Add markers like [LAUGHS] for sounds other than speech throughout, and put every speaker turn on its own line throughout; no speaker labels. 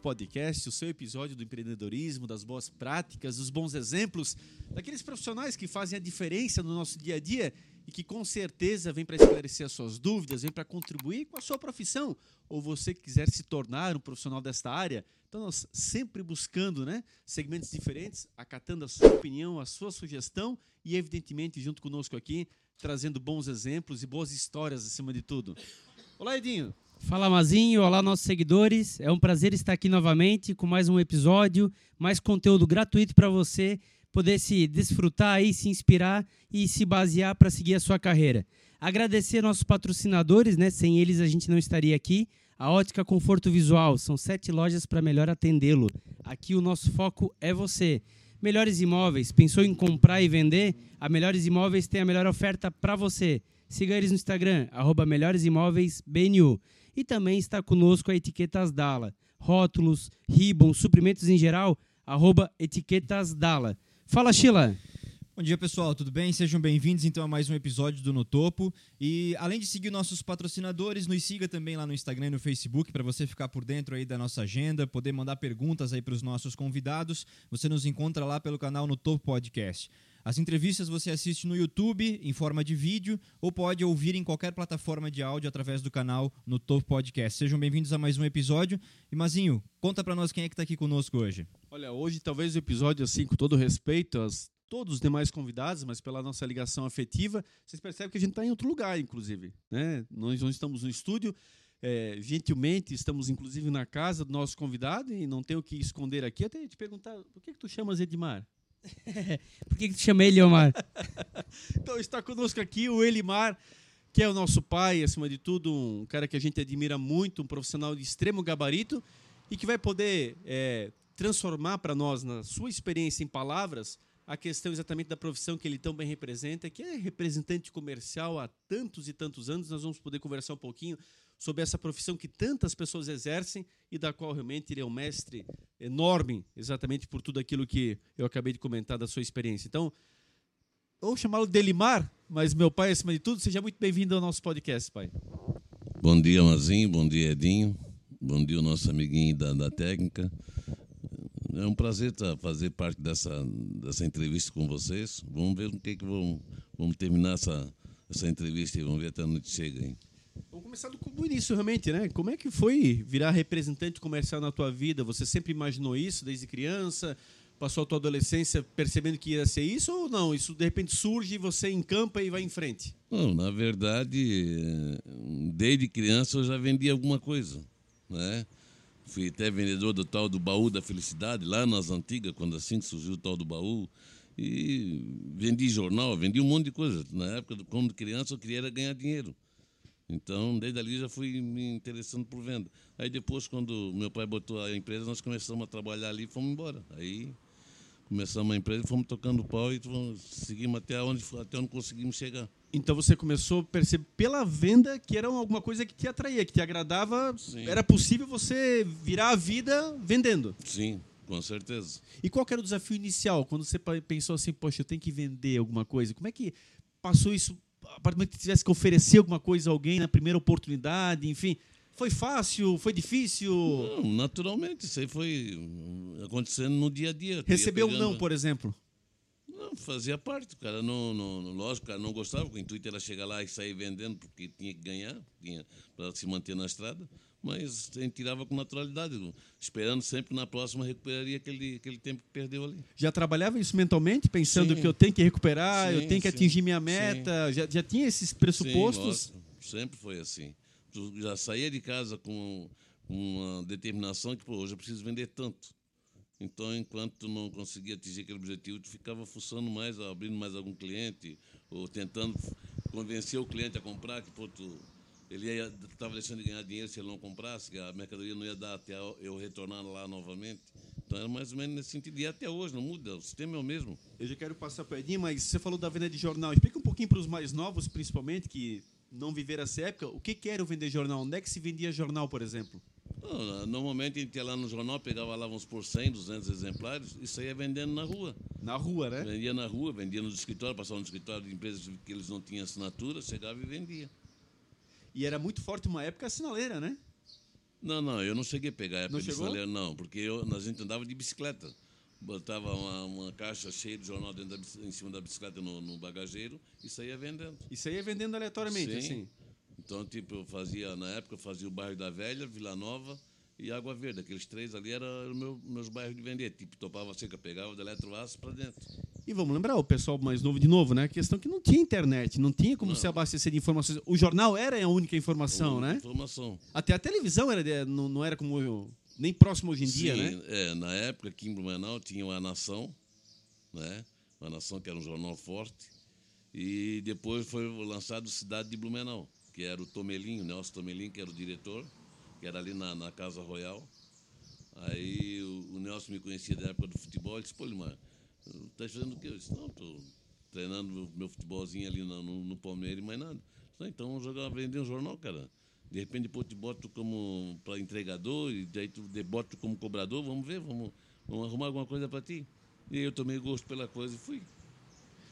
Podcast, o seu episódio do empreendedorismo, das boas práticas, dos bons exemplos, daqueles profissionais que fazem a diferença no nosso dia a dia e que com certeza vem para esclarecer as suas dúvidas, vem para contribuir com a sua profissão, ou você quiser se tornar um profissional desta área. Então, nós sempre buscando né, segmentos diferentes, acatando a sua opinião, a sua sugestão e, evidentemente, junto conosco aqui, trazendo bons exemplos e boas histórias acima de tudo. Olá, Edinho.
Fala Mazinho, olá nossos seguidores. É um prazer estar aqui novamente com mais um episódio, mais conteúdo gratuito para você poder se desfrutar e se inspirar e se basear para seguir a sua carreira. Agradecer nossos patrocinadores, né? Sem eles a gente não estaria aqui. A Ótica Conforto Visual, são sete lojas para melhor atendê-lo. Aqui o nosso foco é você. Melhores Imóveis, pensou em comprar e vender? A Melhores Imóveis tem a melhor oferta para você. Siga eles no Instagram, arroba Melhores Imóveis BNU. E também está conosco a Etiquetas Dala. Rótulos, ribbon, suprimentos em geral, arroba Etiquetas Dala. Fala, Sheila!
Bom dia, pessoal, tudo bem? Sejam bem-vindos então a mais um episódio do No Topo. E além de seguir nossos patrocinadores, nos siga também lá no Instagram e no Facebook para você ficar por dentro aí da nossa agenda, poder mandar perguntas aí para os nossos convidados. Você nos encontra lá pelo canal No Topo Podcast. As entrevistas você assiste no YouTube em forma de vídeo ou pode ouvir em qualquer plataforma de áudio através do canal no Topo Podcast. Sejam bem-vindos a mais um episódio. E Mazinho, conta para nós quem é que está aqui conosco hoje.
Olha, hoje talvez o episódio assim, com todo respeito às todos os demais convidados, mas pela nossa ligação afetiva, vocês percebem que a gente está em outro lugar, inclusive. Né? Nós não estamos no estúdio, é, gentilmente estamos inclusive na casa do nosso convidado e não tenho o que esconder aqui. Até te perguntar, por que, que tu chamas Edmar? [LAUGHS]
Por que, que tu chama ele, Omar? [LAUGHS]
então está conosco aqui o Elimar, que é o nosso pai, acima de tudo, um cara que a gente admira muito, um profissional de extremo gabarito e que vai poder é, transformar para nós, na sua experiência em palavras, a questão exatamente da profissão que ele tão bem representa, que é representante comercial há tantos e tantos anos. Nós vamos poder conversar um pouquinho sobre essa profissão que tantas pessoas exercem e da qual realmente ele é um mestre enorme, exatamente por tudo aquilo que eu acabei de comentar da sua experiência. Então, vou chamá-lo de Elimar, mas meu pai, acima de tudo, seja muito bem-vindo ao nosso podcast, pai.
Bom dia, Mazinho, bom dia, Edinho, bom dia, o nosso amiguinho da, da técnica. É um prazer tá, fazer parte dessa, dessa entrevista com vocês. Vamos ver o que, que vamos, vamos terminar essa, essa entrevista e vamos ver até onde chega. Hein?
Vamos começar do, início, realmente, né? Como é que foi virar representante comercial na tua vida? Você sempre imaginou isso desde criança? Passou a tua adolescência percebendo que ia ser isso ou não? Isso de repente surge você encampa e vai em frente?
Não, na verdade, desde criança eu já vendia alguma coisa, né? Fui até vendedor do tal do baú da felicidade, lá nas antigas, quando assim surgiu o tal do baú. E vendi jornal, vendi um monte de coisa. Na época, quando criança, eu queria ganhar dinheiro. Então, desde ali já fui me interessando por venda. Aí depois, quando meu pai botou a empresa, nós começamos a trabalhar ali e fomos embora. Aí começamos a empresa, fomos tocando pau e seguimos até onde, até onde conseguimos chegar.
Então você começou a perceber pela venda que era alguma coisa que te atraía, que te agradava. Sim. Era possível você virar a vida vendendo.
Sim, com certeza.
E qual era o desafio inicial? Quando você pensou assim, poxa, eu tenho que vender alguma coisa. Como é que passou isso a partir do momento que tivesse que oferecer alguma coisa a alguém na primeira oportunidade, enfim. Foi fácil? Foi difícil?
Não, naturalmente, isso aí foi acontecendo no dia a dia.
Recebeu um não, por exemplo?
Não, fazia parte. O cara não, não, lógico, o cara não gostava, o intuito era chegar lá e sair vendendo porque tinha que ganhar, tinha para se manter na estrada mas a gente tirava com naturalidade, esperando sempre na próxima recuperaria aquele, aquele tempo que perdeu ali.
Já trabalhava isso mentalmente, pensando sim. que eu tenho que recuperar, sim, eu tenho que sim, atingir minha meta? Já, já tinha esses pressupostos?
sempre foi assim. Tu já saía de casa com uma determinação que, pô, hoje eu preciso vender tanto. Então, enquanto tu não conseguia atingir aquele objetivo, tu ficava fuçando mais, abrindo mais algum cliente, ou tentando convencer o cliente a comprar, que, pô, tu ele estava deixando de ganhar dinheiro se ele não comprasse, a mercadoria não ia dar até eu retornar lá novamente. Então era mais ou menos nesse sentido. E até hoje não muda, o sistema é o mesmo.
Eu já quero passar para Edinho, mas você falou da venda de jornal. Explica um pouquinho para os mais novos, principalmente, que não viveram essa época, o que, que era o vender jornal? Onde é que se vendia jornal, por exemplo?
Não, normalmente a gente ia lá no jornal, pegava lá uns por 100, 200 exemplares e saía vendendo na rua.
Na rua, né?
Vendia na rua, vendia no escritório, passava no escritório de empresas que eles não tinham assinatura, chegava e vendia.
E era muito forte uma época a sinaleira, né?
Não, não, eu não cheguei a pegar a época
Não
de
chegou?
sinaleiro, não, porque eu, a gente andava de bicicleta. Botava uma, uma caixa cheia de jornal da em cima da bicicleta no, no bagageiro e saía vendendo.
Aí é vendendo aleatoriamente,
Sim.
assim.
Então, tipo, eu fazia, na época, eu fazia o bairro da Velha, Vila Nova e Água Verde. Aqueles três ali eram meu, meus bairros de vender. Tipo, topava seca, pegava do eletroaço para dentro.
E vamos lembrar, o pessoal mais novo de novo, né? A questão que não tinha internet, não tinha como se abastecer de informações. O jornal era a única informação,
Uma
né?
Informação.
Até a televisão era de- não, não era como nem próximo hoje em dia,
Sim,
né?
é, na época, aqui em Blumenau, tinha A Nação, né? A Nação, que era um jornal forte. E depois foi lançado Cidade de Blumenau, que era o Tomelinho, Nelson Tomelinho, que era o diretor, que era ali na, na Casa Royal. Aí o, o Nelson me conhecia da época do futebol, ele disse, pô, Limar, tá fazendo o quê? Eu disse, não, tô treinando meu, meu futebolzinho ali no, no, no Palmeiras mais nada. Disse, então vamos jogar, vender um jornal, cara. De repente depois te boto como para entregador e daí tu boto como cobrador, vamos ver, vamos, vamos arrumar alguma coisa para ti. E aí eu tomei gosto pela coisa e fui.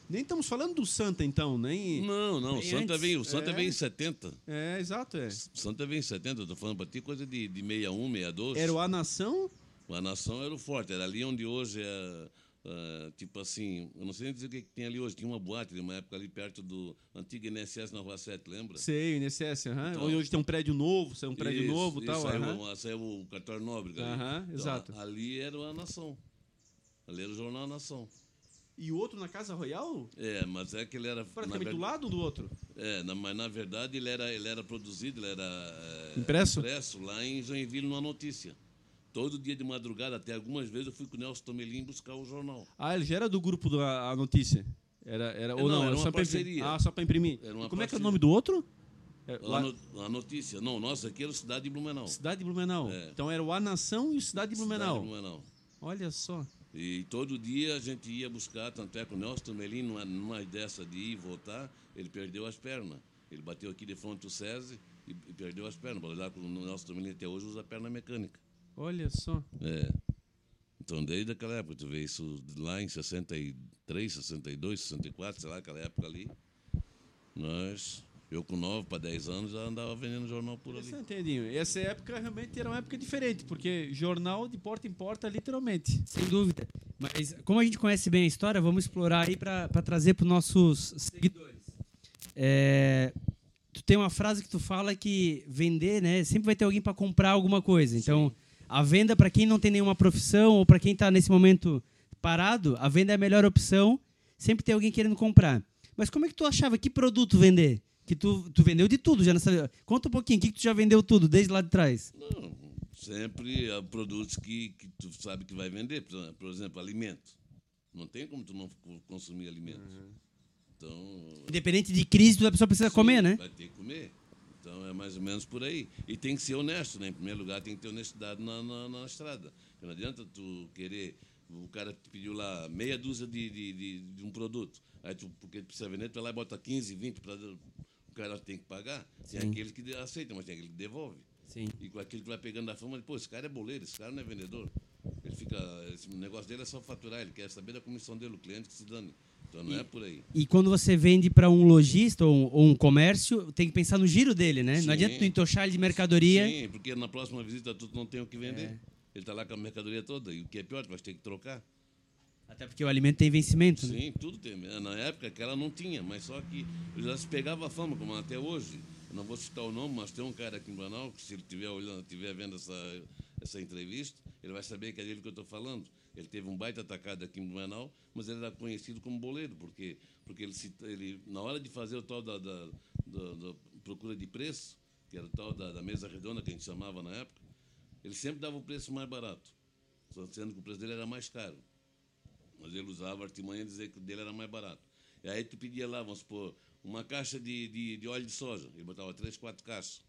Nem estamos falando do Santa, então, nem.
Não, não, o
Bem
Santa
antes,
veio, o Santa
é.
veio em 70.
É, exato, é.
O Santa veio em 70, eu tô falando para ti coisa de, de 61, 62.
Era o A Nação,
A nação era o forte, era ali onde hoje é. é, tipo assim, eu não sei nem dizer o que, que tem ali hoje. Tinha uma boate de uma época ali perto do antigo INSS na Rua 7, lembra?
sei, o INSS, aham.
Então.
Hoje, hoje tem um prédio novo, saiu um prédio
Isso,
novo e tal.
Saiu,
aham.
uma- saiu o cartório Nóbrega. ali.
Aham,
Então,
exato.
Ali era a nação. Ali era o jornal Nação.
E o outro na Casa Royal?
É, mas é que ele era.
Praticamente
ver-
do lado um do outro.
É, na- mas na verdade ele era, ele era produzido, ele era é,
Impresso?
impresso lá em Joinville, numa notícia. Todo dia de madrugada, até algumas vezes eu fui com o Nelson Tomelin buscar o jornal.
Ah, ele já era do grupo da notícia. Era, era, ou
não,
não,
era uma
só imprimir.
parceria.
Ah, só para imprimir.
Era
como é que é o
parceria.
nome do outro? É,
A,
lá-
no- a notícia. Não, nossa, aqui era Cidade de Blumenau.
Cidade de Blumenau.
É.
Então era o A Nação e o Cidade de Blumenau.
Cidade de Blumenau.
Olha só.
E todo dia a gente ia buscar, tanto é que o Nelson Tomelin, numa, numa dessa de ir e voltar, ele perdeu as pernas. Ele bateu aqui de frente o SESI e, e perdeu as pernas. O Nelson Tomelin até hoje usa perna mecânica.
Olha só.
É. Então, desde aquela época, tu vê isso lá em 63, 62, 64, sei lá, aquela época ali, nós, eu com 9 para 10 anos, já andava vendendo jornal por ali.
Interessante, Edinho. Essa época realmente era uma época diferente, porque jornal de porta em porta, literalmente.
Sem dúvida. Mas como a gente conhece bem a história, vamos explorar aí para trazer para os nossos seguidores. É, tu tem uma frase que tu fala que vender, né? Sempre vai ter alguém para comprar alguma coisa. Então, a venda para quem não tem nenhuma profissão ou para quem está nesse momento parado, a venda é a melhor opção. Sempre tem alguém querendo comprar. Mas como é que tu achava que produto vender? Que tu, tu vendeu de tudo já nessa. Conta um pouquinho, o que, que tu já vendeu tudo desde lá de trás?
Não, sempre há produtos que, que tu sabe que vai vender. Por por exemplo, alimento. Não tem como tu não co- consumir alimento. Então,
Independente de crise, toda pessoa precisa
sim,
comer, né?
Vai ter que comer. Então é mais ou menos por aí. E tem que ser honesto, né? Em primeiro lugar, tem que ter honestidade na, na, na estrada. Porque Não adianta tu querer. O cara te pediu lá meia dúzia de, de, de, de um produto. Aí tu, porque tu precisa vender, tu vai lá e bota 15, 20 para cara tem que pagar. Tem
Sim.
aqueles que aceitam, mas tem aquele que devolve.
Sim.
E com aquele que vai pegando a fama, pô, esse cara é boleiro, esse cara não é vendedor. Ele fica. Esse negócio dele é só faturar, ele quer saber da comissão dele, o cliente que se dane. Então não é por aí.
E quando você vende para um lojista ou um, ou um comércio, tem que pensar no giro dele, né?
Sim.
Não adianta tu entochar ele de mercadoria.
Sim, porque na próxima visita tu não tem o que vender. Ele está lá com a mercadoria toda. E o que é pior, tu vai ter que trocar.
Até porque o alimento tem vencimento, né?
Sim, tudo tem. Na época aquela não tinha, mas só que já se pegava a fama, como até hoje. Eu não vou citar o nome, mas tem um cara aqui em Banal que se ele estiver olhando, estiver vendo essa, essa entrevista, ele vai saber que é dele que eu estou falando. Ele teve um baita atacado aqui em Blumenau, mas ele era conhecido como boleiro, porque, porque ele, ele, na hora de fazer o tal da, da, da- da procura de preço, que era o tal da, da mesa redonda que a gente chamava na época, ele sempre dava o preço mais barato, sendo que o preço dele era mais caro. Mas ele usava artimanha dizer que o dele era mais barato. E aí tu pedia lá, vamos supor, uma caixa de, de, de óleo de soja. Ele botava três, quatro caixas.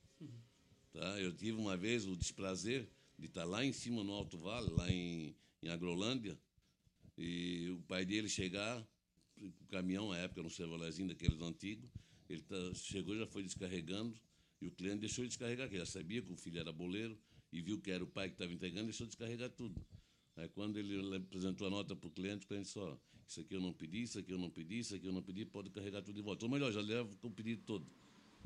Tá? Eu tive uma vez o desprazer de estar lá em cima no Alto Vale, lá em, em Agrolândia, e o pai dele chegar, o caminhão, na época um Chevroletzinho daqueles antigos, ele tá, chegou já foi descarregando, e o cliente deixou de descarregar, que já sabia que o filho era boleiro, e viu que era o pai que estava entregando, deixou de descarregar tudo. Aí quando ele apresentou a nota para o cliente, o cliente isso aqui eu não pedi, isso aqui eu não pedi, isso aqui eu não pedi, pode carregar tudo de volta. Ou melhor, já leva com o pedido todo.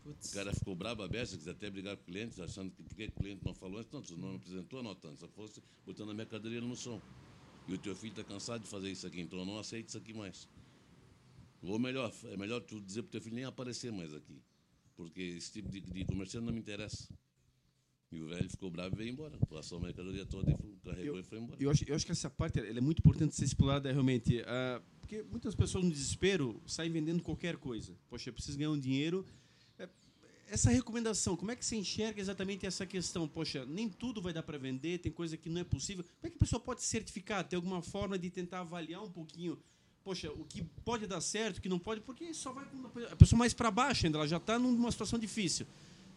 O cara ficou brabo, aberto, quis até brigar com o cliente, achando que por que o cliente não falou antes? Não, tu não apresentou anotando, só fosse botando a mercadoria no chão. E o teu filho está cansado de fazer isso aqui, então eu não aceito isso aqui mais. Ou melhor, é melhor tu dizer para o teu filho nem aparecer mais aqui. Porque esse tipo de, de comerciante não me interessa. E o velho ficou bravo e veio embora. Passou a mercadoria toda e carregou
Eu-
e foi embora.
Eu acho, eu acho que essa parte é muito importante ser explorada realmente. ah, porque muitas pessoas, no desespero, saem vendendo qualquer coisa. Poxa, eu preciso ganhar um dinheiro. É, Essa recomendação, como é que você enxerga exatamente essa questão? Poxa, nem tudo vai dar para vender, tem coisa que não é possível. Como é que a pessoa pode certificar? Tem alguma forma de tentar avaliar um pouquinho? Poxa, o que pode dar certo, o que não pode, porque só vai com a pessoa mais para baixo ainda, ela já está numa situação difícil.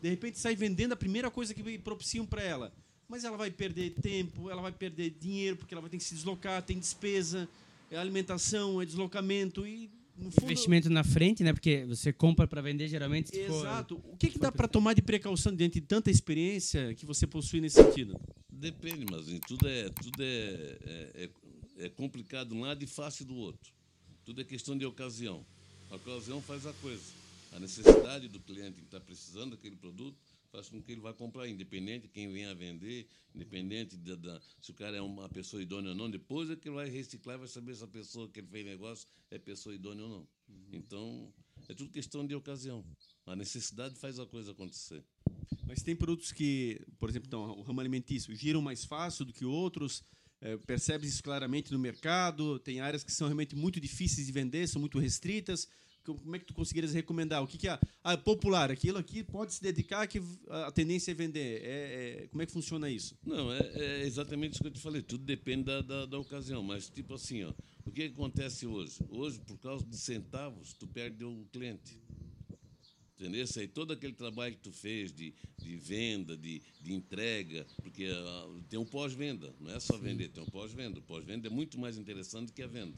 De repente sai vendendo a primeira coisa que propiciam para ela. Mas ela vai perder tempo, ela vai perder dinheiro, porque ela vai ter que se deslocar, tem despesa, é alimentação, é deslocamento e no fundo,
Investimento na frente, né? Porque você compra para vender geralmente. se for-
Exato. O que, que dá para tomar de precaução diante de tanta experiência que você possui nesse sentido?
Depende, mas em tudo é tudo é, é, é- é complicado de um lado e fácil do outro. Tudo é questão de ocasião. A ocasião faz a coisa. A necessidade do cliente que está precisando daquele produto faz com que ele vá comprar, independente de quem venha a vender, independente da, da- se o cara é uma pessoa idônea ou não. Depois é que ele vai reciclar e vai saber se a pessoa que ele fez negócio é pessoa idônea ou não. Então, é tudo questão de ocasião. A necessidade faz a coisa acontecer.
Mas tem produtos que, por exemplo, então, o ramo alimentício, giram mais fácil do que outros. É, percebe isso claramente no mercado. Tem áreas que são realmente muito difíceis de vender, são muito restritas. Co- Como é que tu conseguirias recomendar? O que, que é ah, popular? Aquilo aqui pode se dedicar que a tendência é vender. É, é- como é que funciona isso?
Não, é, é exatamente isso que eu te falei. Tudo depende da, da, da ocasião. Mas, tipo assim, ó, o que acontece hoje? Hoje, por causa de centavos, tu perde o cliente. Entendeu? Aí, todo aquele trabalho que tu fez de, de venda, de, de entrega, porque ah, tem um pós-venda, não é só vender, tem um pós-venda. O pós-venda é muito mais interessante do que a venda.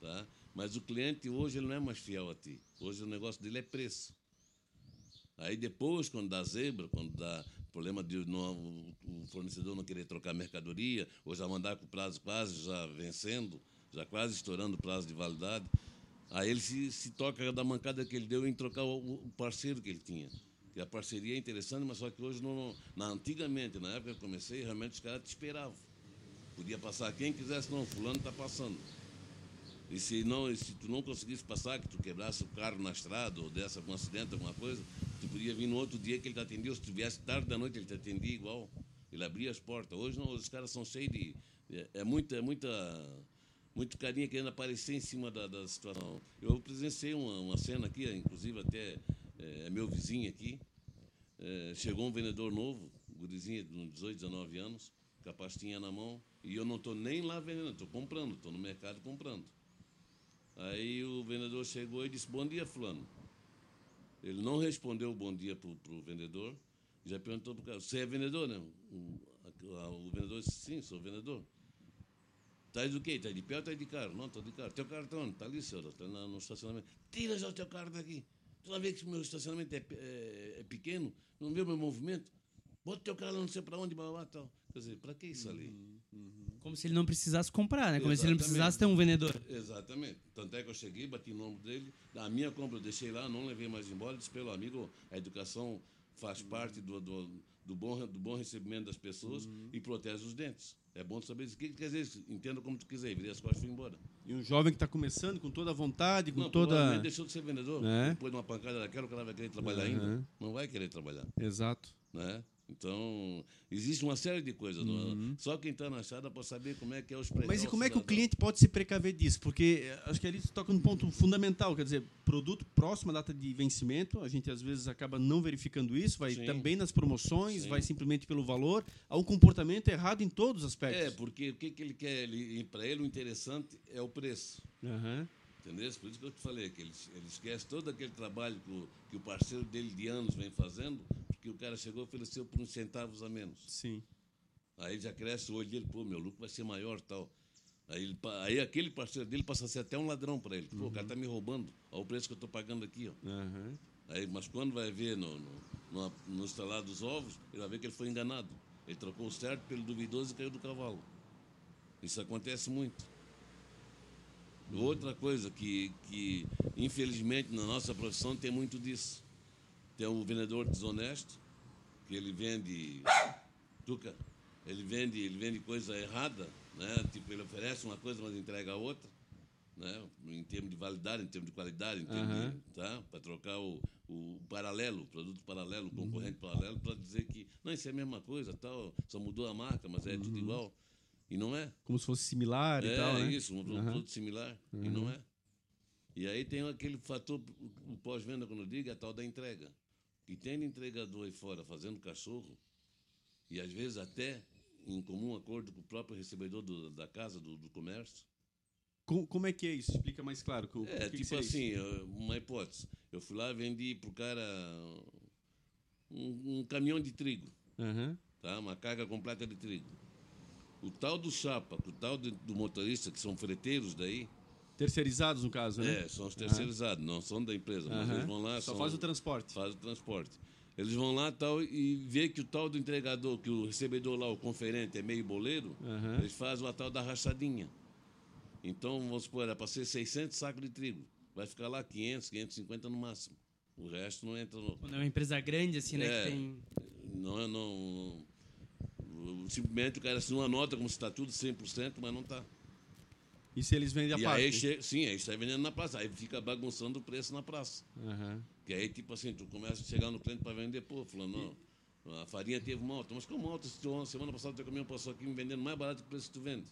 Tá? Mas o cliente hoje ele não é mais fiel a ti. Hoje o negócio dele é preço. Aí depois, quando dá zebra, quando dá problema de não, o fornecedor não querer trocar mercadoria, ou já mandar com o prazo quase já vencendo, já quase estourando o prazo de validade, aí ele se, se toca da mancada que ele deu em trocar o, o parceiro que ele tinha. E a parceria é interessante, mas só que hoje, não, na, antigamente, na época que eu comecei, realmente os caras te esperavam. Podia passar quem quisesse, não, fulano está passando. E se, não, se tu não conseguisse passar, que tu quebrasse o carro na estrada ou desse algum acidente, alguma coisa, tu podia vir no outro dia que ele te atendia, se tu viesse tarde da noite, ele te atendia igual. Ele abria as portas. Hoje não, os caras são cheios de. É, é muita, muita, muito carinha querendo aparecer em cima da, da situação. Eu presenciei uma, uma cena aqui, inclusive até é, é meu vizinho aqui. É, chegou um vendedor novo, gurizinho de uns 18, 19 anos, com a pastinha na mão, e eu não estou nem lá vendendo, estou comprando, estou no mercado comprando. Aí o vendedor chegou e disse: Bom dia, Fulano. Ele não respondeu o bom dia para o vendedor, já perguntou para o cara: Você é vendedor, né? O, a- o vendedor disse: Sim, sou vendedor. Tá do quê? Está de pé ou está de carro? Não, estou de carro. Teu carro está onde? Está ali, senhor. Está no estacionamento. Tira já o teu carro daqui. Tu não vê que o meu estacionamento é, é- é pequeno? Não vê o meu movimento? Bota o teu carro lá não sei para onde, blá, tal. Quer dizer, para que isso ali?
Como se ele não precisasse comprar, né? Como se ele não
Exatamente.
precisasse ter um vendedor.
Exatamente. Tanto é que eu cheguei, bati o nome dele. A minha compra eu deixei lá, não levei mais embora. Disse, pelo amigo, a educação faz parte do, do, do bom, do bom recebimento das pessoas e protege os dentes. É bom saber isso. O que que quer dizer isso? Entenda como tu quiser. Virei as costas e fui embora.
E um jovem que está começando com toda a vontade, com
não,
toda.
provavelmente deixou de ser vendedor.
É.
Depois de uma pancada daquela, o cara vai querer trabalhar
Uhum.
ainda. Não vai querer trabalhar.
Exato.
Né? Então, existe uma série de coisas. é? Só quem está na estrada pode saber como é que é os
Mas e como é que o cliente pode se precaver disso? Porque eh, acho que ali você toca num ponto fundamental, quer dizer, produto próximo à data de vencimento, a gente às vezes acaba não verificando isso, vai
Sim.
também nas promoções,
Sim.
vai simplesmente pelo valor, há um comportamento errado em todos os
É,
aspectos.
porque o que, que ele quer? Ele, para ele, o interessante é o preço.
Aham.
Entendeu? Por isso que eu te falei, que ele, ele esquece todo aquele trabalho que o, que o parceiro dele de anos vem fazendo, porque o cara chegou e ofereceu por uns centavos a menos.
Sim.
Aí já cresce o olho dele, pô, meu lucro vai ser maior tal. Aí, ele aí aquele parceiro dele passa a ser até um ladrão para ele. Pô, o cara tá me roubando. Olha o preço que eu estou pagando aqui. Ó.
Aham.
Aí, mas quando vai ver no, no, no, no estalar dos ovos, ele vai ver que ele foi enganado. Ele trocou o certo pelo duvidoso e caiu do cavalo. Isso acontece muito. Outra coisa que, que, infelizmente, na nossa profissão tem muito disso. Tem o vendedor desonesto, que ele vende. Tuca, ele vende, ele vende coisa errada, né? Tipo, ele oferece uma coisa, mas entrega outra. Né? Em termos de validade, em termos de qualidade, em termos
Aham.
de, tá? Para trocar o, o paralelo, o produto paralelo, o concorrente paralelo, para dizer que não, isso é a mesma coisa, tal, só mudou a marca, mas é tudo igual. E não é.
Como se fosse similar e
É,
tal, né?
isso, um produto similar. E não é. E aí tem aquele fator, o pós-venda, quando eu digo, é a tal da entrega. Que tem entregador aí fora fazendo cachorro, e às vezes até em comum acordo com o próprio recebedor do- da casa, do, do comércio.
Com- como é que é isso? Explica mais claro. O,
É,
que que
tipo
isso?
assim, eh, uma hipótese. Eu fui lá e vendi pro cara um, um caminhão de trigo.
Aham.
tá? uma carga completa de trigo. O tal do chapa, o tal do motorista, que são freteiros daí,
Terceirizados, no caso, né?
é, são os terceirizados, não são da empresa, mas
Aham.
eles vão lá...
Só
são-
faz o transporte.
Faz o transporte. Eles vão lá tal, e vê que o tal do entregador, que o recebedor lá, o conferente, é meio boleiro,
Aham.
eles fazem a tal da rachadinha. Então, vamos supor, era para ser 600 sacos de trigo. Vai ficar lá 500, 550 no máximo. O resto não entra no,
Quando é uma empresa grande, assim, né?
É.
Que tem.
Não é não. Simplesmente o cara assinou uma nota como se está tudo 100%, mas não está.
E se eles vendem a
E
parte?
aí, che- sim, aí está vendendo na praça. Aí fica bagunçando o preço na praça.
Aham.
Que aí, tipo assim, tu começa a chegar no cliente para vender, pô, falando, não, a farinha teve uma alta. Mas como alta? Se tu, semana passada o teu caminhão passou aqui me vendendo mais barato que o preço que tu vende.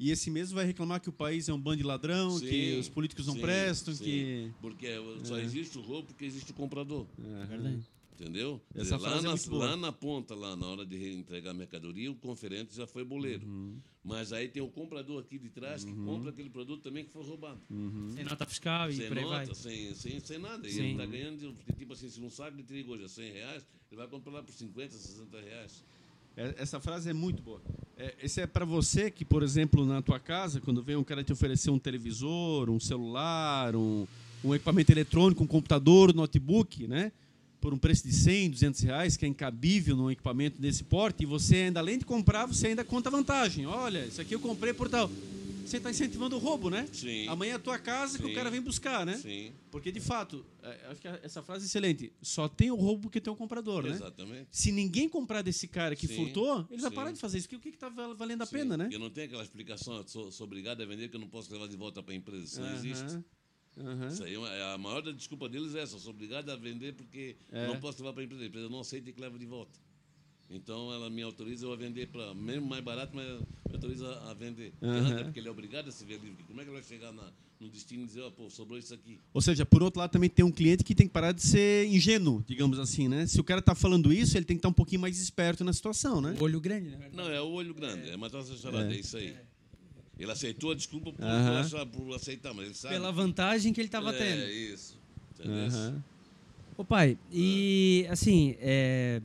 E esse mesmo vai reclamar que o país é um bando de ladrão,
Sim,
que os políticos não
sim,
prestam,
sim.
que...
Porque só existe o roubo porque existe o comprador.
Aham.
Verdade.
Entendeu?
Essa
lá,
frase é
na,
muito boa.
lá na ponta, lá na hora de entregar a mercadoria, o conferente já foi boleiro.
Uhum.
Mas aí tem o comprador aqui de trás que compra aquele produto também que foi roubado.
Uhum.
Sem nota fiscal e
Sem
por aí
nota,
vai.
sem, sem, sem nada. E
Sim.
ele está ganhando, porque, tipo assim, se um saco de trigo hoje é 100 reais, ele vai comprar lá por 50, 60 reais.
É- Essa frase é muito boa. É, esse é para você que, por exemplo, na tua casa, quando vem um cara te oferecer um televisor, um celular, um, um equipamento eletrônico, um computador, um notebook, né? Por um preço de 100, 200 reais, que é incabível num equipamento desse porte, e você ainda, além de comprar, você ainda conta vantagem. Olha, isso aqui eu comprei por tal. Você está incentivando o roubo, né?
Sim.
Amanhã é a tua casa que o
Sim.
cara vem buscar, né?
Sim,
Porque, de fato, é, acho que essa frase é excelente. Só tem o roubo porque tem o comprador, né?
exatamente.
Se ninguém comprar desse cara que
Sim,
furtou, ele vai
sim.
parar de fazer isso. Porque o que está valendo a
Sim.
pena, né?
Porque não tem aquela explicação, eu sou, sou obrigado a vender que eu não posso levar de volta para a empresa. Isso não
Aham,
existe.
Aham.
Isso aí é é a maior da desculpa deles é essa, eu sou obrigado a vender porque
É.
não posso levar para a empresa. A empresa não aceita que leva de volta. Então ela me autoriza eu a vender para mesmo mais barato, mas me autoriza a vender. Nada, Porque ele é obrigado a se ver livre. Como é que ele vai chegar na, no destino e dizer, ó, pô, sobrou isso aqui?
Ou seja, por outro lado, também tem um cliente que tem que parar de ser ingênuo, digamos assim, né? Se o cara está falando isso, ele tem que estar um pouquinho mais esperto na situação, né?
O olho grande, né?
Não, é o olho grande, é, matar essa charada, é. isso aí. Ele aceitou a desculpa por, achar- por aceitar, mas ele sabe.
Pela vantagem que ele estava
é,
tendo.
isso. Entendeu?
Aham.
Ô pai, e assim, é,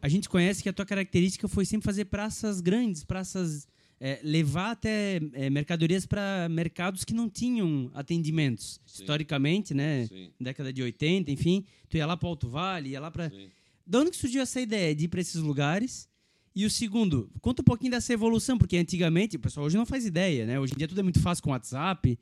a gente conhece que a tua característica foi sempre fazer praças grandes, praças. é, levar até é, mercadorias para mercados que não tinham atendimentos.
Sim.
Historicamente, né?
Sim.
Década de 80, enfim. Tu ia lá para Alto Vale, ia lá para.
Sim.
Da onde que surgiu essa ideia de ir para esses lugares? E o segundo, conta um pouquinho dessa evolução, porque antigamente, o pessoal hoje não faz ideia, né? Hoje em dia tudo é muito fácil com WhatsApp.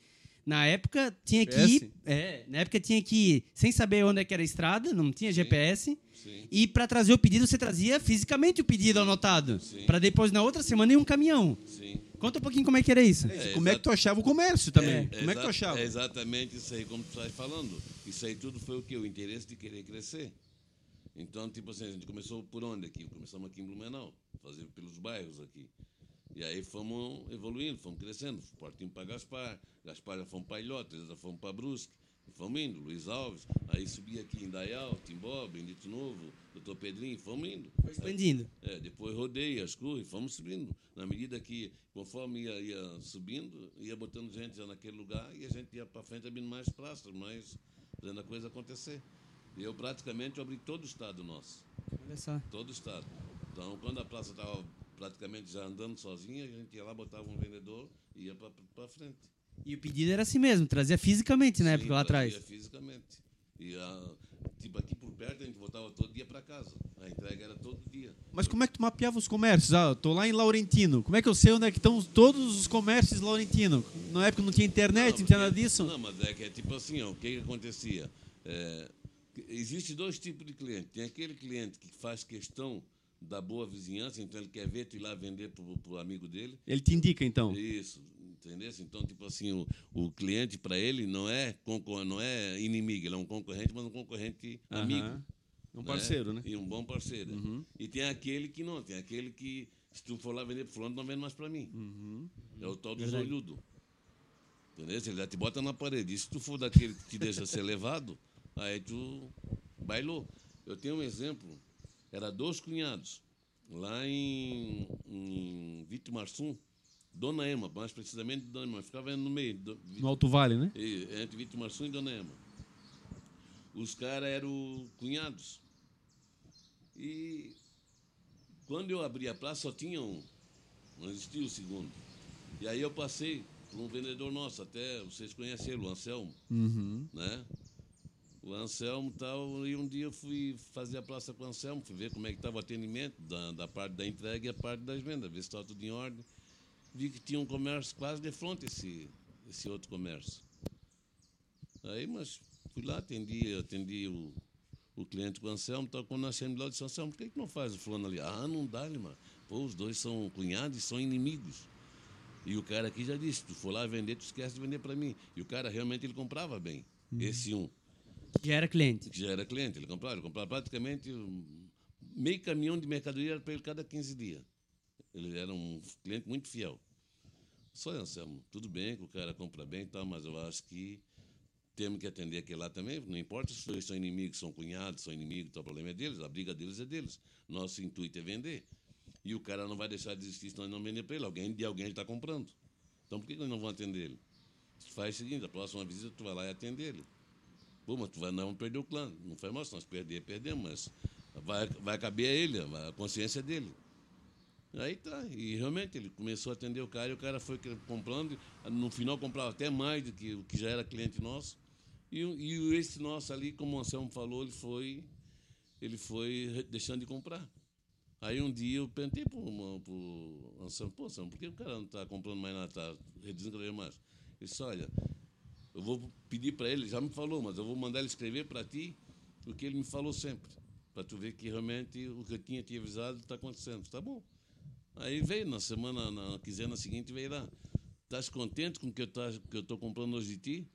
Na época tinha que ir,
GPS?
é, na época tinha que ir sem saber onde é que era a estrada, não tinha GPS.
Sim.
E para trazer o pedido você trazia fisicamente o pedido anotado,
Sim.
para depois na outra semana ir um caminhão.
Sim.
Conta um pouquinho como é que era isso.
É, como é que tu achava o comércio também?
É,
como é que tu achava?
É exatamente isso aí, como tu estás falando. Isso aí tudo foi o quê? O interesse de querer crescer. Então, tipo assim, a gente começou por onde aqui? Começamos aqui em Blumenau, fazer pelos bairros aqui. E aí fomos evoluindo, fomos crescendo. Partimos para Gaspar, Gaspar já fomos para Ilhotas, já fomos para Brusque. E fomos indo, Luiz Alves. Aí subi aqui em Dayal, Timbó, Bendito Novo, Doutor Pedrinho, fomos indo.
Foi expandindo.
É, depois rodei as cruzes, fomos subindo. Na medida que, conforme ia, ia subindo, ia botando gente já naquele lugar e a gente ia para frente abrindo mais praças, mais fazendo a coisa acontecer. Eu praticamente abri todo o estado nosso,
Olha só.
todo o estado. Então, quando a praça estava praticamente já andando sozinha, a gente ia lá, botava um vendedor e ia para frente.
E o pedido era assim mesmo, trazia fisicamente na
Sim,
época lá atrás.
trazia fisicamente. E a, tipo aqui por perto a gente voltava todo dia para casa. A entrega era todo dia.
Mas como é que tu mapeava os comércios? Ah, eu tô lá em Laurentino. Como é que eu sei onde é que estão todos os comércios de Laurentino? Na época não tinha internet, não, tinha nada disso.
Não, mas é que é tipo assim, ó, o que, que acontecia? É, Existe dois tipos de cliente. Tem aquele cliente que faz questão da boa vizinhança, então ele quer ver tu ir lá vender para o amigo dele.
Ele te indica, então.
Isso, entendeu? Então, tipo assim, o, o cliente para ele não é não é inimigo, ele é um concorrente, mas um concorrente
Aham.
amigo.
Um parceiro, né?
E um bom parceiro.
Uhum.
E tem aquele que não, tem aquele que se tu for lá vender para fulano, não vende mais para mim.
Uhum.
É o tal do
Verdade.
olhudo. Entendeu? Ele já te bota na parede. E se tu for daquele que te deixa ser levado, aí tu bailou. Eu tenho um exemplo. Era dois cunhados, lá em, em Vitimarsum, Dona Ema, mais precisamente Dona Ema. Ficava no meio, do,
No Alto Vale, né?
entre Vitimarsum e Dona Ema. Os caras eram cunhados. E quando eu abri a praça, só tinha um. Não existia o segundo. E aí eu passei por um vendedor nosso, até vocês conhecem ele, o Anselmo,
Uhum.
né? O Anselmo tal, e um dia eu fui fazer a praça com o Anselmo, fui ver como é que estava o atendimento da, da parte da entrega e a parte das vendas, ver se estava tudo em ordem. Vi que tinha um comércio quase de frente esse, esse outro comércio. Aí, mas fui lá, atendi, atendi o, o cliente com o Anselmo, tal, quando nós chegamos lá, eu disse, Anselmo, por que, que não faz o fulano ali? Ah, não dá, mano. Pô, os dois são cunhados e são inimigos. E o cara aqui já disse, tu for lá vender, tu esquece de vender para mim. E o cara realmente ele comprava bem. Esse um,
Já era cliente.
que já era cliente, ele comprava, ele comprava praticamente meio caminhão de mercadoria para ele cada 15 dias. Ele era um cliente muito fiel. Só Anselmo, tudo bem que o cara compra bem e tal, mas eu acho que temos que atender aquele lá também. Não importa se dois são inimigos, são cunhados, são inimigos, o problema é deles, a briga deles é deles. Nosso intuito é vender. E o cara não vai deixar de existir se nós não vender para ele. Alguém de alguém está comprando. Então por que que nós não vamos atender ele? Faz o seguinte, a próxima visita tu vai lá e atende ele. Pô, mas tu vai, vamos perder o clã. Não foi se nós perder, perdemos, mas vai, vai caber a ele, a consciência dele. Aí tá, e realmente ele começou a atender o cara e o cara foi comprando, no final comprava até mais do que o que já era cliente nosso. E, e esse nosso ali, como o Anselmo falou, ele foi, ele foi deixando de comprar. Aí um dia eu perguntei para o Anselmo, pô, Anselmo, por que o cara não está comprando mais nada, está reduzindo cada vez mais? Ele disse, olha, eu vou pedir para ele, já me falou, mas eu vou mandar ele escrever para ti o que ele me falou sempre, para tu ver que realmente o que eu tinha te avisado está acontecendo. Tá bom. Aí veio na semana, na quinzena seguinte, veio lá. Estás contente com o que eu tá- estou comprando hoje de ti?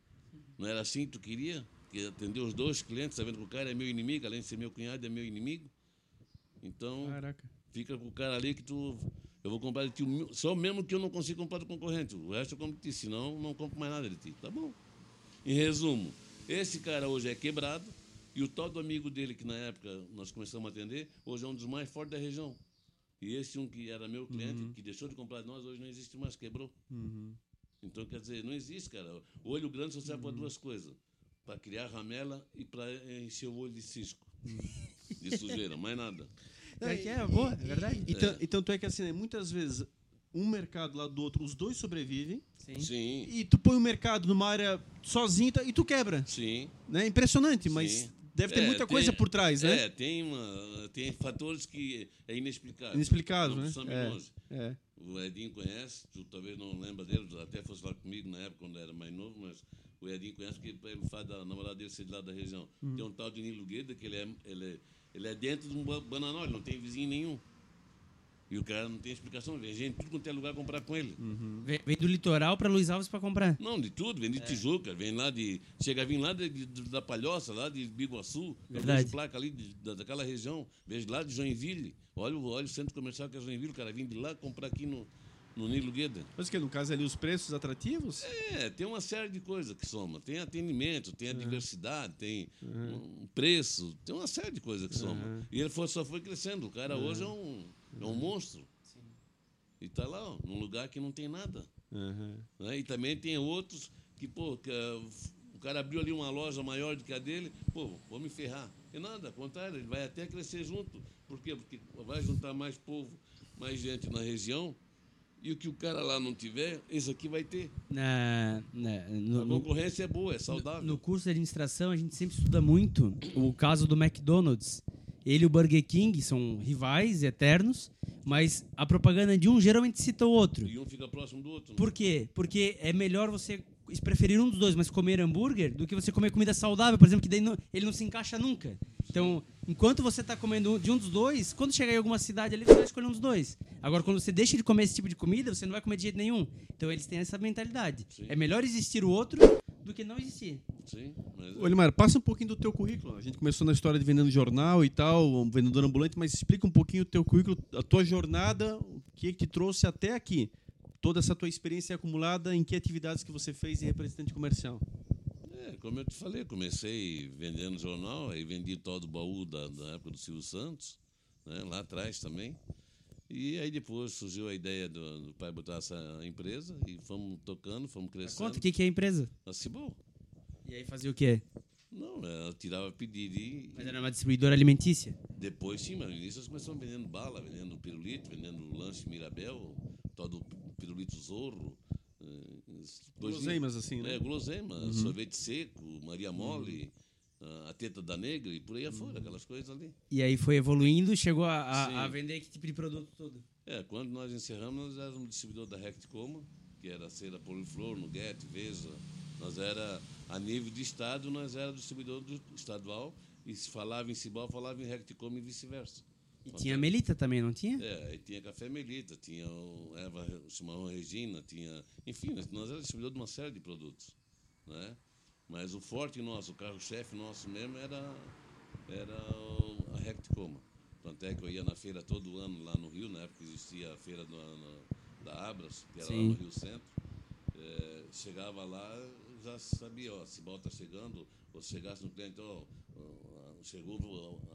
Não era assim que tu queria? Que atender os dois clientes, sabendo que o cara é meu inimigo, além de ser meu cunhado, é meu inimigo? Então,
Caraca.
fica com o cara ali que tu. Eu vou comprar de ti, só mesmo que eu não consiga comprar do concorrente. O resto eu compro de ti, senão não compro mais nada de ti. Tá bom. Em resumo, esse cara hoje é quebrado e o tal do amigo dele, que na época nós começamos a atender, hoje é um dos mais fortes da região. E esse um que era meu cliente, que deixou de comprar de nós, hoje não existe mais, quebrou. Então, quer dizer, não existe, cara. O olho grande só serve para duas coisas: para criar ramela e para encher o olho de cisco. De sujeira, mais nada.
Pior que é, boa, é verdade.
Então, então tu é que assim, né, muitas vezes um mercado lá do outro, os dois sobrevivem
Sim.
Sim,
e tu põe o mercado numa área sozinho tá- e tu quebra.
sim.
Né? Impressionante, mas
Sim.
deve ter
É,
muita
tem-
coisa por trás, né?
É, tem, uma, tem fatores que é inexplicável.
Inexplicável, né? É. É.
O Edinho conhece, tu talvez não lembra dele, até fosse lá comigo na época, quando eu era mais novo, mas o Edinho conhece porque ele faz da namorada dele ser de lá da região.
Uhum.
Tem um tal de Nilo Gueda, que ele é, ele, é, ele é dentro de um ba- bananal, ele não tem vizinho nenhum. E o cara não tem explicação, vem gente de tudo quanto é lugar comprar com ele.
Uhum.
Vem, vem do litoral pra Luiz Alves pra comprar.
Não, de tudo, vem de Tijuca, vem lá de. Chega a vir lá de, de- da Palhoça, lá de Biguaçu.
Verdade.
vejo placa ali de- da, daquela região, vejo lá de Joinville. Olha, o- olha o centro comercial que é Joinville, o cara vem de lá comprar aqui no, no Nilo Gueda.
Mas que no caso ali os preços atrativos?
É, tem uma série de coisas que soma. Tem atendimento, tem a diversidade, tem um preço, tem uma série de coisas que soma. E ele foi- só foi crescendo. O cara hoje é um, é um monstro. E está lá, ó, num lugar que não tem nada.
Aham.
né? E também tem outros que, pô, que, ah, o cara abriu ali uma loja maior do que a dele, pô, vou me ferrar. E nada, ao contrário, ele vai até crescer junto. Por quê? Porque vai juntar mais povo, mais gente na região. E o que o cara lá não tiver, esse aqui vai ter.
Na, na- no,
A
no-
concorrência é boa, é saudável.
no curso de administração, a gente sempre estuda muito o caso do McDonald's. Ele e o Burger King são rivais eternos, mas a propaganda de um geralmente cita o outro.
E um fica próximo do outro. né?
Por quê? Porque é melhor você preferir um dos dois, mas comer hambúrguer, do que você comer comida saudável, por exemplo, que daí não- ele não se encaixa nunca. Então, enquanto você está comendo de um dos dois, quando chegar em alguma cidade ali, você vai escolher um dos dois. Agora, quando você deixa de comer esse tipo de comida, você não vai comer de jeito nenhum. Então, eles têm essa mentalidade.
Sim.
É melhor existir o outro do que não existir.
Sim, mas
Elimar, passa um pouquinho do teu currículo. A gente começou na história de vendendo jornal e tal, vendedor ambulante, mas explica um pouquinho o teu currículo, a tua jornada, o que, que te trouxe até aqui. Toda essa tua experiência acumulada, em que atividades que você fez de representante comercial?
É, como eu te falei, comecei vendendo jornal, aí vendi todo o baú da, da época do Silvio Santos, né, lá atrás também. E aí depois surgiu a ideia do, do pai botar essa empresa e fomos tocando, fomos crescendo.
Conta o que, que é a empresa.
A Cibol.
E aí fazia o quê?
Não, ela tirava pedido e
Mas era uma distribuidora alimentícia.
depois sim, mas no início nós começamos vendendo bala, vendendo pirulito, vendendo lanche Mirabel, todo pirulito Zorro. eh,
Guloseimas, assim, né?
É, guloseima, sorvete seco, Maria Mole, a- a teta da negra e por aí afora, aquelas coisas ali.
E aí foi evoluindo, chegou a, a- a vender que tipo de produto todo?
É, quando nós encerramos, nós éramos distribuidor da Recticoma, que era a cera Poliflor, Nuguete, Vesa. Nós era, a nível de estado, nós era distribuidor do estadual, e se falava em Cibal, falava em Recticoma e vice-versa.
E tinha a Melita também, não tinha?
É, aí tinha Café Melita, tinha o Eva Chimarrão Regina, tinha. Enfim, nós, nós éramos distribuidor de uma série de produtos. Né? Mas o forte nosso, o carro-chefe nosso mesmo era, era a Recticoma. Tanto é que eu ia na feira todo ano lá no Rio, na época existia a feira do- na- da Abras, que era
Sim.
lá no Rio Centro. É, chegava lá, já sabia, ó, Cibal está chegando, ou se chegasse no cliente, ó, chegou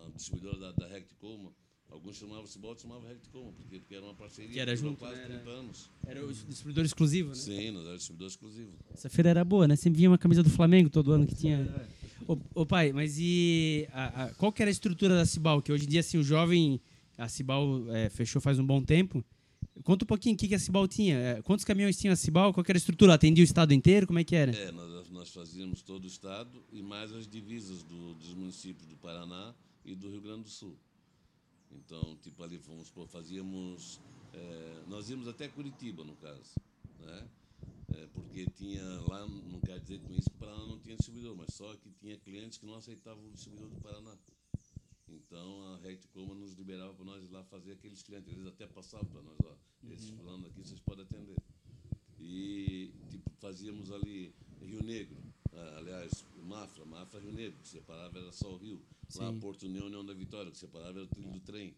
a, a distribuidora da, da Recticoma, alguns chamavam Cibal, outros chamavam Recticoma, porque, porque era uma parceria
Que era
durou
junto,
quase
né,
30 anos.
Era o distribuidor exclusivo, né?
Sim, nós éramos distribuidor exclusivo.
Essa feira era boa, né? Sempre vinha uma camisa do Flamengo todo ano que tinha. Ô, ô, pai, mas e a- a- qual que era a estrutura da Cibal? Que hoje em dia, assim, o jovem, a Cibal é, fechou faz um bom tempo. Conta um pouquinho o que, que a Cibal tinha. É, Quantos caminhões tinha a Cibal? Qual que era a estrutura? Atendia o estado inteiro? Como é que era?
É, nós, nós fazíamos todo o estado e mais as divisas do- dos municípios do Paraná e do Rio Grande do Sul. Então, tipo ali, vamos supor, fazíamos. é, nós íamos até Curitiba, no caso. Né? É, porque tinha lá, não quer dizer com isso que o Paraná não tinha distribuidor, mas só que tinha clientes que não aceitavam o distribuidor do Paraná. Então a Recticoma nos liberava para nós ir lá fazer aqueles clientes. Eles até passavam para nós, ó, esses fulano aqui vocês podem atender. E tipo, fazíamos ali Rio Negro, aliás, Mafra, Mafra Rio Negro, que separava era só o Rio. Lá
Sim.
Porto União, União da Vitória, que separava era o trilho do trem.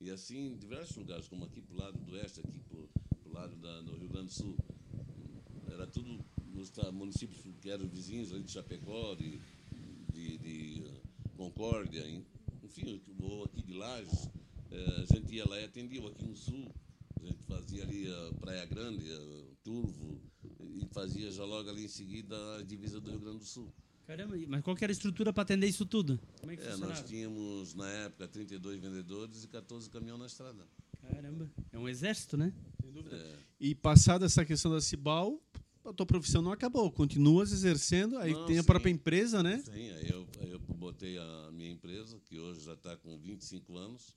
E assim, em diversos lugares, como aqui pro lado do oeste, aqui pro, pro lado da, do Rio Grande do Sul. Era tudo nos municípios que eram vizinhos ali de Chapecó, de, de, de, eh, Concórdia, en- enfim, ou aqui de Lages. Eh, a gente ia lá e atendia, aqui no sul. A gente fazia ali a Praia Grande, a Turvo, e fazia já logo ali em seguida a divisa do Rio Grande do Sul.
Caramba, mas qual que era a estrutura para atender isso tudo? Como é que
É, nós tínhamos, na época, 32 vendedores e 14 caminhões na estrada.
Caramba, é um exército, né?
É,
E passada essa questão da Cibal, a tua profissão não acabou, continuas exercendo, aí
Não,
tem a
sim.
própria empresa, né?
Sim, aí eu, aí eu botei a minha empresa, que hoje já está com 25 anos.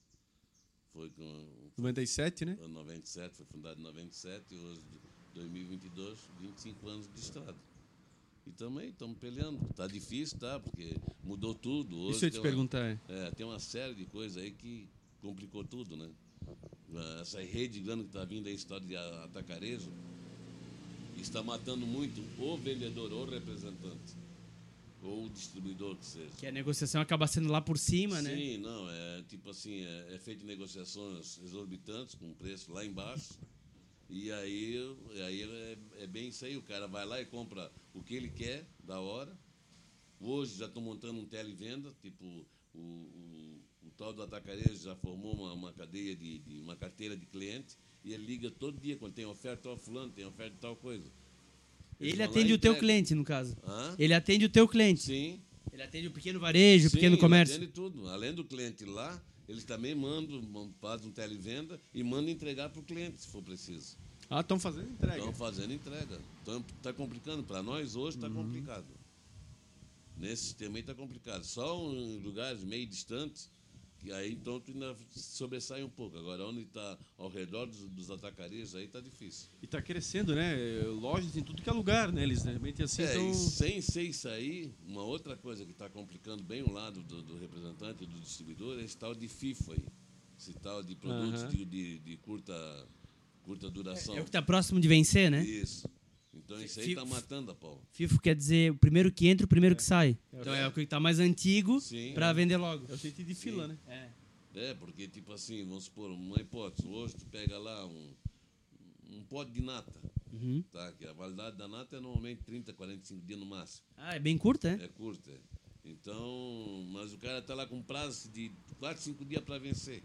Foi com
97, né?
em 97, foi fundada em 97 e hoje, 2022, 25 anos de estrada. E também estamos peleando. Está difícil, tá? Porque mudou tudo. Hoje
Isso eu te
tem uma-
perguntar. é.
tem uma série de coisas aí que complicou tudo, né? Essa rede grande que está vindo aí, história de atacarejo, está matando muito o vendedor ou o representante, ou o distribuidor que seja.
Que a negociação acaba sendo lá por cima, né?
Sim, não, é tipo assim, é, é feito negociações exorbitantes com preço lá embaixo. E aí, aí é, é bem isso aí, o cara vai lá e compra o que ele quer da hora. Hoje já estou montando um televenda, tipo, o, o, o tal do atacarejo já formou uma, uma cadeia de, de uma carteira de cliente e ele liga todo dia quando tem oferta, ó, fulano, tem oferta de tal coisa. Eles
Ele atende
e
o teu cliente, no caso.
Hã?
Ele atende o teu cliente.
Sim,
Ele atende o pequeno varejo, o
Sim,
pequeno
ele
comércio.
atende tudo. Além do cliente lá, eles também mandam, fazem um televenda e mandam entregar para o cliente, se for preciso.
Ah, estão fazendo entrega.
Estão fazendo entrega. Então está complicando. Para nós hoje está complicado. Nesse sistema aí está complicado. Só em lugares meio distantes, que aí então tu ainda sobressai um pouco. Agora, onde está ao redor dos, dos atacarias, aí está difícil.
E está crescendo, né? Lojas em tudo que é lugar, né? Eles realmente assim
É,
tão...
e sem ser isso aí, uma outra coisa que está complicando bem o lado do, do representante e do distribuidor é esse tal de FIFA aí. Esse tal de produtos
Aham.
de, de, de curta, curta duração.
É o que está próximo de vencer, né?
Isso. Então isso aí está matando a pau.
FIFO quer dizer o primeiro que entra, o primeiro que sai. Então é o que está mais antigo
Sim.
para vender logo.
É o jeito de fila, né?
É.
É, porque, tipo assim, vamos supor, uma hipótese. Hoje tu pega lá um, um pote de nata,
Uhum.
tá? Que a validade da nata é normalmente 30, 45 dias no máximo.
Ah, é bem curta, é?
É curta. é. Então, mas o cara tá lá com prazo de 4, 5 dias para vencer.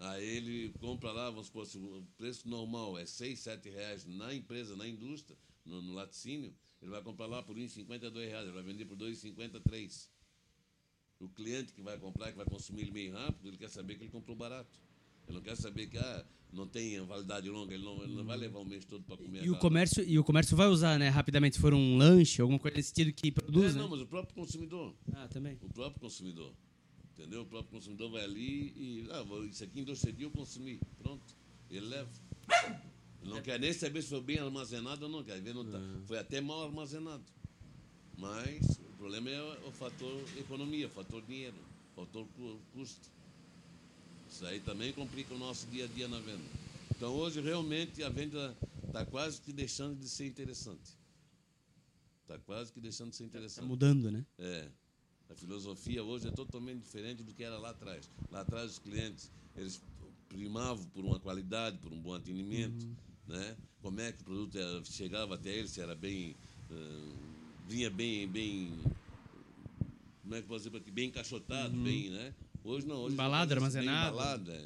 Aí ele compra lá, vamos supor, se o preço normal é 6, 7 reais na empresa, na indústria, no, no laticínio, ele vai comprar lá por 1,52 reais, ele vai vender por R$ 2,53. O cliente que vai comprar, que vai consumir ele meio rápido, ele quer saber que ele comprou barato. Ele não quer saber que ah, não tem validade longa, ele não, ele não vai levar um mês todo para comer
E o comércio, e o comércio vai usar, né, rapidamente, se for um lanche, alguma coisa nesse sentido que produz,
É,
né?
não, mas o próprio consumidor.
Ah, também.
O próprio consumidor. Entendeu? O próprio consumidor vai ali e. Ah, isso aqui em dois três dias eu consumi. Pronto. Ele leva. Ele não quer nem saber se foi bem armazenado ou não. Quer ver? Não tá. Foi até mal armazenado. Mas o problema é o, fator economia, o fator dinheiro, o fator cu- custo. Isso aí também complica o nosso dia a dia na venda. Então hoje realmente a venda está quase que deixando de ser interessante. Está quase que deixando de ser
Tá
interessante.
mudando, né?
É. A filosofia hoje é totalmente diferente do que era lá atrás. Lá atrás os clientes, eles primavam por uma qualidade, por um bom atendimento, né? Como é que o produto era- chegava até eles, se era bem eh, vinha bem bem como é que posso dizer para ti? bem encaixotado, bem, né? Hoje não, hoje
Embalado, armazenado.
embalado, é.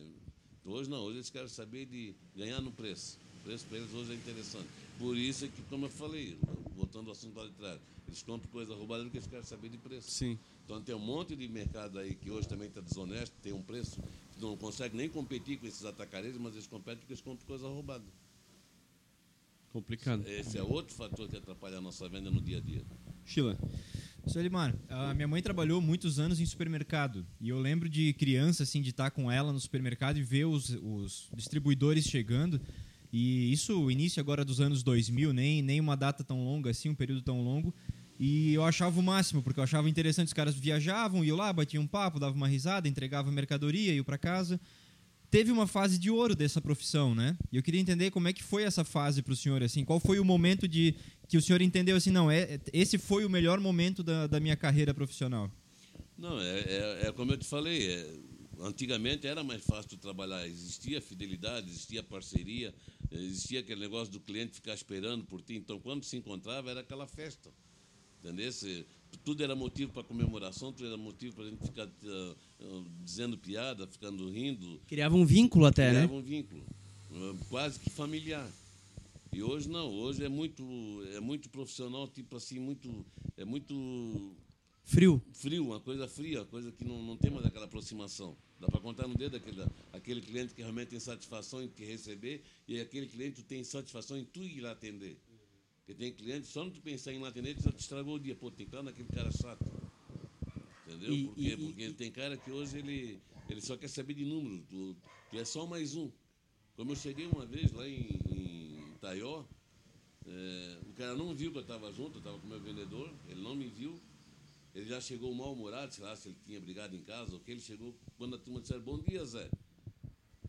Então, hoje não, hoje eles querem saber de ganhar no preço. O preço para eles hoje é interessante. Por isso é que, como eu falei, voltando ao assunto lá de trás, eles compram coisa roubada porque eles querem saber de preço.
Sim.
Então tem um monte de mercado aí que hoje também está desonesto, tem um preço, que não consegue nem competir com esses atacareiros, mas eles competem porque eles compram coisa roubada.
Complicado.
Esse é outro fator que atrapalha a nossa venda no dia a dia.
Sheila.
Seu Elimar, a minha mãe trabalhou muitos anos em supermercado e eu lembro de criança assim de estar com ela no supermercado e ver os, os distribuidores chegando e isso o início agora dos anos 2000 nem nem uma data tão longa assim um período tão longo e eu achava o máximo porque eu achava interessante os caras viajavam iam lá batiam um papo davam uma risada entregavam mercadoria iam para casa teve uma fase de ouro dessa profissão, né? E eu queria entender como é que foi essa fase para o senhor, assim, qual foi o momento de que o senhor entendeu assim, não, é esse foi o melhor momento da, da minha carreira profissional.
Não, é, é, é como eu te falei, é, antigamente era mais fácil trabalhar, existia fidelidade, existia parceria, existia aquele negócio do cliente ficar esperando por ti, então quando se encontrava era aquela festa, entendeu? Tudo era motivo para comemoração, tudo era motivo para a gente ficar ah, dizendo piada, ficando rindo,
Criava um vínculo até, né?
criava um vínculo, ah, quase que familiar. E hoje não, hoje é muito, é muito profissional, tipo assim, muito, é muito
Frio.
frio, uma coisa fria, uma coisa que não, não tem mais aquela aproximação. Dá para contar no dedo aquele, aquele cliente que realmente tem satisfação em te receber e aquele cliente que tem satisfação em tu ir lá atender. Porque tem cliente, só não tu pensar em tu já te estragou o dia. Pô, tem lá naquele cara chato. Entendeu?
E-
Por quê?
e-
Porque tem cara que hoje ele, ele só quer saber de número. Tu, tu é só mais um. Como eu cheguei uma vez lá em, em Itaió, é, o cara não viu que eu estava junto, eu estava com o meu vendedor, ele não me viu. Ele já chegou mal-humorado, sei lá se ele tinha brigado em casa ou que. Ele chegou quando a turma disseram: Bom dia, Zé.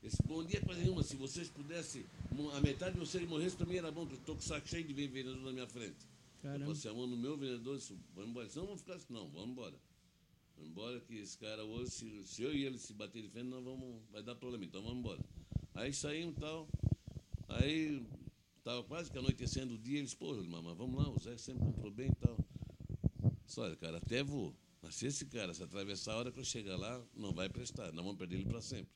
Esse bom dia é coisa nenhuma. Se vocês pudessem, a metade de vocês morresse, para mim era bom, porque eu estou com o saco cheio de ver vendedor na minha frente. Eu
Caramba.
passei a mão no meu vendedor e disse: Vamos embora. Não, vamos ficar assim. Não, vamos embora. Vamos embora, que esse cara hoje, se, se eu e ele se bater de frente, nós vamos, vai dar problema. Então vamos embora. Aí saímos e tal. Aí estava quase que anoitecendo o dia. Eles, pô, mamãe, vamos lá, o Zé sempre comprou bem e tal. Disse, olha, cara, até vou. Mas se esse cara se atravessar a hora que eu chegar lá, não vai prestar. Nós vamos perder ele para sempre.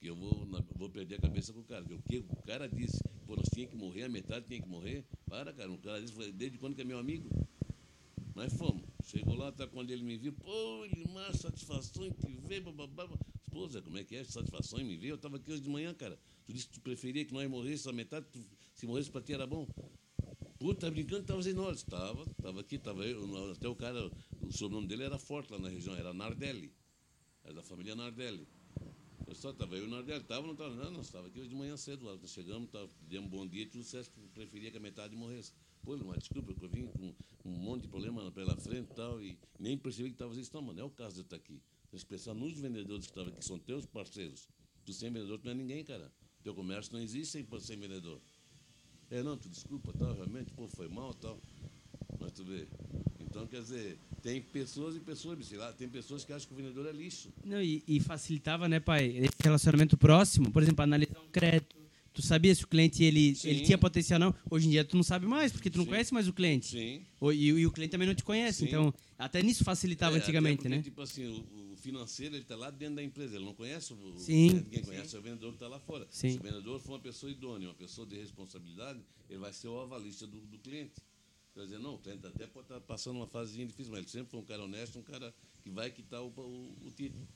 Porque eu vou, vou perder a cabeça com o cara. Porque o que cara disse, pô, nós tínhamos que morrer, a metade tinha que morrer. Para, cara, o cara disse, desde quando que é meu amigo? Nós fomos. Chegou lá, tá quando ele me viu, pô, mais satisfação em te ver, bababá. Zé, como é que é? Satisfação em me ver? Eu estava aqui hoje de manhã, cara. Tu disse que tu preferia que nós morrêssemos a metade, tu- se morresse para ti era bom. Pô, tá brincando, tava em nós. Tava, tava aqui, tava eu, até o cara, o sobrenome dele era forte lá na região, era Nardelli. É da família Nardelli. Só estava eu e o Nardelli. Estava não estava? Não, nós estava aqui hoje de manhã cedo. Lá. Nós chegamos, tava, demos um bom dia e tu disseste que preferia que a metade morresse. Pô, mas desculpa, eu vim com um monte de problema pela frente e tal, e nem percebi que estava isso. Não, mano, é o caso de eu estar aqui. Tens que pensar nos vendedores que estavam aqui, são teus parceiros. Tu sem vendedor, tu não é ninguém, cara. Teu comércio não existe sem, sem vendedor. É, não, tu desculpa, tal, realmente, pô, foi mal, tal. Mas tu vê. Então, quer dizer, tem pessoas e pessoas, sei lá, tem pessoas que acham que o vendedor é lixo.
Não, e, e facilitava, né, pai, esse relacionamento próximo, por exemplo, analisar um crédito. Tu sabia se o cliente ele,
Sim.
ele tinha potencial ou não. Hoje em dia tu não sabe mais, porque tu não
Sim.
conhece mais o cliente.
Sim.
O- E, e o cliente também não te conhece.
Sim.
Então, até nisso facilitava
É,
antigamente,
porque,
né?
Tipo assim, o, o financeiro ele está lá dentro da empresa, ele não conhece o,
Sim.
quem conhece é o vendedor que está lá fora.
Sim.
Se o vendedor for uma pessoa idônea, uma pessoa de responsabilidade, ele vai ser o avalista do, do cliente. Quer dizer, não, o cliente até pode estar passando uma fasezinha difícil, mas ele sempre foi um cara honesto, um cara que vai quitar o, o, o título.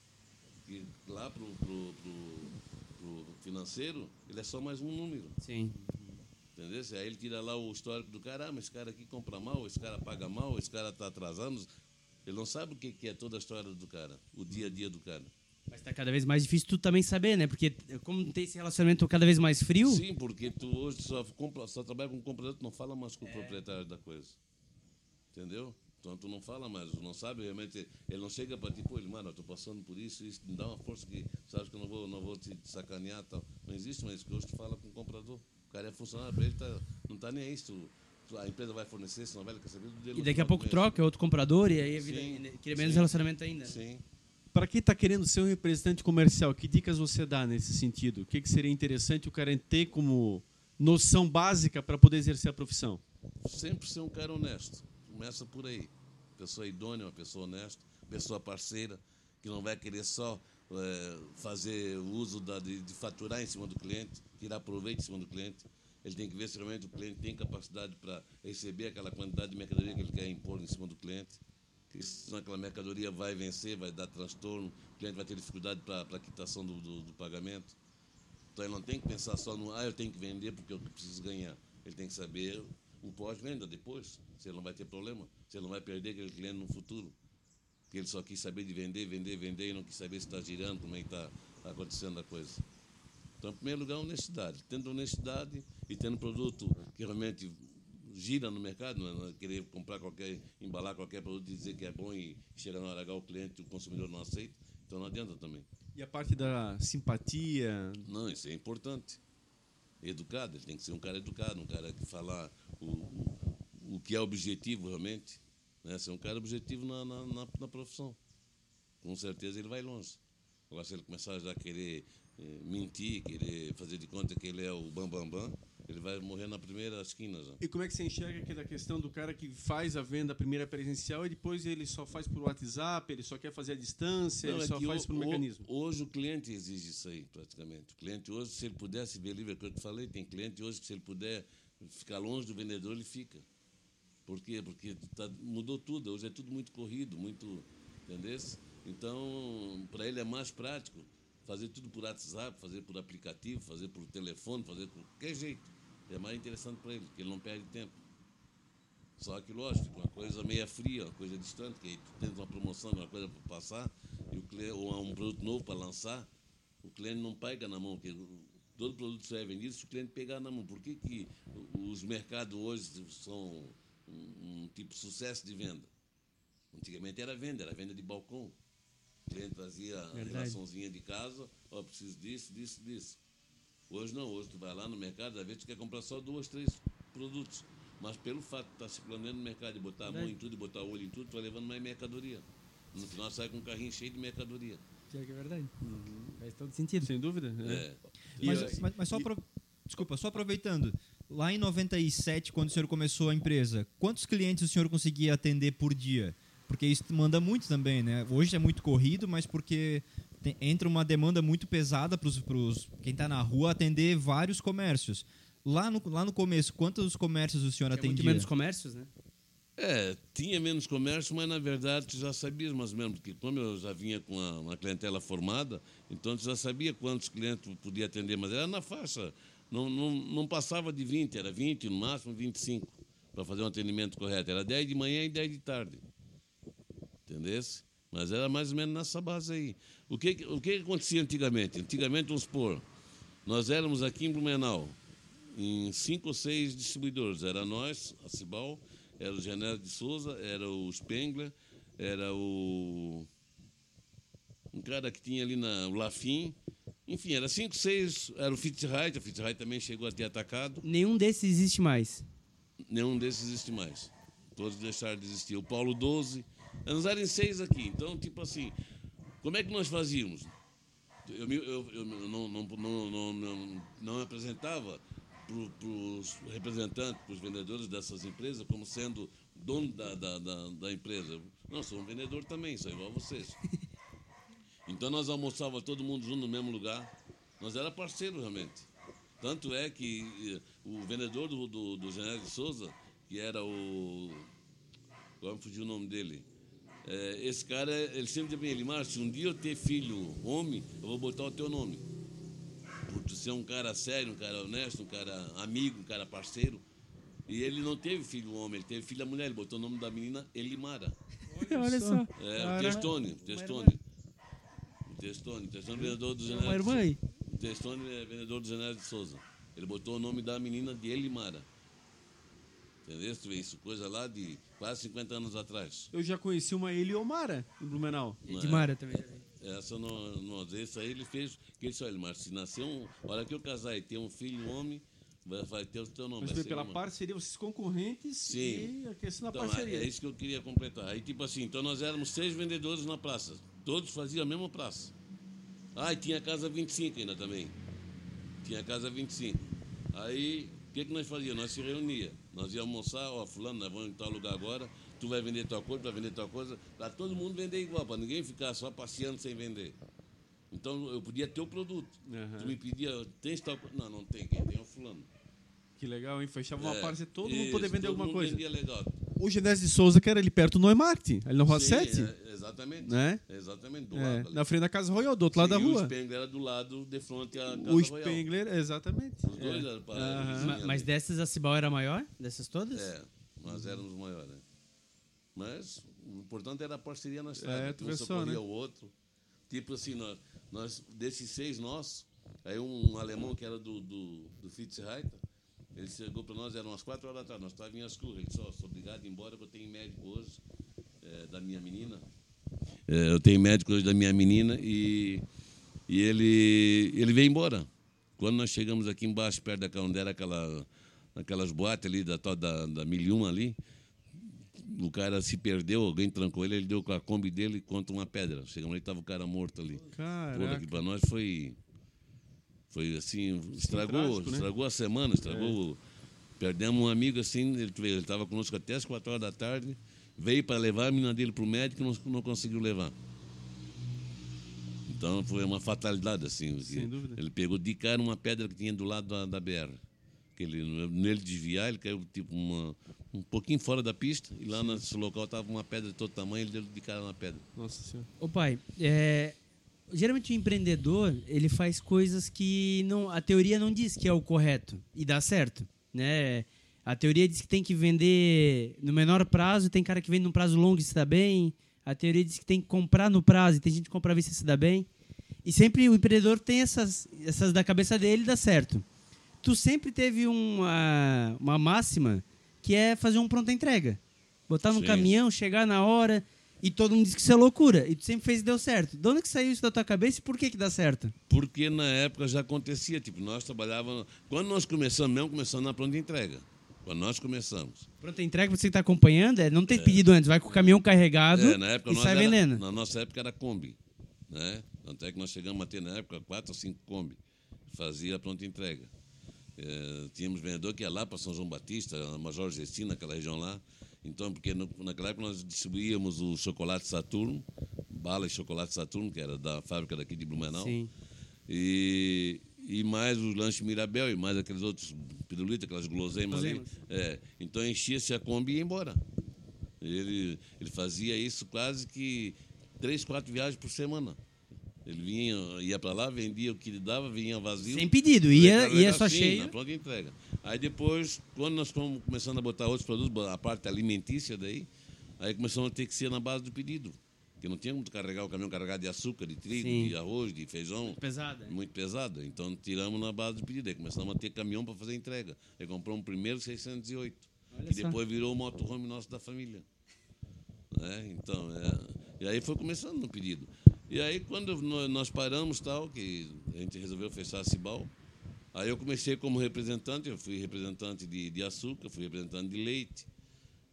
E lá pro, pro, pro, pro financeiro, ele é só mais um número.
Sim.
Entendeu? Aí ele tira lá o histórico do cara, ah, mas esse cara aqui compra mal, esse cara paga mal, esse cara está atrasando. Ele não sabe o que que é toda a história do cara, o dia a dia do cara.
Mas tá cada vez mais difícil tu também saber, né? Porque como tem esse relacionamento cada vez mais frio,
Sim, porque tu hoje só, compra, só trabalha com comprador, tu não fala mais com o proprietário da coisa. Entendeu? Então tu não fala mais, não sabe realmente. Ele não chega para ti, pô, ele, mano, eu estou passando por isso, isso me dá uma força que sabes que eu não vou, não vou te sacanear tal. Não existe mais que hoje tu fala com o comprador. O cara é funcionário, para ele tá, não está nem aí. Se tu, a empresa vai fornecer, se não vai, ele quer saber do dele.
e daqui a pouco troca, é outro comprador, e aí
Sim,
cria menos
sim.
relacionamento ainda. né?
Sim.
Para quem está querendo ser um representante comercial, que dicas você dá nesse sentido? O que, que seria interessante o cara ter como noção básica para poder exercer a profissão?
sempre ser um cara honesto. Começa por aí. Pessoa idônea, uma pessoa honesta, pessoa parceira, que não vai querer só eh, fazer uso da, de, de faturar em cima do cliente, tirar proveito em cima do cliente. Ele tem que ver se realmente o cliente tem capacidade para receber aquela quantidade de mercadoria que ele quer impor em cima do cliente. Senão aquela mercadoria vai vencer, vai dar transtorno, o cliente vai ter dificuldade para a quitação do, do, do pagamento. Então ele não tem que pensar só no, ah, eu tenho que vender porque eu preciso ganhar. Ele tem que saber o pós-venda depois, se ele não vai ter problema, se ele não vai perder aquele cliente no futuro. Porque ele só quis saber de vender, vender, vender e não quis saber se está girando, como é que está acontecendo a coisa. Então, em primeiro lugar, honestidade. Tendo honestidade e tendo produto que realmente gira no mercado, não é querer comprar qualquer, embalar qualquer produto e dizer que é bom e chega na hora H o cliente, o consumidor não aceita, então não adianta também.
E a parte da simpatia,
Não, isso é importante. Educado, ele tem que ser um cara educado, um cara que fala o, o, o que é objetivo realmente. Né? Ser um cara objetivo na, na, na, na profissão. Com certeza ele vai longe. Agora, se ele começar já a querer eh, mentir, querer fazer de conta que ele é o bambambam, bam, bam, ele vai morrer na primeira esquina já.
E como é que você enxerga aquela questão do cara que faz a venda primeira presencial e depois ele só faz por WhatsApp, ele só quer fazer a distância,
Não,
ele
é
só faz por mecanismo?
Hoje o cliente exige isso aí, praticamente. O cliente hoje, se ele pudesse ver livre, é que eu te falei, tem cliente hoje que se ele puder ficar longe do vendedor, ele fica. Por quê? Porque tá- mudou tudo, hoje é tudo muito corrido, muito. Entendeu? Então, para ele é mais prático fazer tudo por WhatsApp, fazer por aplicativo, fazer por telefone, fazer por qualquer jeito. É mais interessante para ele, porque ele não perde tempo. Só que, lógico, uma coisa meia fria, uma coisa distante, que aí tu tens uma promoção, uma coisa para passar, e o cliente, ou um produto novo para lançar, o cliente não pega na mão, porque todo produto só é vendido se o cliente pegar na mão. Por que, que os mercados hoje são um, um tipo de sucesso de venda? Antigamente era venda, era venda de balcão. O cliente trazia a
Verdade.
relaçãozinha de casa, ó, preciso disso, disso, disso. Hoje não, hoje tu vai lá no mercado, às vezes tu quer comprar só dois, três produtos. Mas pelo fato de estar circulando dentro do mercado e botar a mão em tudo e botar o olho em tudo, tu vai levando mais mercadoria. No final sai com um carrinho cheio de mercadoria.
Pior que é verdade. Faz todo sentido.
Sem dúvida.
É.
E,
Mas, mas- mas só apro- Desculpa, só aproveitando. Lá em 97, quando o senhor começou a empresa, quantos clientes o senhor conseguia atender por dia? Porque isso manda muito também, né? Hoje é muito corrido, mas porque tem- entra uma demanda muito pesada para quem está na rua atender vários comércios. Lá no, lá no começo, quantos comércios o senhor
muito
atendia?
menos comércios, né?
É, tinha menos comércio, mas na verdade tu já sabias mais ou menos, porque como eu já vinha com uma, uma clientela formada, então tu já sabia quantos clientes tu podia atender, mas era na faixa, não, não, não passava de 20, era 20, no máximo 25, para fazer um atendimento correto. Era 10 de manhã e 10 de tarde. Entendesse? Mas era mais ou menos nessa base aí. O que, o que, acontecia antigamente? Antigamente, vamos supor, nós éramos aqui em Blumenau, em cinco ou seis distribuidores. Era nós, a Cibal, era o Genésio de Souza, era o Spengler, era o. Um cara que tinha ali na o Lafim. Enfim, era cinco, seis. Era o Fitzreit, o Fitzreit também chegou a ter atacado.
Nenhum desses existe mais.
Nenhum desses existe mais. Todos deixaram de existir. O Paulo 12. Nós éramos seis aqui. Então, tipo assim, como é que nós fazíamos? Eu, eu, eu não, não, não, não, não, apresentava para os representantes, para os vendedores dessas empresas, como sendo dono da, da, da, da empresa. Não, sou um vendedor também, sou igual a vocês. [LAUGHS] Então nós almoçávamos todo mundo junto no mesmo lugar. Nós era parceiro realmente. Tanto é que eh, o vendedor do, do, do General de Souza, que era o. Agora me fugiu o nome dele. Eh, esse cara, ele sempre dizia para mim, Elimar, se um dia eu ter filho homem, eu vou botar o teu nome. Por tu ser um cara sério, um cara honesto, um cara amigo, um cara parceiro. E ele não teve filho homem, ele teve filha mulher, ele botou o nome da menina Elimara.
Olha só.
É, o Testone, o
uma
Testone. O Testone, o Testone, vendedor do
Uma
General de
irmã
Souza.
aí.
O Testone é vendedor do General de Souza. Ele botou o nome da menina de Elimara. Entendeu? Tu vê isso, coisa lá de quase 50 anos atrás.
Eu já conheci uma Eliomara em Blumenau.
E de Mara também.
Essa não, não, esse aí ele fez, que ele disse, olha, mas se nascer um, a hora que eu casar e ter um filho homem, vai, vai ter o teu nome.
Mas
vai
foi
ser
pela
Elimar.
parceria, vocês concorrentes
Sim.
e a questão da
Então,
parceria.
é, é isso que eu queria completar. Aí, tipo assim, então nós éramos seis vendedores na praça. Todos faziam a mesma praça. Ah, e tinha a casa 25 ainda também. Tinha a casa 25. Aí, o que, que nós fazíamos? Nós se reunia. Nós íamos almoçar, ó, fulano, nós vamos em tal lugar agora, tu vai vender tua coisa, tu vai vender tua coisa, para todo mundo vender igual, para ninguém ficar só passeando sem vender. Então eu podia ter o produto.
Aham.
Tu me pedia, tem tal coisa? Não, não tem, quem tem é o fulano.
Que legal, hein? Fechava uma
É,
parceria, todo mundo poder vender
todo
alguma
mundo
coisa.
vendia legal.
O Genésio de Souza, que era ali perto do Neumarkt, ali na Rua
Sim,
7,
é, exatamente.
né?
Exatamente, do
É,
lado. ali.
na frente da Casa Royal, do outro lado
Sim,
da
e O
rua.
Spengler era do lado, de frente à Casa
O
Royal.
Spengler, exatamente.
Os dois
É.
eram para
Aham.
Ma- Mas dessas a Cibal era maior? Dessas todas?
É, nós éramos maiores. né? Mas o importante era a parceria na
É,
estrada.
tu
um
vê só,
socorria
né?
o outro. Tipo assim, nós, nós, desses seis nós, aí um alemão que era do, do, do Fitzreiter, ele chegou para nós, eram umas quatro horas da tarde, nós estávamos em Ascurra. Ele disse, ó, sou obrigado a ir embora, eu tenho médico hoje, é, da minha menina. É, eu tenho médico hoje da minha menina e, e ele, ele veio embora. Quando nós chegamos aqui embaixo, perto da onde era aquela, aquelas boates ali, da, da, da 1001 ali, o cara se perdeu, alguém trancou ele, ele deu com a Kombi dele contra uma pedra. Chegamos e estava o cara morto ali. Pô,
Caraca.
aqui para nós foi. Foi assim, estragou,
trágico, né?
estragou a semana, estragou. Perdemos um amigo assim, ele estava conosco até as 4 horas da tarde, veio para levar a menina dele para o médico e não, não conseguiu levar. Então foi uma fatalidade, assim.
Sem dúvida.
Ele pegou de cara uma pedra que tinha do lado da, da BR. Que ele, nele desviar, ele caiu tipo uma, um pouquinho fora da pista, e lá nesse local estava uma pedra de todo tamanho, ele deu de cara na pedra.
Nossa senhora.
Ô pai, é, geralmente o empreendedor ele faz coisas que não, a teoria não diz que é o correto e dá certo, né? A teoria diz que tem que vender no menor prazo, tem cara que vende num prazo longo e se dá bem. A teoria diz que tem que comprar no prazo e tem gente que compra à vista se dá bem. E sempre o empreendedor tem essas, essas da cabeça dele e dá certo. Tu sempre teve uma, uma máxima que é fazer um pronta entrega. Botar no
Sim.
caminhão, chegar na hora e todo mundo diz que isso é loucura. E tu sempre fez e deu certo. De onde que saiu isso da tua cabeça e por que que dá certo?
Porque na época já acontecia, tipo, nós trabalhávamos. Quando nós começamos mesmo, começamos na pronta entrega. Quando nós começamos.
Pronta entrega, você que está acompanhando, é não ter pedido antes. Vai com o caminhão carregado
É, na época
e sai
era-
vendendo.
Na nossa época era Kombi. Né? Tanto é que nós chegamos a ter na época quatro ou cinco Kombi. Fazia a pronta entrega. É, tínhamos vendedor que ia lá para São João Batista, a Major Gestina, aquela região lá. Então, porque no- naquela época nós distribuíamos o chocolate Saturno, bala e chocolate Saturno, que era da fábrica daqui de Blumenau.
Sim.
E, e mais o lanche Mirabel e mais aqueles outros pirulitos, aquelas guloseimas ali. É, então enchia-se a Kombi e ia embora. Ele, ele fazia isso quase que três, quatro viagens por semana. Ele vinha, ia para lá, vendia o que ele dava, vinha vazio.
Sem pedido, ia, ia só
assim,
cheio.
Na pronta entrega. Aí depois, quando nós fomos começando a botar outros produtos, a parte alimentícia daí, aí começamos a ter que ser na base do pedido. Porque não tinha como carregar o caminhão carregado de açúcar, de trigo,
Sim.
de arroz, de feijão.
Pesada.
Muito pesado. Então tiramos na base do pedido. Aí começamos a ter caminhão para fazer entrega. Aí compramos o primeiro 608.
Olha
que
só.
depois virou o motorhome nosso da família. Né? Então, é, e aí foi começando no pedido. E aí quando nó- nós paramos, tal, que a gente resolveu fechar a Cibal, aí eu comecei como representante, eu fui representante de, de açúcar, fui representante de leite,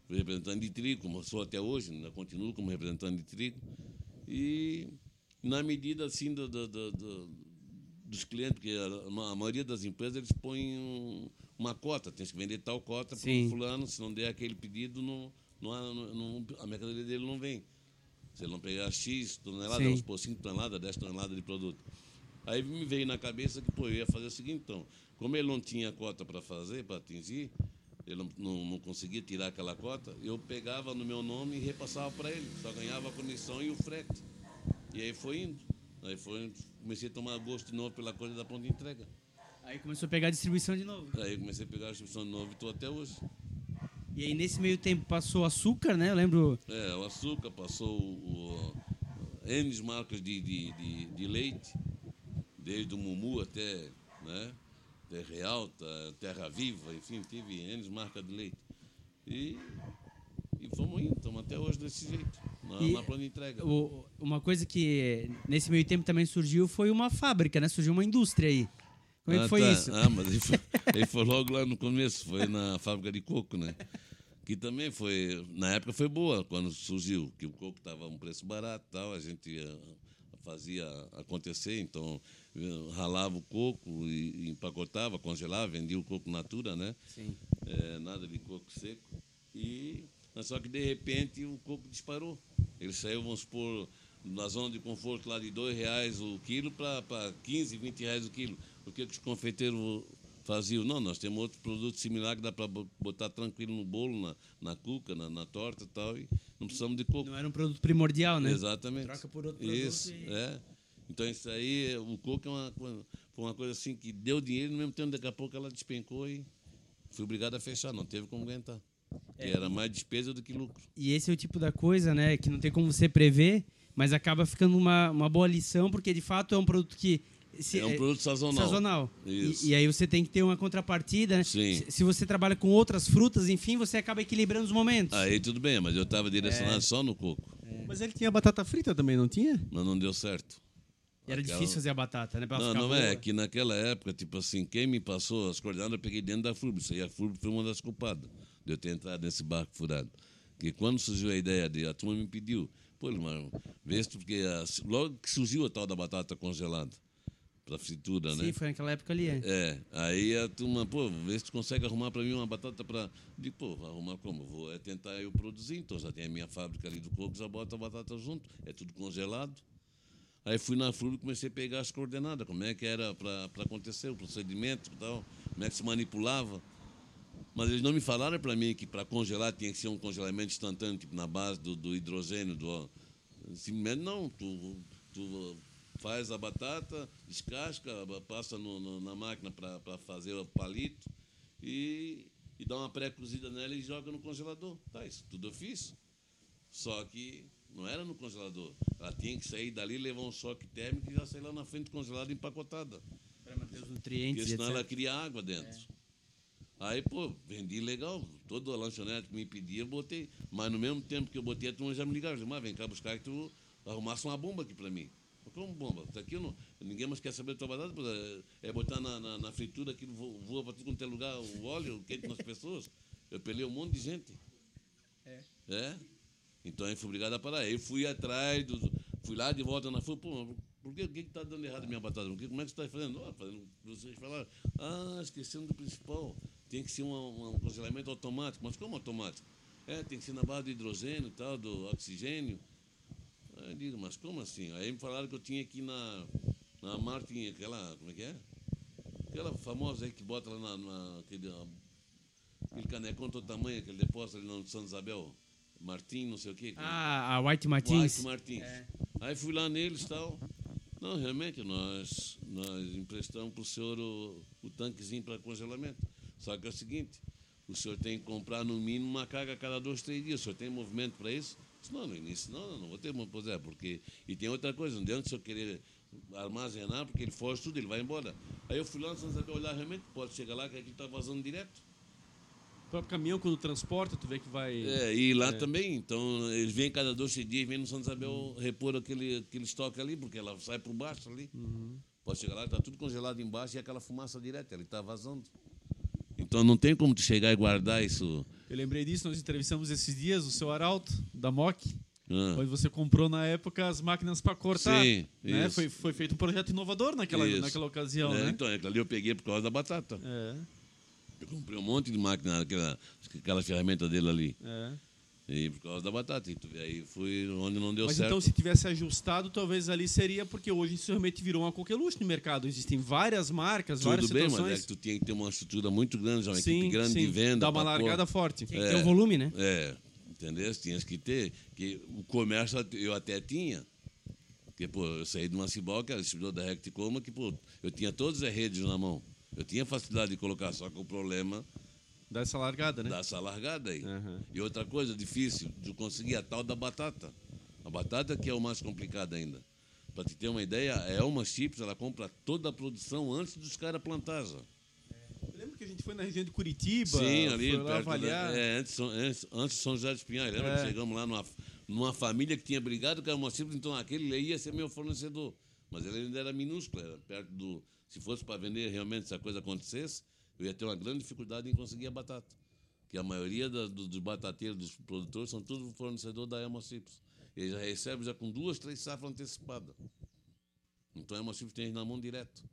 fui representante de trigo, como sou até hoje, ainda continuo como representante de trigo. E na medida assim do, do- do- do- dos clientes, porque a, maioria das empresas eles põem um- uma cota, tem que vender tal cota para o fulano, se não der aquele pedido, não, não- não- a mercadoria dele não vem. Se ele não pegar X toneladas,
Sim.
vamos supor 5 toneladas, 10 toneladas de produto. Aí me veio na cabeça que pô, eu ia fazer o seguinte, então, como ele não tinha cota para fazer, para atingir, ele não, não, não conseguia tirar aquela cota, eu pegava no meu nome e repassava para ele. Só ganhava a comissão e o frete. E aí foi indo. Aí foi, comecei a tomar gosto de novo pela coisa da ponta de entrega.
Aí começou a pegar a distribuição de novo.
Aí comecei a pegar a distribuição de novo e estou até hoje.
E aí nesse meio tempo passou açúcar, né? Eu lembro.
É, o açúcar passou o, o N marcas de, de, de, de leite, desde o Mumu até, né, até Realta, Terra Viva, enfim, tive N marcas de leite. E, e fomos indo, estamos até hoje desse jeito, na,
E
na plana de entrega.
o- uma coisa que nesse meio tempo também surgiu foi uma fábrica, né? Surgiu uma indústria aí. Como é que
Ah,
foi
tá.
isso?
Ah, mas [LAUGHS] ele foi, ele foi logo lá no começo, foi na fábrica de coco, né? Que também foi, na época foi boa quando surgiu, que o coco estava um preço barato e tal, a gente fazia acontecer, então eh, ralava o coco e, empacotava, congelava, vendia o coco natura, né?
Sim.
É, nada de coco seco. E, só que de repente o coco disparou. Ele saiu, vamos supor, na zona de conforto lá de R$ reais o quilo para 15, 20 reais o quilo. O que, que os confeiteiros faziam? Não, nós temos outro produto similar que dá para botar tranquilo no bolo, na, na cuca, na, na torta e tal, e não precisamos de coco.
Não era um produto primordial, né?
Exatamente.
Troca por outro produto
Isso,
e-
é. Então isso aí, o coco é uma, coisa- foi uma coisa assim que deu dinheiro, no mesmo tempo daqui a pouco ela despencou e fui obrigado a fechar, não teve como aguentar.
É,
E era mais despesa do que lucro.
E esse é o tipo da coisa, né? Que não tem como você prever, mas acaba ficando uma, uma boa lição, porque de fato é um produto que. Se-
é um produto sazonal.
sazonal.
Isso.
E, e aí você tem que ter uma contrapartida. né?
Sim.
Se, se você trabalha com outras frutas, enfim, você acaba equilibrando os momentos.
Aí tudo bem, mas eu estava direcionado
É.
só no coco.
Mas ele tinha batata frita também, não tinha?
Mas não deu certo.
E era
Aquela-
difícil fazer a batata, né?
Não, não
boa.
é. Que naquela época, tipo assim, quem me passou as coordenadas, eu peguei dentro da FURB. Isso aí, a FURB foi uma das culpadas de eu ter entrado nesse barco furado. Porque quando surgiu a ideia de. A turma me pediu, pô, irmão, vê se tu- porque logo que surgiu a tal da batata congelada, para fritura, né?
Sim, foi naquela época ali. É.
É, aí a turma, pô, vê se tu consegue arrumar para mim uma batata para. Digo, pô, arrumar como? Vou é tentar eu produzir, então já tem a minha fábrica ali do coco, já bota a batata junto, é tudo congelado. Aí fui na FURB e comecei a pegar as coordenadas, como é que era para acontecer, o procedimento e tal, como é que se manipulava. Mas eles não me falaram para mim que para congelar tinha que ser um congelamento instantâneo, tipo na base do, do hidrogênio, do simplesmente não, tu, tu faz a batata, descasca, passa no- no- na máquina para fazer o palito e, e dá uma pré-cozida nela e joga no congelador. Tá, isso tudo eu fiz. Só que não era no congelador. Ela tinha que sair dali, levar um choque térmico e já sair lá na frente congelada empacotada.
Pra manter os
Porque
nutrientes.
senão
etc.
ela cria água dentro. Aí, pô, vendi legal. Toda a lanchonete que me pedia, eu botei. Mas no mesmo tempo que eu botei, a turma já me ligava. Mas vem cá buscar que tu arrumasse uma bomba aqui pra mim. Eu, Como bomba? Tá aqui eu não, ninguém mais quer saber do pô, É, é botar na, na, na fritura, aquilo vo- voa pra tudo quanto é lugar, o óleo, o quente nas pessoas. Eu pelei um monte de gente.
É.
É? Então aí fui obrigado a parar. Aí fui atrás, do, fui lá de volta na FUR, pô, por que, está dando errado a minha batata? Como é que você está fazendo? Ah, fazendo? Vocês falaram, ah, esquecendo do principal. Tem que ser um, um congelamento automático. Mas como automático? É, tem que ser na base do hidrogênio e tal, do oxigênio. Aí eu digo, mas como assim? Aí me falaram que eu tinha ir na, na Martin, aquela, como é que é? Aquela famosa aí que bota lá na, na aquele, aquele canecão todo tamanho, aquele depósito ali no Santa Isabel. Martim, não sei o quê.
Ah, a White Martins.
White Martins.
É.
Aí fui lá neles e tal. Não, realmente, nós, nós emprestamos para o senhor o, o tanquezinho para congelamento. Só que é o seguinte, o senhor tem que comprar no mínimo uma carga a cada dois, três dias. O senhor tem movimento para isso? Disse, Não, no início, não, não, não vou ter pois é, porque. E tem outra coisa, não adianta se eu querer armazenar, porque ele foge tudo, ele vai embora. Aí eu fui lá sem saber olhar realmente, pode chegar lá que aqui está vazando direto.
O próprio caminhão, quando transporta, tu vê que vai.
É, e lá também, então eles vêm cada dois dias, vêm no São Isabel repor aquele, aquele estoque ali, porque ela sai por baixo ali. Pode chegar lá, está tudo congelado embaixo e aquela fumaça direta, ele está vazando. Então não tem como tu chegar e guardar isso.
Eu lembrei disso, nós entrevistamos esses dias o seu Arauto, da MOC,
Ah,
onde você comprou na época as máquinas para cortar.
Sim,
né? foi, foi feito um projeto inovador naquela,
Isso.
naquela ocasião,
é,
né?
Então, aquilo ali eu peguei por causa da batata.
É,
Eu comprei um monte de máquina, aquela, aquela ferramenta dele ali.
é.
E por causa da batata. E tu vê, aí fui onde não deu
Mas
certo.
então, se tivesse ajustado, talvez ali seria, porque hoje isso realmente virou uma coqueluche no mercado. Existem várias marcas, várias
Tudo bem, mas
situações.
é que tu tinha que ter uma estrutura muito grande, já uma
sim,
equipe grande
sim,
de venda.
Dá uma
pra pôr.
largada forte.
Tem que ter o volume, né?
É, entendeu? Tinhas que ter. Que o comércio eu até tinha. Porque, pô, eu saí de uma Cibal, que era distribuidor da Recticoma, que, pô, eu tinha todas as redes na mão. Eu tinha facilidade de colocar, só que o problema
Dá essa largada, né?
dá essa largada aí.
Aham.
E outra coisa difícil de conseguir a tal da batata. A batata que é o mais complicado ainda. Para te ter uma ideia, a Elma Chips, ela compra toda a produção antes dos caras plantar já.
Eu lembro que a gente foi na região de Curitiba,
Sim, ali
foi lá
perto da- é, antes, antes, antes de São José dos Pinhais. Lembra
É.
que chegamos lá numa, numa família que tinha brigado com a Elma Chips, então aquele ia ser meu fornecedor. Mas ele ainda era minúsculo, era perto do... Se fosse para vender realmente, se a coisa acontecesse, eu ia ter uma grande dificuldade em conseguir a batata. Que a maioria da- do- dos batateiros, dos produtores, são todos fornecedor da Elma Chips. Eles já recebem já com duas, três safras antecipadas. Então a Elma Chips tem na mão direto.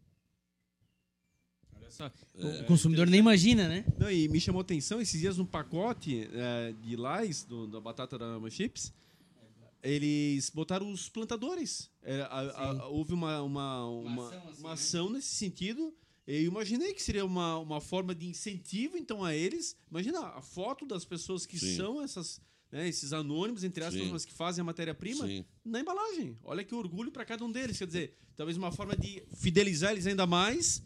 Só.
O consumidor nem imagina, né?
Não, e me chamou atenção esses dias no pacote é, de Lais, do, da batata da Alma Chips, eles botaram os plantadores. É, a- a- houve uma, uma, uma,
ação assim,
uma
né?
ação nesse sentido. Eu imaginei que seria uma, uma forma de incentivo, então, a eles. Imagina a foto das pessoas que
Sim.
são essas, né, esses anônimos, entre aspas,
Sim.
mas que fazem a matéria-prima, na embalagem. Olha que orgulho para cada um deles. Quer dizer, talvez uma forma de fidelizar eles ainda mais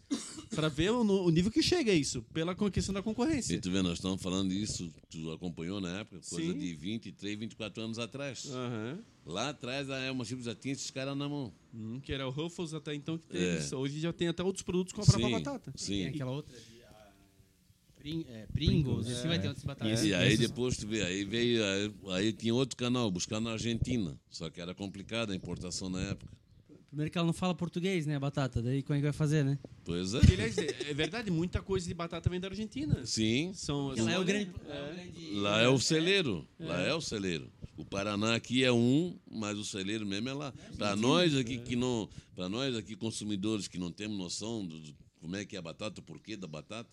para ver o, o nível que chega isso, pela questão da concorrência.
E tu vê, nós estamos falando disso, tu acompanhou na época, coisa
Sim.
de 23, 24 anos atrás.
Aham.
Lá atrás a Elma Chips já tinha esses caras na mão.
Hum, que era o Ruffles até então que teve.
É.
isso. Hoje já tem até outros produtos com a própria
Sim,
batata.
Tem
Sim.
aquela outra de ah, Pring- é, Pringles, assim vai ter outras batatas.
E aí depois tu vê, aí veio, aí, aí tinha outro canal, buscar na Argentina. Só que era complicado a importação na época.
Primeiro que ela não fala português, né, a batata. Daí como é que vai fazer, né?
Pois é.
Porque, aliás, é é verdade, muita coisa de batata vem da Argentina.
Sim.
São,
Porque lá é o
são-
grande... é grande-
Lá é o celeiro. Lá é o celeiro. O Paraná aqui é um, mas o celeiro mesmo é lá. Para nós aqui que não, para nós aqui consumidores que não temos noção do- como é que é a batata, o porquê da batata,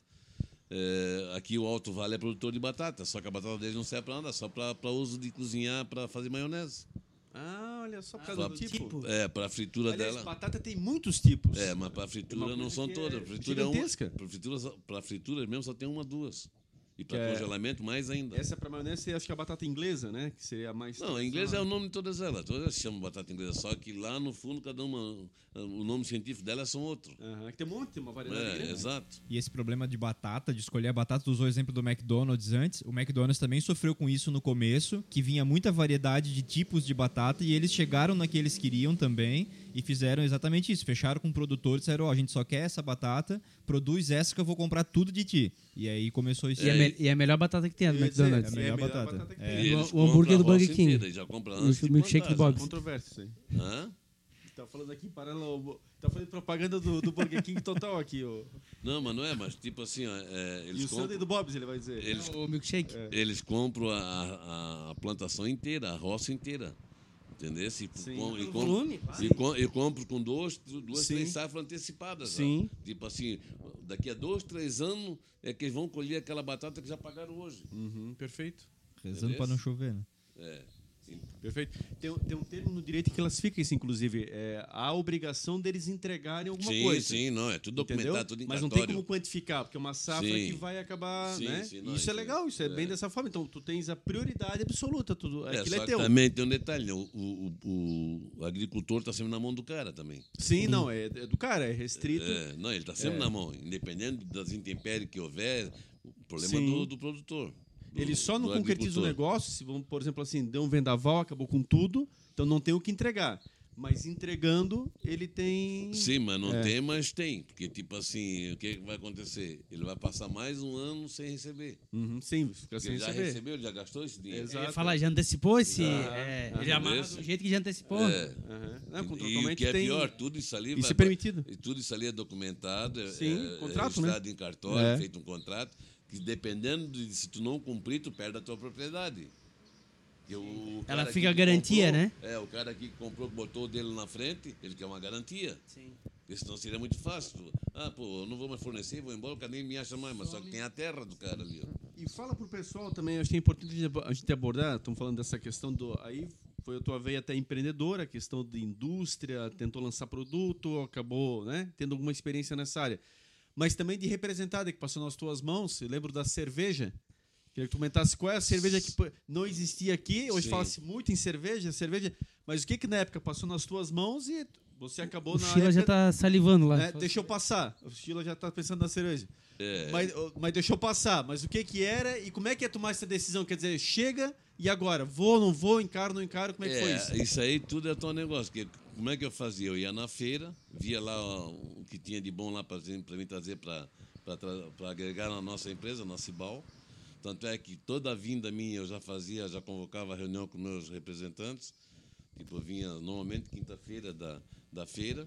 é, aqui o Alto Vale é produtor de batata, só que a batata deles não serve para nada, só para uso de cozinhar para fazer maionese.
Ah, olha só por causa
Pra-
do tipo.
É, para a fritura
Aliás,
dela.
batata tem muitos tipos.
É, mas para fritura
Uma
não são
que
todas.
é
fritura é uma,
gigantesca.
para fritura, pra fritura mesmo só tem uma, duas. E para
Que é-
congelamento mais ainda.
Essa é para maionese, acho que é a batata inglesa, né? Que seria a mais.
Não, em inglês é o nome de todas elas. Todas elas chamam batata inglesa, só que lá no fundo cada uma, o nome científico delas são outro.
Aham, que tem um monte, uma variedade
É,
grande.
exato.
E esse problema de batata, de escolher a batata, tu usou o exemplo do McDonald's antes. O McDonald's também sofreu com isso no começo, que vinha muita variedade de tipos de batata e eles chegaram na que eles queriam também e fizeram exatamente isso. Fecharam com o produtor e disseram: Ó, a gente só quer essa batata, produz essa que eu vou comprar tudo de ti. E aí começou isso.
E, é me- e é a melhor batata que tem, a do
ia dizer,
McDonald's.
É a melhor
é a melhor
batata.
batata que
É.
tem.
E
o- o hambúrguer do Burger King.
inteira, já
E o milkshake do Bob's.
Controverso isso aí.
Hã?
Tá falando aqui, paralelo. Tá fazendo propaganda do, do Burger King total aqui, ó.
Não, mas não é, mas tipo assim, ó, é,
E
eles,
o Sunday
compram,
do Bob's, ele vai dizer.
eles,
O milkshake.
eles compram a, a- a plantação inteira, a roça inteira. Entendeu? Com, e, com,
volume, claro.
e, com, e compro com dois, duas,
Sim.
três safras antecipadas. ó.
Sim.
Tipo assim, daqui a dois, três anos é que eles vão colher aquela batata que já pagaram hoje.
Uhum, perfeito.
Rezando pra não chover, né?
É.
Perfeito. Tem, um- tem um termo no direito que classifica isso, inclusive. É a obrigação deles entregarem alguma
Sim,
coisa.
sim, não, é tudo
Entendeu?
documentado, tudo em
Mas não tem como quantificar, porque é uma safra
Sim.
que vai acabar,
Sim,
né?
sim, não,
isso,
isso
é
é-
legal, isso é, bem
é.
dessa forma. Então, tu tens a prioridade absoluta, tudo,
É,
aquilo é teu.
também tem um detalhe, o, o, o, o agricultor está sempre na mão do cara também.
Sim, não, é, é do cara, é restrito.
É, não, ele está sempre
É.
na mão, independente das intempéries que houver, o problema
Sim.
do, do produtor.
Ele só não concretiza o negócio, se vamos, por exemplo, assim, deu um vendaval, acabou com tudo, então não tem o que entregar. Mas entregando, ele tem.
Sim, mas não
É.
tem, mas tem. Porque, tipo assim, o que, que vai acontecer? Ele vai passar mais um ano sem receber.
Uhum, sim, fica
Porque
sem
ele já
receber.
recebeu, ele já gastou esse dinheiro.
Exato.
Eu ia falar, já antecipou esse.
Ah,
é, ele amarra do jeito que já antecipou.
É.
Aham. Não,
E o que é
tem.
pior, tudo isso ali
Isso
vai,
é permitido.
e Tudo isso ali é documentado, é,
Sim,
é,
contrato,
é
né?
registrado em cartório,
É.
feito um contrato, que dependendo de se tu não cumprir, tu perde a tua propriedade. Que o- o
Ela fica a garantia,
comprou-
né?
É, o cara aqui que comprou, botou o dele na frente, ele quer uma garantia.
Sim.
Porque senão seria muito fácil. Ah, pô, eu não vou mais fornecer, vou embora, o cara nem me acha mais, mas só que tem a terra do cara ali. ó.
E fala pro pessoal também, acho que é importante a gente abordar, estamos falando dessa questão do. Aí foi a tua veia até empreendedora, questão de indústria, tentou lançar produto, acabou né, tendo alguma experiência nessa área. Mas também de representada, que passou nas tuas mãos. Eu lembro da cerveja. Queria que tu comentasse qual é a cerveja que não existia aqui. Hoje fala-se muito em cerveja, cerveja. Mas o que que na época passou nas tuas mãos e você acabou
O
na
Sheila já
época,
tá salivando lá.
né, Deixou passar. O Sheila já tá pensando na cerveja.
É,
Mas, mas deixou passar. Mas o que que era e como é que é tomar essa decisão? Quer dizer, chega e agora? Vou, não vou, encaro, não encaro? Como é que foi isso?
isso aí tudo é teu negócio. Que, como é que eu fazia? Eu ia na feira, via lá o que tinha de bom lá para mim trazer para agregar na nossa empresa, na Cibal. Tanto é que toda a vinda minha eu já fazia, já convocava reunião com meus representantes. Tipo, vinha normalmente quinta-feira da, da feira.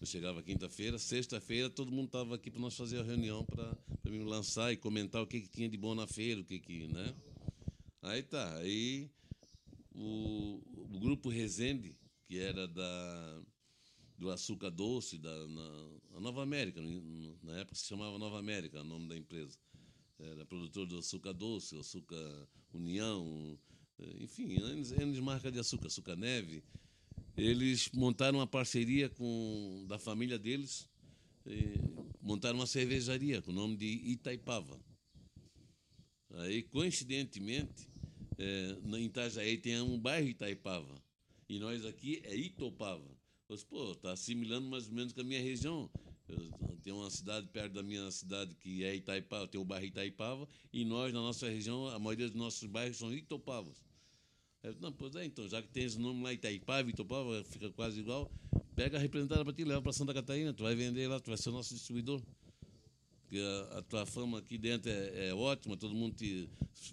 Eu chegava quinta-feira, sexta-feira todo mundo estava aqui para nós fazer a reunião para me lançar e comentar o que, que tinha de bom na feira, o que que, né? Aí tá, aí o, o grupo Resende, que era da, do açúcar doce, da, na, Nova América, na época se chamava Nova América, o nome da empresa. Era produtor do açúcar doce, açúcar União, eh, enfim, N, marca de açúcar, açúcar neve. Eles montaram uma parceria com da família deles, montaram uma cervejaria com o nome de Itaipava. Aí, coincidentemente, é, em Itajaí tem um bairro Itaipava. E nós aqui é Itopava. Eu disse, pô, tá assimilando mais ou menos com a minha região. Eu tenho uma cidade perto da minha cidade que é Itaipava, tem o bairro Itaipava, e nós, na nossa região, a maioria dos nossos bairros são Itopavas. Eu não, pois é, então, já que tem esse nome lá, Itaipava, Itopava, fica quase igual, pega a representada para ti, leva para Santa Catarina, tu vai vender lá, tu vai ser o nosso distribuidor. Porque a, a tua fama aqui dentro é, é ótima, todo mundo te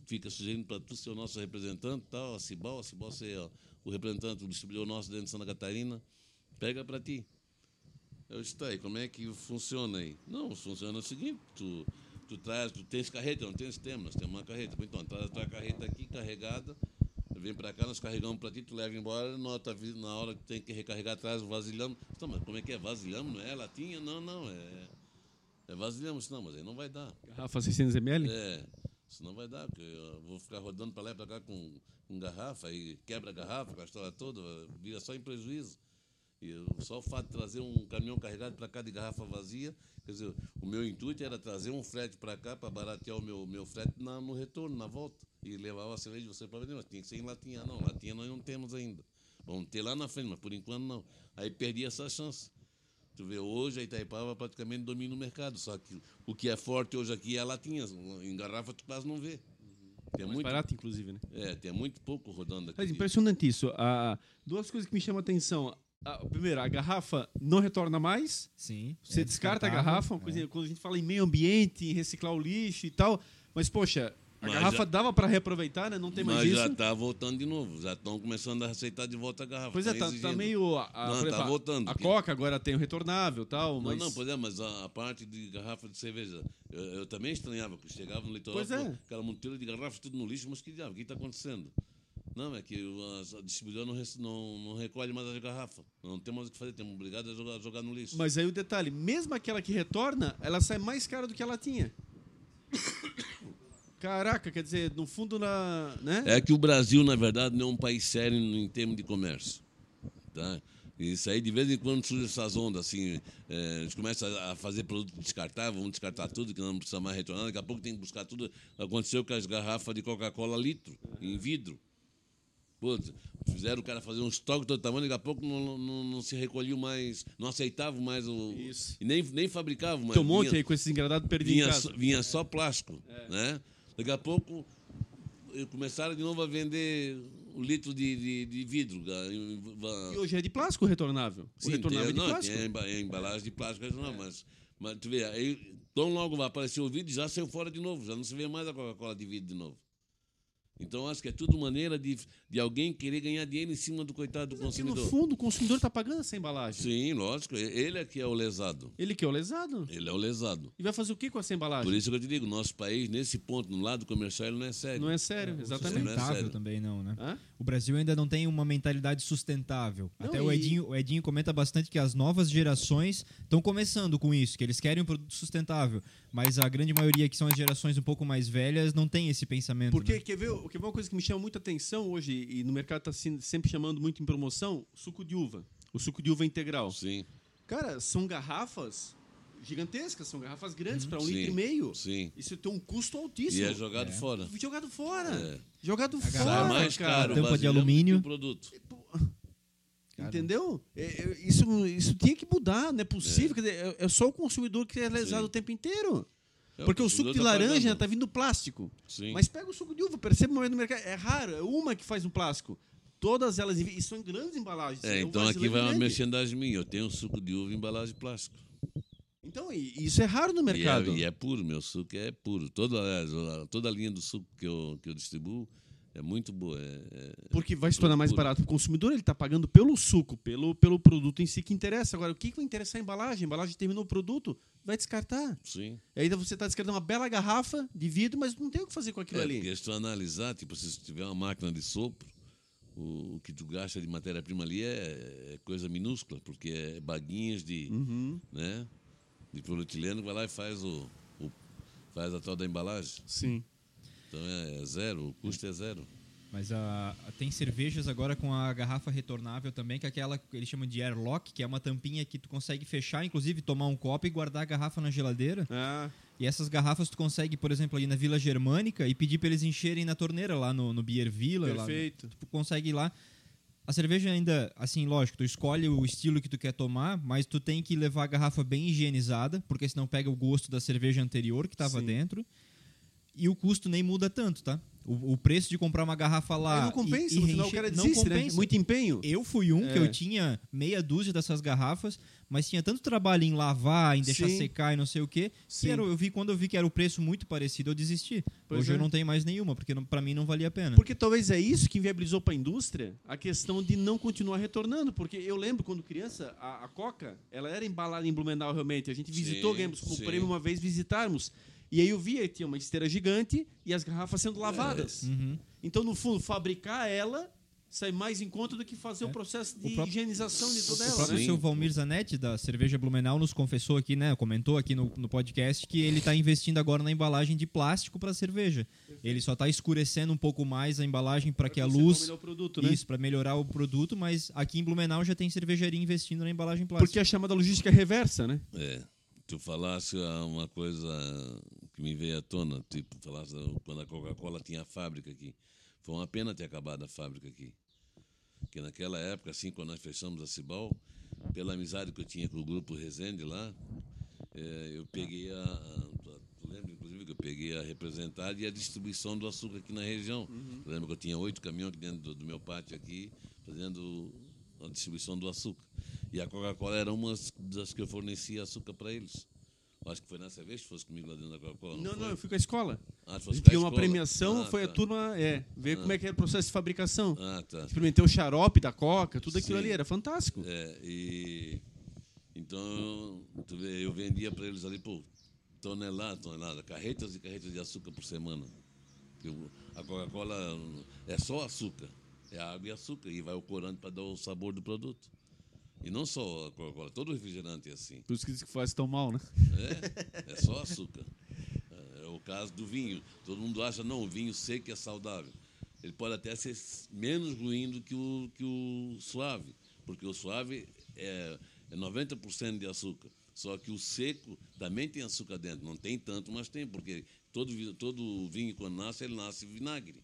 fica sugerindo para tu ser o nosso representante, tal, a Cibal, a Cibal ó, o representante, o distribuidor nosso dentro de Santa Catarina, pega para ti. Eu disse, tá aí, como é que funciona aí? Não, funciona o seguinte, tu, tu traz, tu tens carreta, não tens tema, nós temos uma carreta. Então, traz a tua carreta aqui carregada, vem para cá, nós carregamos para ti, tu leva embora, vi- na hora que tem que recarregar, traz o vasilhame. Então, mas como é que é? Vasilhame, não é latinha? Não, não, é, é disse, Não, mas aí não vai dar.
Garrafa 600ml?
É, isso não vai dar, porque eu vou ficar rodando para lá e para cá com, com garrafa, e quebra a garrafa, com a história toda, vira só em prejuízo. E só o fato de trazer um caminhão carregado para cá de garrafa vazia, quer dizer, o meu intuito era trazer um frete para cá para baratear o meu, meu frete na- no retorno, na volta, e levar a cerveja de você para vender, mas tinha que ser em latinha, não, latinha nós não temos ainda. Vamos ter lá na frente, mas por enquanto não. Aí perdi essa chance. Tu vê, hoje a Itaipava praticamente domina o mercado, só que o que é forte hoje aqui é a latinha, em garrafa tu quase não vê. Tem
Mais
muito,
barato, inclusive, né?
é, tem muito pouco rodando aqui.
Mas impressionante isso. Ah, duas coisas que me chamam a atenção. Ah, primeiro, a garrafa não retorna mais.
Sim.
Você
é
descarta a garrafa, uma
é.
coisa, quando a gente fala em meio ambiente, em reciclar o lixo e tal. Mas, poxa, a
Mas
garrafa
já-
dava para reaproveitar, né? Não tem mais
Mas
isso.
já está voltando de novo, já estão começando a aceitar de volta a garrafa.
Pois é, tá, tá
exigindo.
meio. A, a-
Não, tá
exemplo, a-
voltando,
A
porque-
Coca agora tem o retornável e tal.
Não,
Mas...
não, pois é, mas a, a parte de garrafa de cerveja, eu, eu também estranhava, porque chegava no litoral,
Pois é.
aquela monteira de garrafas tudo no lixo, mas que diabo, o que está acontecendo? Não, é que a distribuidora não, não, não recolhe mais as garrafas. Não tem mais o que fazer, temos obrigado a jogar, jogar no lixo.
Mas aí o detalhe, mesmo aquela que retorna, ela sai mais cara do que ela tinha. [COUGHS] Caraca, quer dizer, no fundo, na, né?
É que o Brasil, na verdade, não é um país sério em termos de comércio. Tá? Isso aí, de vez em quando, surge essas ondas, assim, é, a gente começa a fazer produto descartável, vamos descartar tudo, que não precisa mais retornar, daqui a pouco tem que buscar tudo. Aconteceu com as garrafas de Coca-Cola litro, em vidro. Pô, fizeram o cara fazer um estoque todo tamanho, daqui a pouco não, não, não se recolhiam mais, não aceitavam mais o...
Isso.
E nem, nem fabricavam mais.
Tem um monte
vinha-
aí com esses engradados perdidos
vinha vinha só plástico, né? Daqui a pouco eh, começaram de novo a vender o litro de, de, de vidro.
E hoje é de plástico retornável. O
Sim,
retornável é
tem,
de
não,
plástico.
tem a emba- a embalagem de plástico, não, mas, mas tu vê, aí tão logo vai aparecer o vidro, já saiu fora de novo, já não se vê mais a Coca-Cola de vidro de novo. Então acho que é tudo maneira de, de alguém querer ganhar dinheiro em cima do coitado do
Porque no
consumidor.
fundo o consumidor está pagando essa embalagem.
Sim, lógico, ele é que é o lesado.
Ele que é o lesado.
Ele é o lesado.
E vai fazer o que com essa embalagem?
Por isso que eu te digo, nosso país, nesse ponto, no lado comercial, ele não é sério.
Não é sério, exatamente.
não é sério.
também não, né?
Hã?
O Brasil ainda não tem uma mentalidade sustentável.
Não,
Até o
e-
Edinho, o Edinho comenta bastante que as novas gerações estão começando com isso, que eles querem um produto sustentável. Mas a grande maioria, que são as gerações um pouco mais velhas, não tem esse pensamento.
Porque
né?
quer ver, ver uma coisa que me chama muita atenção hoje e no mercado está sempre chamando muito em promoção? Suco de uva. O suco de uva integral.
Sim,
Cara, são garrafas gigantescas, são garrafas grandes para um
Sim,
litro e meio.
sim.
Isso tem um custo
E
altíssimo.
é jogado
É.
fora.
Jogado fora.
É.
Jogado
garrafa-
fora,
Sai mais caro
Tampa de alumínio.
o produto.
Entendeu? É, é, isso, isso tinha que mudar, não é possível. Quer dizer, é, é só o consumidor que é lesado
Sim.
o tempo inteiro.
É,
Porque o suco de
tá
laranja
pagando.
está vindo plástico.
Sim.
Mas pega o suco de uva, percebe o momento no mercado. É raro, é uma que faz no plástico. Todas elas, e são em grandes embalagens.
É,
o
então aqui vai uma
grande.
merchandising minha. Eu tenho suco de uva em embalagem de plástico.
Então, e- e isso é raro no
E
mercado.
é, e é puro, meu suco é puro. Toda, a- toda a linha do suco que eu, que eu distribuo é muito boa. É, é-
Porque vai se tornar mais barato para o consumidor, ele está pagando pelo suco, pelo, pelo produto em si que interessa. Agora, o que, que vai interessar a embalagem? A embalagem terminou o produto, vai descartar.
sim.
E ainda você está descartando uma bela garrafa de vidro, mas não tem o que fazer com aquilo
É,
ali.
porque se tu analisar, tipo, se tiver uma máquina de sopro, o, o que tu gasta de matéria-prima ali é, é coisa minúscula, porque é baguinhas de,
Uhum.
né, de polietileno vai lá e faz, o, o- faz a tal da embalagem.
Sim.
Então é, é zero, o custo é zero.
Mas a, a- tem cervejas agora com a garrafa retornável também, que é aquela que eles chamam de airlock, que é uma tampinha que tu consegue fechar, inclusive tomar um copo e guardar a garrafa na geladeira.
Ah,
E essas garrafas tu consegue, por exemplo, ali na Vila Germânica e pedir para eles encherem na torneira lá no, no Beer Villa. lá.
perfeito.
tu consegue ir lá. A cerveja ainda, assim, lógico, tu escolhe o estilo que tu quer tomar, mas tu tem que levar a garrafa bem higienizada, porque senão pega o gosto da cerveja anterior que estava dentro. E o custo nem muda tanto, tá? O, o preço de comprar uma garrafa lá.
Aí não compensa,
e, e
no final o
reencher-
cara
não
desiste, né?
compensa.
Muito empenho.
Eu fui um que
É.
eu tinha meia dúzia dessas garrafas, mas tinha tanto trabalho em lavar, em deixar
Sim.
secar e não sei o quê,
Sim.
que era, eu vi quando eu vi que era o preço muito parecido, eu desisti.
Pois
Hoje
é.
eu não tenho mais nenhuma, porque não, para mim não valia a pena.
Porque talvez é isso que inviabilizou para a indústria a questão de não continuar retornando. Porque eu lembro quando criança, a, a Coca, ela era embalada em Blumenau realmente. A gente visitou, ganhamos como prêmio uma vez visitarmos. E aí eu via que tinha uma esteira gigante e as garrafas sendo lavadas.
Uhum.
Então, no fundo, fabricar ela sai mais em conta do que fazer o processo de
O próprio-
higienização de toda
O
ela.
próprio
né?
Seu Valmir Zanetti, da Cerveja Blumenau, nos confessou aqui, né? Comentou aqui no, no podcast que ele está investindo agora na embalagem de plástico para cerveja. Ele só está escurecendo um pouco mais a embalagem para que a luz.
melhor o produto, né?
Isso, para melhorar o produto, mas aqui em Blumenau já tem cervejaria investindo na embalagem plástica.
Porque é a chamada logística reversa, né?
É. Tu falasse uma coisa que me veio à tona, tipo, falasse quando a Coca-Cola tinha a fábrica aqui. Foi uma pena ter acabado a fábrica aqui. Porque naquela época, assim, quando nós fechamos a Cibal, pela amizade que eu tinha com o grupo Resende lá, eh, eu peguei a. a- Tu lembra, inclusive, que eu peguei a representar e a distribuição do açúcar aqui na região. Eu lembro que eu tinha oito caminhões aqui dentro do, do meu pátio aqui, fazendo a distribuição do açúcar. E a Coca-Cola era uma das que eu fornecia açúcar para eles. Eu Acho que foi nessa vez que fosse comigo lá dentro da Coca-Cola.
Não,
foi?
não, eu fui com a escola.
Ah, tu
A gente
a
ganhou uma premiação,
Ah,
foi a
tá.
turma, é, ver como é que era o processo de fabricação.
Ah, tá.
Experimentei o xarope da Coca, tudo aquilo
Sim.
ali, era fantástico.
É, e então tu vê, eu vendia para eles ali por tonelada, tonelada, carretas e carretas de açúcar por semana. A Coca-Cola é só açúcar, é água e açúcar e vai o corante para dar o sabor do produto. E não só a Coca-Cola, todo refrigerante é assim.
Por isso que diz que faz tão mal, né?
É, é só açúcar. É o caso do vinho. Todo mundo acha, não, o vinho seco é saudável. Ele pode até ser menos ruim do que o, que o suave, porque o suave é, é 90% de açúcar. Só que o seco também tem açúcar dentro. Não tem tanto, mas tem, porque todo, todo vinho, quando nasce, ele nasce vinagre.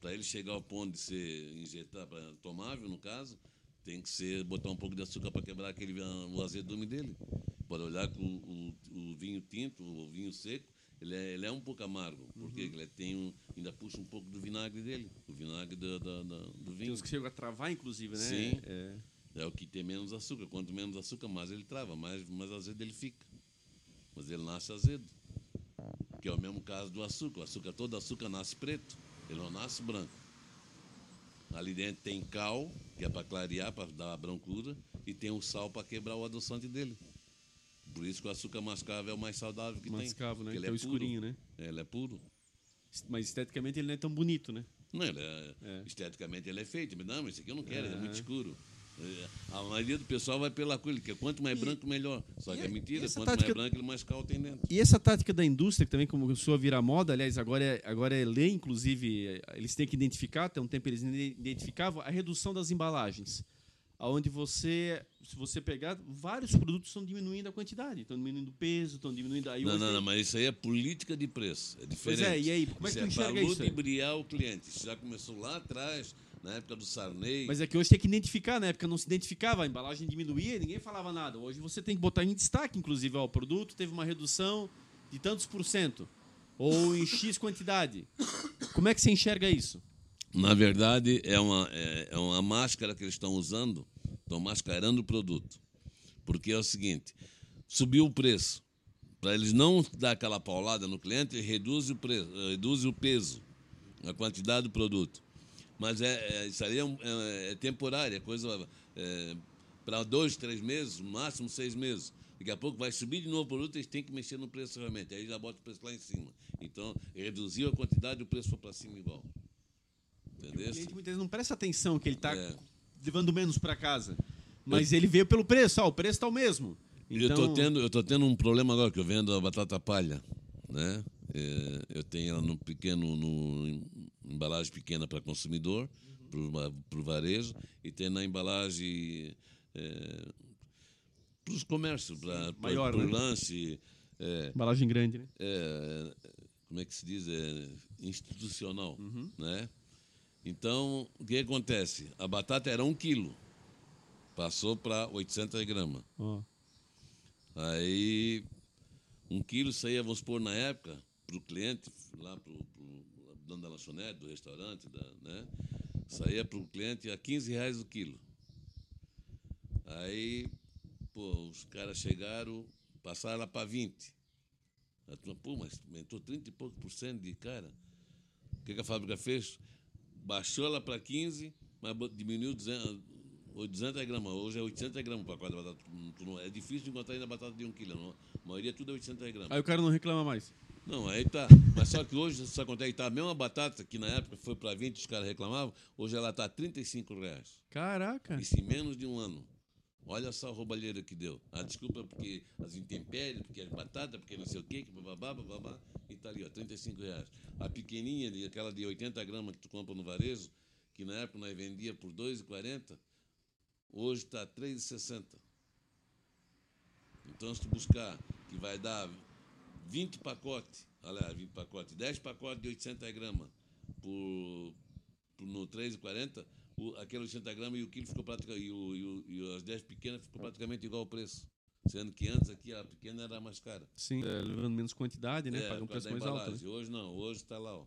Para ele chegar ao ponto de ser injetado, para tomável, no caso, tem que ser botar um pouco de açúcar para quebrar aquele, o azedume dele. Pode olhar que o, o- o vinho tinto, o vinho seco, ele é, ele é um pouco amargo, porque
Uhum.
ele tem um, ainda puxa um pouco do vinagre dele, o vinagre do, do, do, do
Tem
vinho.
uns que chegam a travar, inclusive, né?
Sim.
É.
É o que tem menos açúcar. Quanto menos açúcar, mais ele trava, mais, mais azedo ele fica. Mas ele nasce azedo. Que é o mesmo caso do açúcar. O açúcar, todo açúcar nasce preto, ele não nasce branco. Ali dentro tem cal, que é para clarear, para dar a brancura, e tem o sal para quebrar o adoçante dele. Por isso que o açúcar mascavo é o mais saudável que
Mascavo,
tem.
né?
porque
Que é o escurinho, né?
É, ele é puro.
Mas esteticamente ele não é tão bonito, né?
Não, ele é,
É.
esteticamente ele é feito. Mas não, esse aqui eu não quero, ele é muito
Aham.
escuro. É, A maioria do pessoal vai pela cor, ele quer quanto mais branco, melhor. Só que
e-
é
e
mentira, quanto
tática-
mais branco, ele mais cal tem dentro.
E essa tática da indústria, que também começou a virar moda, aliás, agora é, agora é lei, inclusive, é, eles têm que identificar, até um tempo eles identificavam, a redução das embalagens. Onde você, se você pegar, vários produtos estão diminuindo a quantidade, estão diminuindo o peso, estão diminuindo... Aí
Não, não,
tem-
não, mas isso aí é política de preço. É diferente.
Pois é, e aí, como é que tu enxerga
é para
aí?
ludibriar o cliente. Isso já começou lá atrás, na época do Sarney.
Mas é que hoje tem que identificar, na época não se identificava, a embalagem diminuía e ninguém falava nada. Hoje você tem que botar em destaque, inclusive, ó, o produto teve uma redução de tantos por cento, ou em X quantidade. Como é que você enxerga isso?
Na verdade, é uma, é, é uma máscara que eles estão usando, estão mascarando o produto. Porque é o seguinte: subiu o preço. Para eles não dar aquela paulada no cliente, reduz o, preço, reduz o peso, a quantidade do produto. Mas é, é- isso aí é, um- é- é temporário, é coisa para dois, três meses, máximo seis meses. Daqui a pouco vai subir de novo o produto, eles têm que mexer no preço realmente. Aí já bota o preço lá em cima. Então, reduziu a quantidade, o preço foi para cima igual.
O
Entendeu?
cliente muitas vezes não presta atenção que ele está
É.
levando menos para casa. Mas ele veio pelo preço, ah, o preço está o mesmo.
Eu
Então,
tô tendo, eu tô tendo um problema agora que eu vendo a batata palha, né? É, eu tenho ela no pequeno, no embalagem pequena para consumidor, para o varejo, e tem na embalagem para os comércios, para o
né?
lanche, é,
embalagem grande, né?
é, como é que se diz, é, institucional,
Uhum.
né? Então, o que acontece? A batata era um quilo, passou para 800 gramas.
Ó.
Aí, um quilo saía, vamos supor, na época, para o cliente, lá para o dono da lanchonete, do restaurante, da, né? saía para o cliente a 15 reais o quilo. Aí, pô, os caras chegaram, passaram lá para 20. A turma, pô, mas aumentou 30 e pouco por cento de cara. O que, que a fábrica fez? Baixou ela para 15, mas diminuiu 200, 200 gramas. Hoje é 800 gramas o pacote de batata. É difícil encontrar ainda batata de 1 quilo. não. A maioria tudo é 800 gramas.
Aí o cara não reclama mais.
Não, aí tá. Mas só que hoje, isso acontece, tá a mesma batata que na época foi para 20, os caras reclamavam, hoje ela está a 35 reais.
Caraca.
Isso em menos de um ano. Olha só a roubalheira que deu. A desculpa é porque as intempéries, porque as batatas, porque não sei o quê, que bababá, bababá, e tá ali, ó, 35 reais. A pequenininha, aquela de 80 gramas que tu compra no varejo, que na época nós vendia por 2,40, hoje está 3,60. Então, se tu buscar, que vai dar 20 pacotes, olha, 20 pacotes, 10 pacotes de 800 gramas por, por no 3,40, o- aquele 80 gramas e o quilo ficou praticamente, e, o, e, o, e as 10 pequenas ficou praticamente igual o preço. Sendo que antes aqui a pequena era mais cara.
Sim, é, levando menos quantidade, né?
É,
Paga um preço mais alto. Né?
Hoje não, hoje está lá, ó.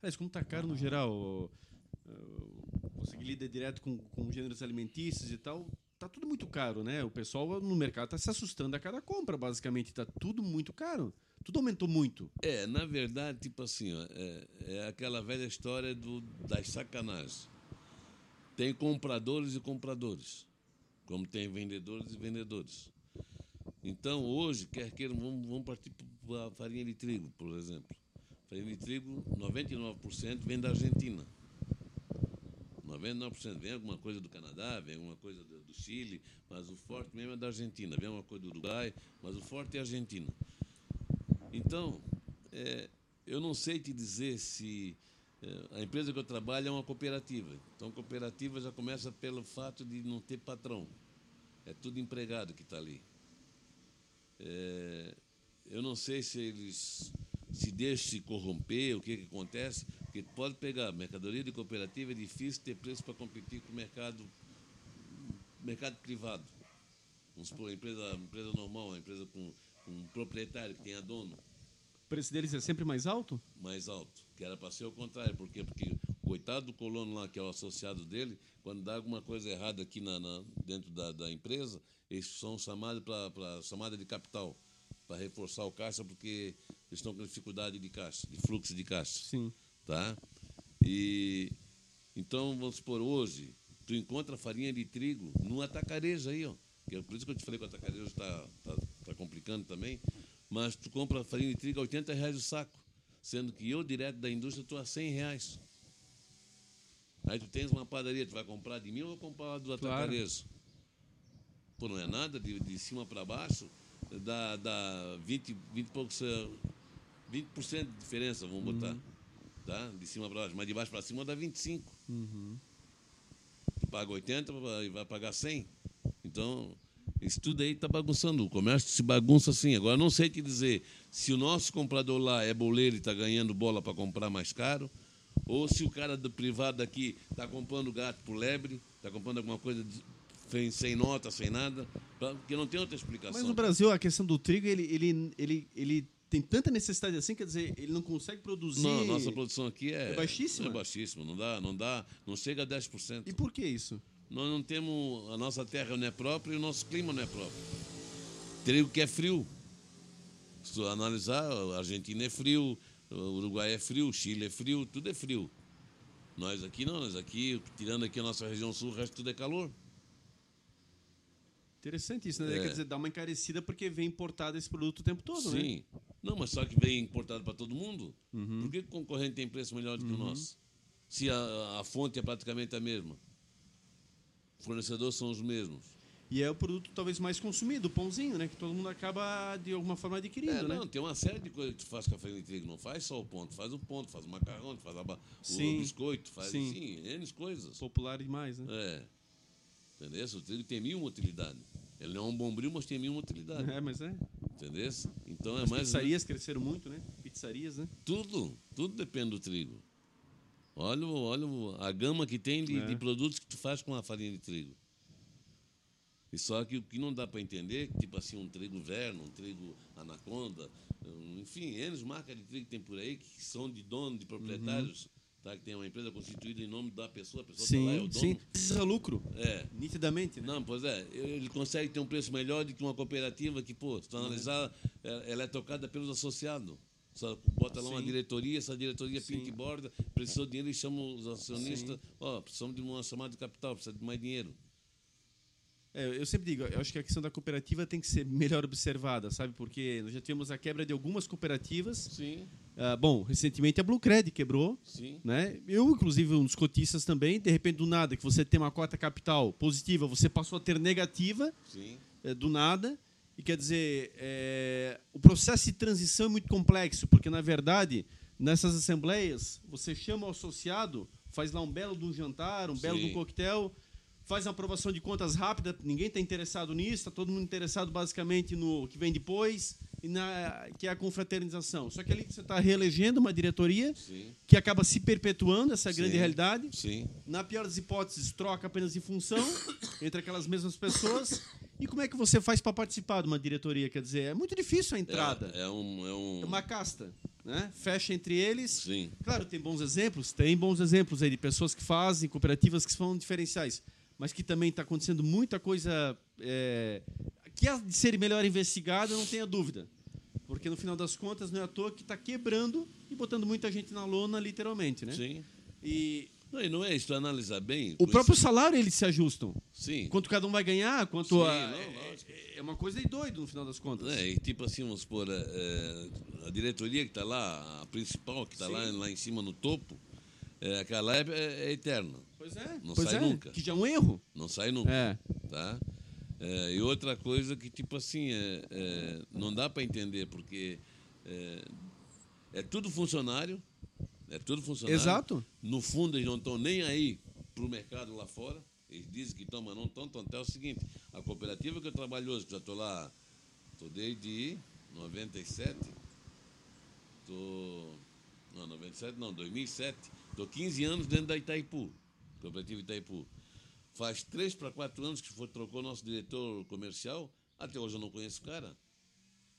Aliás, como tá caro no geral, você que lida direto com, com gêneros alimentícios e tal, tá tudo muito caro, né? O pessoal no mercado tá se assustando a cada compra, basicamente. Tá tudo muito caro. Tudo aumentou muito.
É, na verdade, tipo assim, ó, é, é aquela velha história do, das sacanagens. Tem compradores e compradores, como tem vendedores e vendedores. Então, hoje, quer queiram, vamos, vamos partir para a farinha de trigo, por exemplo. Farinha de trigo, 99% vem da Argentina. 99% vem alguma coisa do Canadá, vem alguma coisa do, do Chile, mas o forte mesmo é da Argentina. Vem uma coisa do Uruguai, mas o forte é a Argentina. Então, é, eu não sei te dizer se é, a empresa que eu trabalho é uma cooperativa. Então, cooperativa já começa pelo fato de não ter patrão. É tudo empregado que está ali. É, eu não sei se eles se deixam se corromper, o que, que acontece, porque pode pegar mercadoria de cooperativa, é difícil ter preço para competir com o mercado, mercado privado. Vamos supor, a empresa, empresa normal, a empresa com um proprietário que tenha dono
O preço deles é sempre mais alto?
mais alto, que era para ser o contrário, por quê? Porque o coitado do colono lá, que é o associado dele, quando dá alguma coisa errada aqui na, na- dentro da, da empresa, eles são chamados para chamada de capital, para reforçar o caixa, porque eles estão com dificuldade de caixa, de fluxo de caixa.
Sim.
Tá? E então, vamos supor, hoje, tu encontra farinha de trigo no atacarejo aí, ó. Que é por isso que eu te falei que o atacarejo está tá, tá complicando também. Mas tu compra farinha de trigo a 80 reais o saco. Sendo que eu, direto da indústria, estou a 100 reais. Aí tu tens uma padaria, tu vai comprar de mim ou vai comprar do
Claro.
atacarejo? Pô, não é nada, de, de cima para baixo, dá, dá 20, 20 e poucos, eh, 20% de diferença, vamos botar. Tá? De cima para baixo. Mas de baixo para cima dá 25. Tu paga 80 e vai pagar 100. Então, isso tudo aí está bagunçando. O comércio se bagunça assim. Agora, não sei te dizer se o nosso comprador lá é boleiro e está ganhando bola para comprar mais caro, ou se o cara do privado aqui está comprando gato por lebre, está comprando alguma coisa sem, sem nota, sem nada, porque não tem outra explicação.
Mas no Brasil, a questão do trigo, ele, ele, ele, ele tem tanta necessidade assim, quer dizer, ele não consegue produzir.
Não, nossa produção aqui é,
É baixíssima?
É baixíssima, não dá, não dá, não chega a 10%.
E por que isso?
Nós não temos. A nossa terra não é própria e o nosso clima não é próprio. Trigo que é frio. Se tu analisar, a Argentina é frio, o Uruguai é frio, o Chile é frio, tudo é frio. Nós aqui não, nós aqui, tirando aqui a nossa região sul, o resto tudo é calor.
Interessante isso, né?
É.
Quer dizer, dá uma encarecida porque vem importado esse produto o tempo todo, né?
Sim. Não, mas só que vem importado para todo mundo.
Uhum.
Por que o concorrente tem preço melhor do que o nosso? Se a, a fonte é praticamente a mesma. Fornecedores são os mesmos.
E é o produto talvez mais consumido, o pãozinho, né? Que todo mundo acaba de alguma forma adquirindo,
É,
né?
não, tem uma série de coisas que tu faz com a farinha de trigo. Não faz só o ponto, faz o ponto, faz o macarrão, faz a o
Sim.
biscoito, faz
Sim.
assim, N coisas.
Popular demais, né?
É. Entendeu? O trigo tem mil uma utilidade. Ele não é um bombril, mas tem mil uma utilidade.
É, mas é.
Entendeu? Então é
As
mais.
pizzarias cresceram muito, né? Pizzarias, né?
Tudo, tudo depende do trigo. Olha, olha a gama que tem de,
É.
de produtos que tu faz com a farinha de trigo. E só que o que não dá para entender, tipo assim, um trigo verno, um trigo anaconda, enfim, N marcas de trigo que tem por aí, que são de dono, de proprietários, tá? que tem uma empresa constituída em nome da pessoa, a pessoa tá lá, é o
Sim,
dono.
sim. Precisa lucro,
É.
nitidamente, né?
Não, pois é, ele consegue ter um preço melhor do que uma cooperativa que, pô, se tu analisar, é- ela é tocada pelos associados. Só bota lá uma
Sim.
diretoria, essa diretoria
Sim.
pinta e borda, precisou de dinheiro e chama os acionistas, ó, precisamos de uma chamada de capital, precisa de mais dinheiro.
É, eu sempre digo, eu acho que a questão da cooperativa tem que ser melhor observada, sabe? Porque nós já tivemos a quebra de algumas cooperativas.
Sim,
Ah, bom, recentemente a Blue Cred quebrou,
sim,
né? Eu, inclusive, um dos cotistas também, de repente, do nada, que você tem uma cota capital positiva, você passou a ter negativa,
sim,
é, do nada. E quer dizer, é, o processo de transição é muito complexo, porque, na verdade, nessas assembleias, você chama o associado, faz lá um belo de um jantar, um belo de um
Sim.
coquetel, faz uma aprovação de contas rápida, ninguém está interessado nisso, está todo mundo interessado basicamente no que vem depois, e na, que é a confraternização. Só que ali você está reelegendo uma diretoria
sim,
que acaba se perpetuando, essa é a grande
Sim.
realidade.
sim.
Na pior das hipóteses, troca apenas de função [COUGHS] entre aquelas mesmas pessoas. E como é que você faz para participar de uma diretoria? Quer dizer, é muito difícil a entrada.
É, é um, é um...
É uma casta, né? Fecha entre eles.
Sim,
Claro, tem bons exemplos, tem bons exemplos aí de pessoas que fazem cooperativas que são diferenciais, mas que também está acontecendo muita coisa é, que há de ser melhor investigada, não tenha dúvida. Porque no final das contas não é à toa que está quebrando e botando muita gente na lona, literalmente, né?
sim.
E
Não, e não é isso, analisar bem...
o próprio salário eles se ajustam.
Sim.
Quanto cada um vai ganhar, quanto
Sim,
a-
não,
é,
lógico.
é uma coisa de doido no final das contas.
É, e tipo assim, vamos supor, é, é, a diretoria que está lá, a principal que está lá, lá em cima no topo, é, aquela é, é, é eterna,
Pois é,
Não
pois
sai
é,
nunca.
Que já é um erro.
não sai nunca.
É.
Tá? É, e outra coisa que, tipo assim, é, é, não dá para entender, porque é, é tudo funcionário, é tudo funcionário.
Exato.
No fundo, eles não estão nem aí para o mercado lá fora. Eles dizem que estão, mas não estão. Então, até o seguinte: a cooperativa que eu trabalho hoje, que já estou lá, estou desde 97, estou. Não, 97 não, 2007. Estou 15 anos dentro da Itaipu, cooperativa Itaipu. Faz 3 para 4 anos que foi, trocou nosso diretor comercial. Até hoje eu não conheço o cara.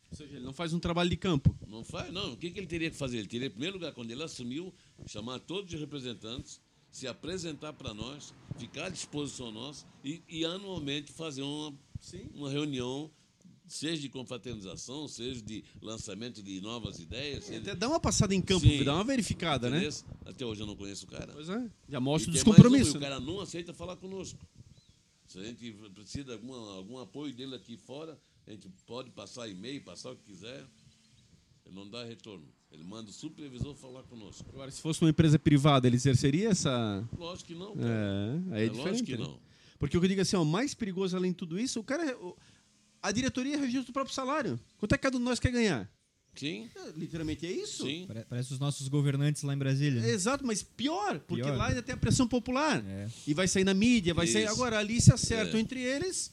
Ou seja, ele não faz um trabalho de campo.
Não faz, não. O que, que ele teria que fazer? Ele teria, em primeiro lugar, quando ele assumiu, chamar todos os representantes, se apresentar para nós, ficar à disposição nossa e, e anualmente fazer uma,
Sim.
uma reunião, seja de confraternização, seja de lançamento de novas ideias. seja-
Até dá uma passada em campo,
Sim.
dá uma verificada, né?
Até hoje eu não conheço o cara.
Pois é. Já mostra o descompromisso.
um, o
né?
cara não aceita falar conosco. Se a gente precisa de alguma, algum apoio dele aqui fora, a gente pode passar e-mail, passar o que quiser. Ele não dá retorno. Ele manda o supervisor falar conosco.
Agora, se fosse uma empresa privada, ele exerceria essa.
Lógico que não. Cara.
É, aí é,
É
diferente.
lógico que
né?
não.
Porque o que eu digo assim, o mais perigoso além de tudo isso, o cara. o- A diretoria registra o próprio salário. Quanto é que cada um de nós quer ganhar?
Sim,
É, literalmente é isso?
sim.
Pare- Parece os nossos governantes lá em Brasília.
É, Exato, mas pior, porque
Pior.
lá ainda tem a pressão popular.
É.
E vai sair na mídia, vai sair.
Isso.
Agora ali se acertam
É.
entre eles.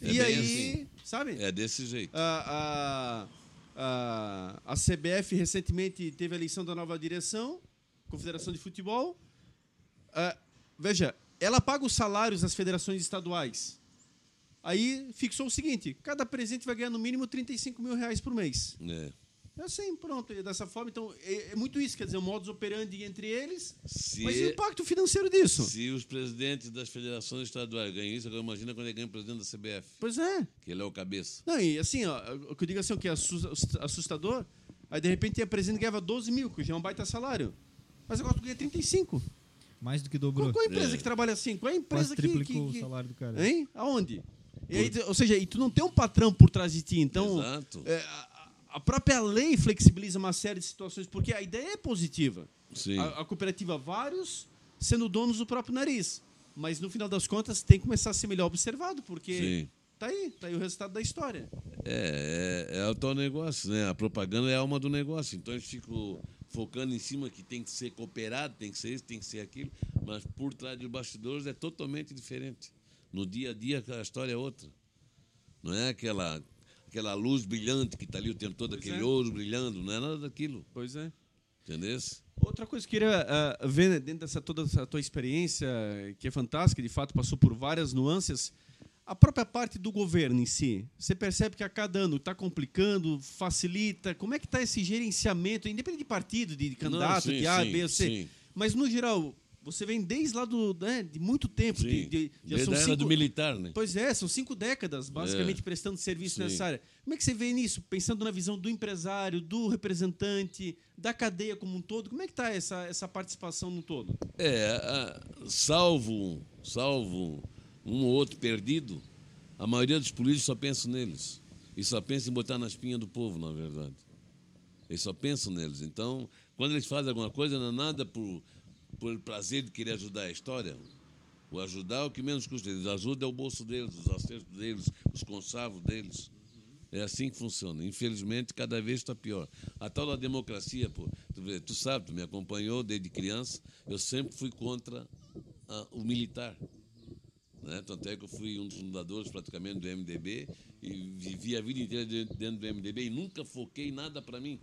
E
E, aí,
assim.
sabe?
É desse jeito.
A, a, a, a CBF recentemente teve a eleição da nova direção, Confederação de Futebol. Ah, veja, ela paga os salários das federações estaduais. Aí fixou o seguinte: cada presidente vai ganhar no mínimo 35 mil reais por mês.
É.
É assim, pronto. E dessa forma, então, é, é muito isso, quer dizer, o modus operandi entre eles.
Se,
Mas e o impacto financeiro disso?
se os presidentes das federações estaduais ganham isso, agora imagina quando ele ganha o presidente da CBF,
Pois é.
que ele é o cabeça.
Não, e assim, ó, o que eu digo assim, o que é assus- assustador, aí de repente tem a presidente que ganhava 12 mil, que já é um baita salário. Mas agora tu ganha 35.
Mais do que
Qual,
dobrou.
qual é a empresa
É.
que trabalha assim? Qual é a empresa
Quase
que,
triplicou
que, que...
o salário do cara.
Hein? Aonde? Aí, ou seja, e tu não tem um patrão por trás de ti, então
Exato.
é, a, a própria lei flexibiliza uma série de situações, porque a ideia é positiva. A, a cooperativa, vários sendo donos do próprio nariz. Mas no final das contas tem que começar a ser melhor observado, porque
Sim.
tá aí, tá aí o resultado da história.
É, é, é o tal negócio, né? A propaganda é a alma do negócio. Então eles ficam focando em cima que tem que ser cooperado, tem que ser isso, tem que ser aquilo, mas por trás dos bastidores é totalmente diferente. No dia a dia a história é outra. Não é aquela aquela luz brilhante que está ali o tempo todo,
Pois
aquele
é.
ouro brilhando, não é nada daquilo,
Pois é.
entendeu?
Outra coisa que eu queria ah, ver né, dentro dessa toda essa tua experiência, que é fantástica, de fato passou por várias nuances, a própria parte do governo em si. Você percebe que a cada ano está complicando, facilita. Como é que está esse gerenciamento, independente de partido, de candidato,
sim,
de A,
sim,
B ou C?
sim.
Mas no geral, você vem desde lá do, né, de muito tempo. De,
Sim.
de, já
Desde
são
a era
cinco,
do militar, né?
Pois é, são cinco décadas, basicamente,
É.
prestando serviço
Sim.
nessa área. Como é que você vê nisso? Pensando na visão do empresário, do representante, da cadeia como um todo, como é que está essa, essa participação no todo?
É, a- salvo, salvo um ou outro perdido, a maioria dos políticos só pensa neles. E só pensa em botar na espinha do povo, na verdade. Eles só pensam neles. Então, quando eles fazem alguma coisa, não é nada por, por prazer de querer ajudar a história. O ajudar é o que menos custa. Eles ajudam é o bolso deles, os acertos deles, os conchavos deles. É assim que funciona. Infelizmente, cada vez está pior. A tal da democracia, pô, tu, vê, tu sabe, tu me acompanhou desde criança, eu sempre fui contra ah, o militar. Né? Tanto é que eu fui um dos fundadores praticamente do MDB e vivi a vida inteira dentro do MDB e nunca foquei nada para mim.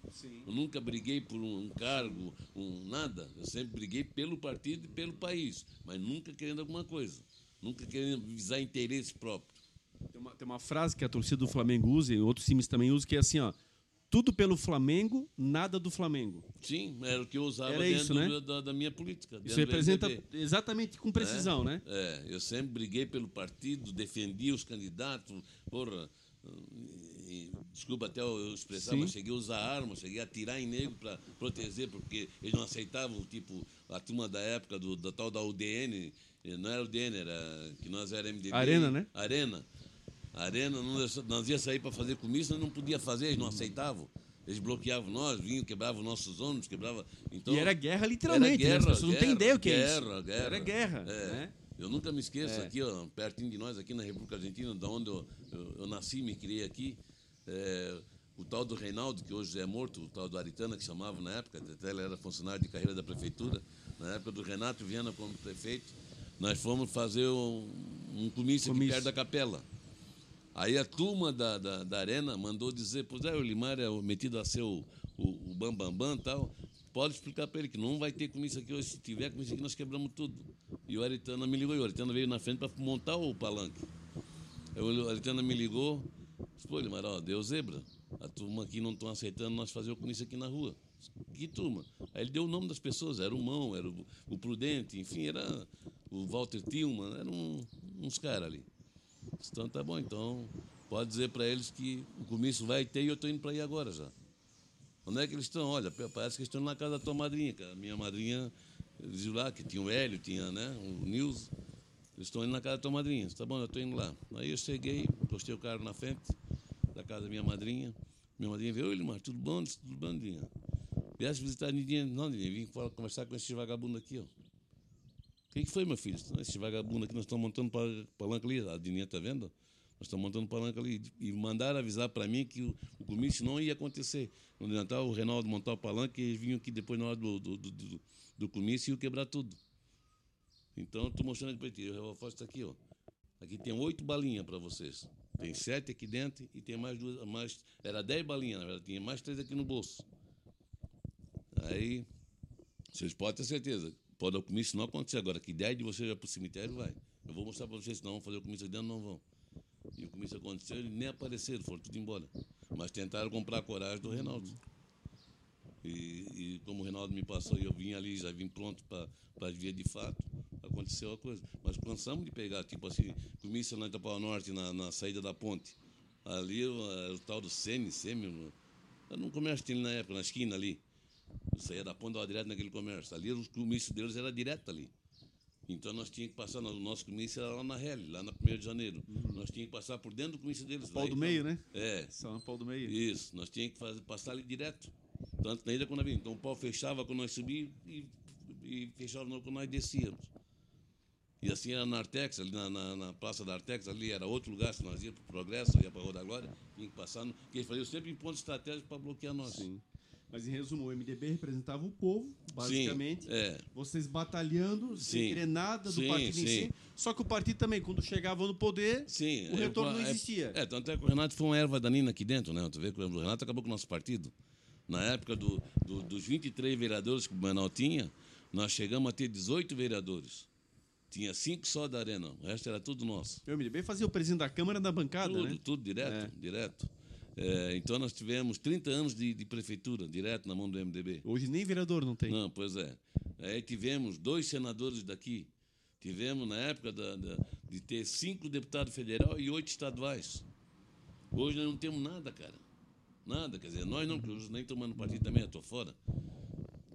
Eu nunca briguei por um, um cargo, um nada. Eu sempre briguei pelo partido e pelo país, mas nunca querendo alguma coisa. Nunca querendo visar interesse próprio.
Tem uma, tem uma frase que a torcida do Flamengo usa e outros times também usam, que é assim, ó. Tudo pelo Flamengo, nada do Flamengo.
Sim, era o que eu usava
Era
dentro
isso, né?
da, da minha política.
Isso representa exatamente com precisão, né?
É, eu sempre briguei pelo partido, defendi os candidatos, porra. e- desculpa até eu expressar,
Sim.
mas cheguei a usar arma, cheguei a atirar em negro para proteger, porque eles não aceitavam, tipo, a turma da época do, da tal da UDN, não era UDN, era que nós era MDB.
Arena, né?
Arena. Arena, não deixou- nós ia sair para fazer comício, nós não podia fazer, eles não aceitavam. Eles bloqueavam nós, vinham, quebravam nossos ônibus, quebravam. Então,
e era guerra literalmente, né? As
guerra,
pessoas não têm
guerra,
ideia o que é isso.
guerra, guerra.
Era guerra,
É.
né?
Eu nunca me esqueço,
É.
aqui, ó, pertinho de nós, aqui na República Argentina, da onde eu, eu, eu nasci, me criei aqui, é, o tal do Reinaldo, que hoje é morto, o tal do Aritana, que chamavam na época, até ele era funcionário de carreira da prefeitura, na época do Renato Viana como prefeito, nós fomos fazer um, um comício, aqui
Comício.
perto da capela. Aí a turma da, da, da Arena mandou dizer, pois é, o Limar é metido a ser o, Bambambam e tal. Pode explicar para ele que não vai ter comício aqui hoje. Se tiver comício aqui, nós quebramos tudo. E o Aritana me ligou. E o Aritana veio na frente para montar o palanque. Aí o Aritana me ligou. Disse, Pô, Limar, ó, deu zebra. a turma aqui não estão aceitando nós fazer o comício aqui na rua. Que turma? Aí ele deu o nome das pessoas, era o Mão, era o, o Prudente, enfim, era o Walter Tillman, eram uns caras ali. Então tá bom, então pode dizer para eles que o comício vai ter e eu estou indo para aí agora já. Onde é que eles estão? Olha, parece que estão na casa da tua madrinha, que a minha madrinha, eles lá, que tinha o Hélio, tinha né, o Nils, eles estão indo na casa da tua madrinha. Tá bom, eu estou indo lá. Aí eu cheguei, postei o carro na frente da casa da minha madrinha. Minha madrinha veio, oi, mas tudo bom? Tudo bom, Nidinha? Viesse visitar a Nidinha? Não, Nidinha, vim conversar com esse vagabundo aqui, ó. Que, que foi, meu filho? Esse vagabundo aqui, nós estamos montando palanca ali, a Dininha está vendo? Nós estamos montando palanca ali. E mandaram avisar para mim que o, o comício não ia acontecer. No Natal, o Reinaldo montar o palanque e eles vinham aqui depois, na hora do, do, do, do, do comício, e iam quebrar tudo. Então, estou mostrando para ti. O relógio está aqui, ó. Aqui tem oito balinhas para vocês. Tem sete aqui dentro e tem mais duas. Mais, era dez balinhas, na verdade. Tinha mais três aqui no bolso. Aí, vocês podem ter certeza. Pode o comício não acontecer agora. Que dez de vocês vai para o cemitério, vai. Eu vou mostrar para vocês, não vão fazer o comício dentro, não vão. E o comício aconteceu, eles nem apareceram, foram tudo embora. Mas tentaram comprar a coragem do Reinaldo. E, e como o Reinaldo me passou e eu vim ali, já vim pronto para vir de fato, aconteceu a coisa. Mas cansamos de pegar, tipo assim, comício na Itapau Norte, na, na saída da ponte. Ali o, o tal do Semi, Semi, era um comércio que tinha na época, na esquina ali. Eu saía da ponte, dava direto naquele comércio. Ali o comício deles era direto ali. Então nós tínhamos que passar, o nosso comício era lá na Rele, lá na 1 de janeiro. Uhum. Nós tínhamos que passar por dentro do comício deles.
Pau do então, meio, né?
É.
Só no pau do meio.
Isso, nós tínhamos que fazer, passar ali direto. Tanto na ida quando nós Então o pau fechava quando nós subíamos e, e fechava quando nós descíamos. E assim era na Artex, ali na, na, na, Praça da Artex, ali era outro lugar, se nós íamos para o Progresso, ia para a Rua da Glória, tinha que passar, no, que eles faziam sempre em pontos estratégicos para bloquear nós.
Sim. Mas em resumo, o MDB representava o povo, basicamente.
Sim, é.
Vocês batalhando, sim, sem querer nada do sim, partido sim. em si. Só que o partido também, quando chegava no poder,
sim,
o retorno não existia.
É, tanto é que o Renato foi uma erva danina aqui dentro, né? Tu vê que o Renato acabou com o nosso partido. Na época do, do, dos 23 vereadores que o Banal tinha, nós chegamos a ter 18 vereadores. Tinha cinco só da Arena, o resto era tudo nosso.
O MDB fazia o presidente da Câmara na bancada,
tudo,
né?
Tudo, direto, é. direto. É, então nós tivemos 30 anos de, de, prefeitura, direto na mão do MDB.
Hoje nem vereador não tem.
Não, pois é. Aí tivemos dois senadores daqui. Tivemos, na época, da, da, de ter cinco deputados federais e oito estaduais. Hoje nós não temos nada, cara. Nada. Quer dizer, nós não, nem tomando partido também, eu estou fora.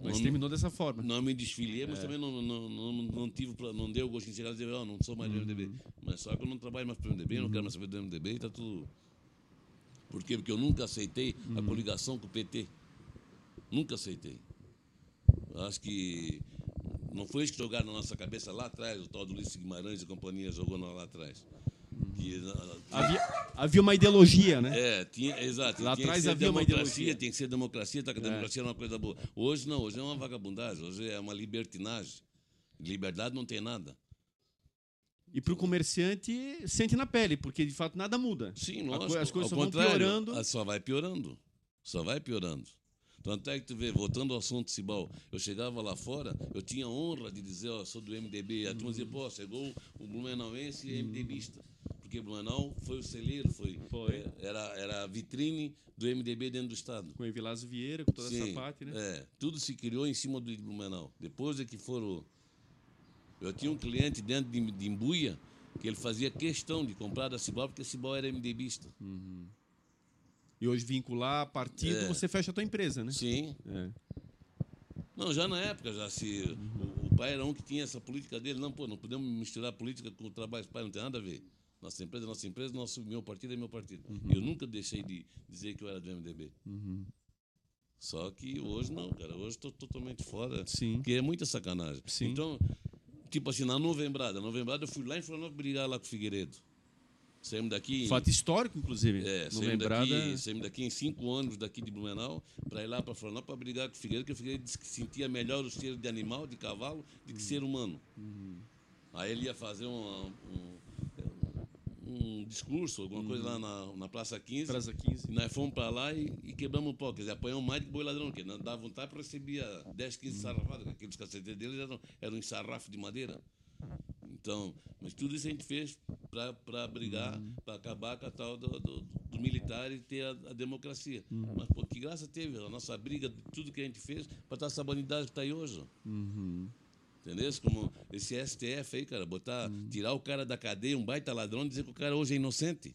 Mas não, terminou dessa forma.
Não me desfiliei, mas é. também não, não, não, não, tive, não deu gosto de chegar e dizer, oh, não sou mais do MDB. Uhum. Mas só que eu não trabalho mais para o MDB, uhum. não quero mais saber do MDB e está tudo por quê? Porque eu nunca aceitei a uhum. coligação com o PT. Nunca aceitei. Acho que não foi isso que jogaram na nossa cabeça lá atrás, o tal do Ulisses Guimarães e companhia jogou lá atrás. Que,
havia, havia uma ideologia, né?
É, tinha, exato.
Lá atrás havia uma ideologia.
Tem que ser democracia, tá, que a é. democracia é uma coisa boa. Hoje não, hoje é uma vagabundagem, hoje é uma libertinagem. Liberdade não tem nada.
E para o comerciante, sente na pele, porque de fato nada muda.
Sim, lógico. As coisas só vão piorando. Só vai piorando. Só vai piorando. Tanto é que tu vê, voltando ao assunto Cibal, eu chegava lá fora, eu tinha honra de dizer, ó, sou do MDB. A turma dizia, pô, chegou o Blumenauense e MDBista. Porque Blumenau foi o celeiro, foi, foi. Era, era a vitrine do MDB dentro do Estado.
Com o Evilásio Vieira, com toda
Sim,
essa parte, né?
É, tudo se criou em cima do Blumenau. Depois é que foram eu tinha um cliente dentro de, de Imbuia que ele fazia questão de comprar da Cibal porque a Cibal era MDBista.
Uhum. E hoje vincular partido, é. você fecha a tua empresa, né?
Sim.
É.
Não, já na época, já se uhum. o, o, pai era um que tinha essa política dele, não, pô, não podemos misturar política com o trabalho, pai não tem nada a ver. Nossa empresa é nossa empresa, nosso, meu partido é meu partido. Uhum. Eu nunca deixei de dizer que eu era do MDB.
Uhum.
Só que hoje não, cara. Hoje estou totalmente fora.
Sim.
Que é muita sacanagem.
Sim.
Então, tipo assim, na novembrada. Na novembrada eu fui lá em Florianópolis brigar lá com o Figueiredo. Saímos daqui.
Fato histórico, inclusive.
É, saímos daqui, saímos daqui em cinco anos daqui de Blumenau para ir lá para Florianópolis para brigar com o Figueiredo, porque o Figueiredo disse que sentia melhor o cheiro de animal, de cavalo, do que uhum. ser humano.
Uhum.
Aí ele ia fazer um, um um discurso, alguma coisa lá na, na Praça 15.
Praça 15.
E nós fomos para lá e, e, quebramos o pau. Quer dizer, apanhamos mais de boi ladrão, que não dava vontade para recebia 10, 15 sarrafadas, aqueles caceteiros deles eram, eram em sarrafo de madeira. Então, mas tudo isso a gente fez para brigar, uhum. para acabar com a tal do, do, do militares ter a, a democracia. Mas, pô, que graça teve a nossa briga, tudo que a gente fez, para estar essa bandidagem que está aí hoje. Entendeu? Como esse STF aí, cara, botar, tirar o cara da cadeia, um baita ladrão, dizer que o cara hoje é inocente.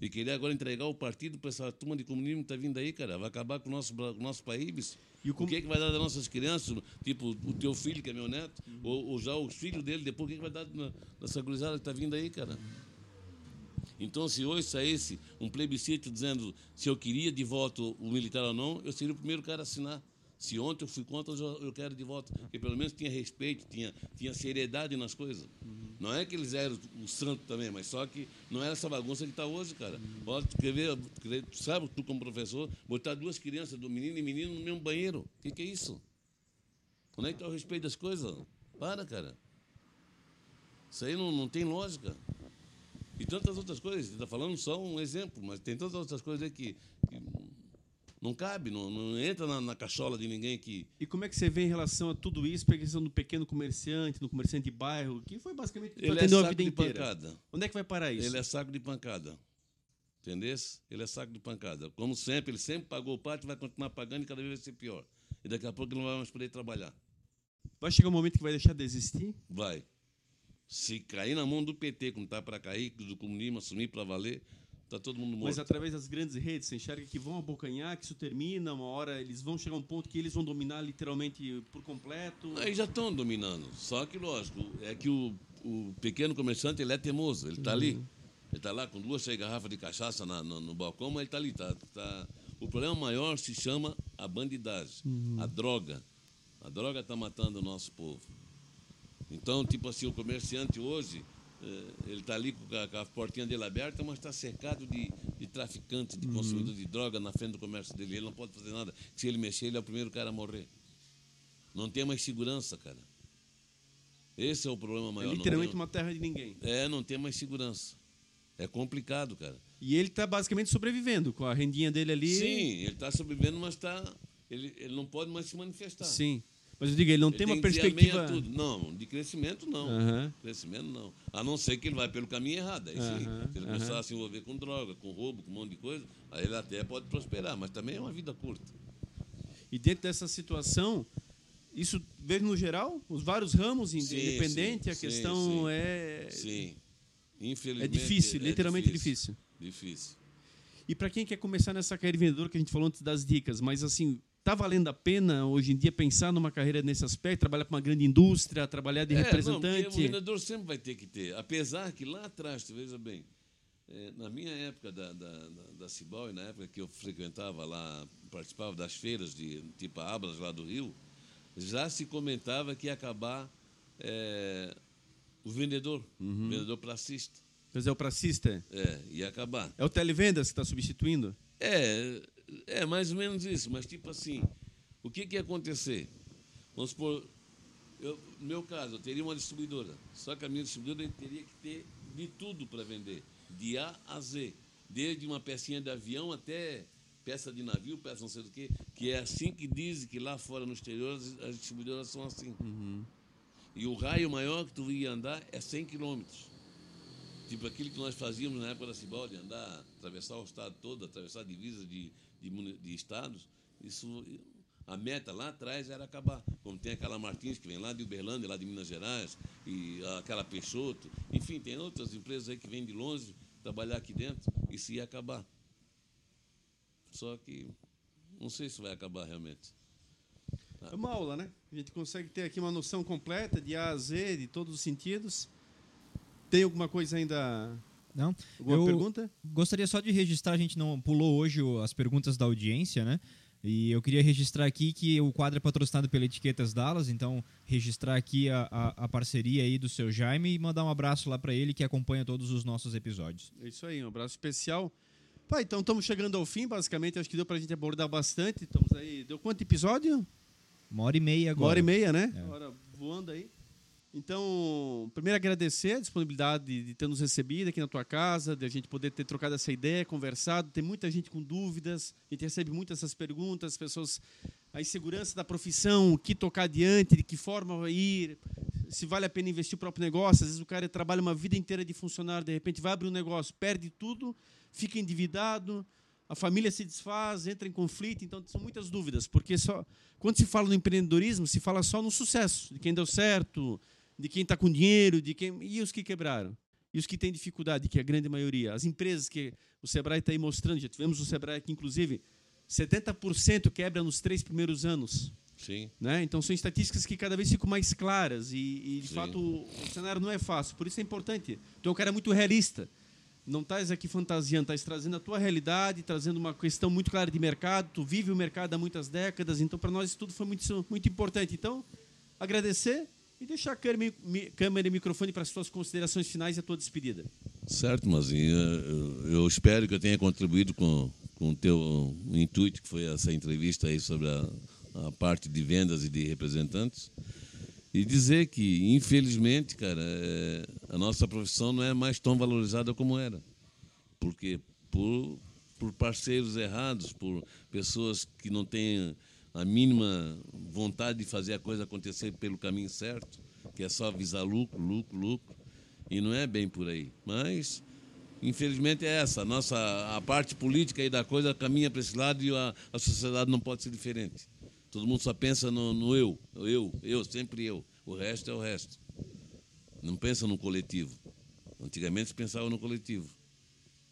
E querer agora entregar o partido para essa turma de comunismo que está vindo aí, cara. Vai acabar com o nosso, com o nosso país.
E o
o,
com-
que, é que vai dar das nossas crianças? Tipo, o teu filho, que é meu neto, ou, ou já os filhos dele, depois o que, é que vai dar na- nessa gurizada que está vindo aí, cara? Então, se hoje saísse um plebiscito dizendo se eu queria de volta o militar ou não, eu seria o primeiro cara a assinar. Se ontem eu fui contra, eu quero de volta. Porque pelo menos tinha respeito, tinha, tinha seriedade nas coisas. Não é que eles eram o santo também, mas só que não era essa bagunça que está hoje, cara. Olha, tu quer ver, tu quer- tu sabe, tu como professor, botar duas crianças, do menino e menino, no mesmo banheiro. O que, que é isso? Onde é que está o respeito das coisas? Para, cara. Isso aí não, não tem lógica. E tantas outras coisas. Você está falando só um exemplo, mas tem tantas outras coisas aí que, que não cabe, não, não entra na, na cachola de ninguém que.
E como é que você vê em relação a tudo isso, para a questão do pequeno comerciante, do comerciante de bairro, que foi basicamente o
Ele é saco de
inteira?
pancada.
Onde é que vai parar isso?
Ele é saco de pancada. Entendeu? Ele é saco de pancada. Como sempre, ele sempre pagou parte, vai continuar pagando e cada vez vai ser pior. E daqui a pouco ele não vai mais poder trabalhar.
Vai chegar um momento que vai deixar de existir?
Vai. Se cair na mão do PT, como está para cair, do comunismo assumir para valer, está todo mundo morto.
Mas através das grandes redes, você enxerga que vão abocanhar, que isso termina, uma hora eles vão chegar a um ponto que eles vão dominar literalmente por completo.
Aí já estão dominando. Só que, lógico, é que o, o pequeno comerciante ele é teimoso. Ele está ali. Ele está lá com duas, três garrafas de cachaça na- no, no balcão, mas ele está ali. Tá, tá- O problema maior se chama a bandidagem, a droga. A droga está matando o nosso povo. Então, tipo assim, o comerciante hoje, ele está ali com a, portinha dele aberta, mas está cercado de, de traficantes, de consumidores de droga na frente do comércio dele. Ele não pode fazer nada. Se ele mexer, ele é o primeiro cara a morrer. Não tem mais segurança, cara. Esse é o problema
É
maior. não
literalmente
tem-
uma terra de ninguém.
É, não tem mais segurança. É complicado, cara.
E ele está basicamente sobrevivendo com a rendinha dele ali.
Sim, ele está sobrevivendo, mas tá, ele, ele não pode mais se manifestar.
Sim. Mas eu digo, ele não
Ele
tem uma
que dizer amém a
perspectiva.
tudo. Não, de crescimento não. Crescimento não. A não ser que ele vai pelo caminho errado. Aí, sim,
Aham,
se ele começar a se envolver com droga, com roubo, com um monte de coisa, aí ele até pode prosperar, mas também é uma vida curta.
E dentro dessa situação, isso vejo no geral, os vários ramos, independente,
sim,
a questão
sim.
é.
Sim.
É
Infelizmente.
difícil, literalmente difícil.
Difícil.
E para quem quer começar nessa carreira de vendedor, que a gente falou antes das dicas, mas assim, tá valendo a pena hoje em dia pensar numa carreira nesse aspecto, trabalhar para uma grande indústria, trabalhar de
É, Não,
representante?
porque o vendedor sempre vai ter que ter. Apesar que lá atrás, tu veja bem, é, na minha época da, da, da, Cibal, e na época que eu frequentava lá, participava das feiras de tipo Abras lá do Rio, já se comentava que ia acabar é, o vendedor,
Uhum.
o vendedor placista.
Quer dizer, o pracista
É, ia acabar.
é o televendas que está substituindo?
É, é mais ou menos isso, mas tipo assim, o que, que ia acontecer? Vamos supor, eu, no meu caso, eu teria uma distribuidora, só que a minha distribuidora teria que ter de tudo para vender, de A a Z, desde uma pecinha de avião até peça de navio, peça não sei do que, que é assim que dizem que lá fora no exterior as, as distribuidoras são assim. E o raio maior que tu ia andar é 100 quilômetros. Tipo aquilo que nós fazíamos na época da Cibal, de andar, atravessar o estado todo, atravessar divisas de, de, de estados, isso, a meta lá atrás era acabar. Como tem aquela Martins que vem lá de Uberlândia, lá de Minas Gerais, e aquela Peixoto, enfim, tem outras empresas aí que vêm de longe trabalhar aqui dentro, isso ia acabar. Só que não sei se vai acabar realmente.
É uma aula, né? A gente consegue ter aqui uma noção completa de A a Z, de todos os sentidos. Tem alguma coisa ainda?
Não?
Alguma
Eu-
pergunta?
Gostaria só de registrar, a gente não pulou hoje as perguntas da audiência, né? E eu queria registrar aqui que o quadro é patrocinado pela Etiquetas Dallas, então registrar aqui a, a, a parceria aí do seu Jaime e mandar um abraço lá para ele que acompanha todos os nossos episódios.
É isso aí, um abraço especial. Pá, então estamos chegando ao fim, basicamente. Acho que deu para a gente abordar bastante. Estamos aí. Deu quanto episódio?
Uma hora e meia agora.
Uma hora e meia, né?
É.
Hora voando aí. Então, primeiro agradecer a disponibilidade de, de ter nos recebido aqui na tua casa, de a gente poder ter trocado essa ideia, conversado. Tem muita gente com dúvidas, a gente recebe muitas essas perguntas, pessoas, a insegurança da profissão, o que tocar adiante, de que forma vai ir, se vale a pena investir o próprio negócio. Às vezes o cara trabalha uma vida inteira de funcionário, de repente vai abrir um negócio, perde tudo, fica endividado, a família se desfaz, entra em conflito. Então, são muitas dúvidas, porque só quando se fala no empreendedorismo, se fala só no sucesso, de quem deu certo, de quem está com dinheiro, de quem e os que quebraram. E os que têm dificuldade, que é a grande maioria. As empresas que o Sebrae está aí mostrando, já tivemos o Sebrae aqui, inclusive, 70% quebra nos três primeiros anos.
Sim.
Né? Então são estatísticas que cada vez ficam mais claras e, e de
Sim.
fato o, cenário não é fácil. Por isso é importante. Tu é um cara muito realista. Não estás aqui fantasiando, estás trazendo a tua realidade, trazendo uma questão muito clara de mercado. Tu vive o mercado há muitas décadas, então para nós isso tudo foi muito, muito importante. Então, agradecer e deixar a câmera, e microfone para as suas considerações finais e a tua despedida.
Certo, Mazinho. Eu, eu espero que eu tenha contribuído com, com o teu intuito, que foi essa entrevista aí sobre a, a parte de vendas e de representantes. E dizer que, infelizmente, cara, é, a nossa profissão não é mais tão valorizada como era. Porque por, por parceiros errados, por pessoas que não têm a mínima vontade de fazer a coisa acontecer pelo caminho certo, que é só visar lucro, lucro, lucro. E não é bem por aí. Mas, infelizmente, é essa. A, nossa, a parte política aí da coisa caminha para esse lado e a, a sociedade não pode ser diferente. Todo mundo só pensa no, no eu, eu, eu, sempre eu. O resto é o resto. Não pensa no coletivo. Antigamente se pensava no coletivo.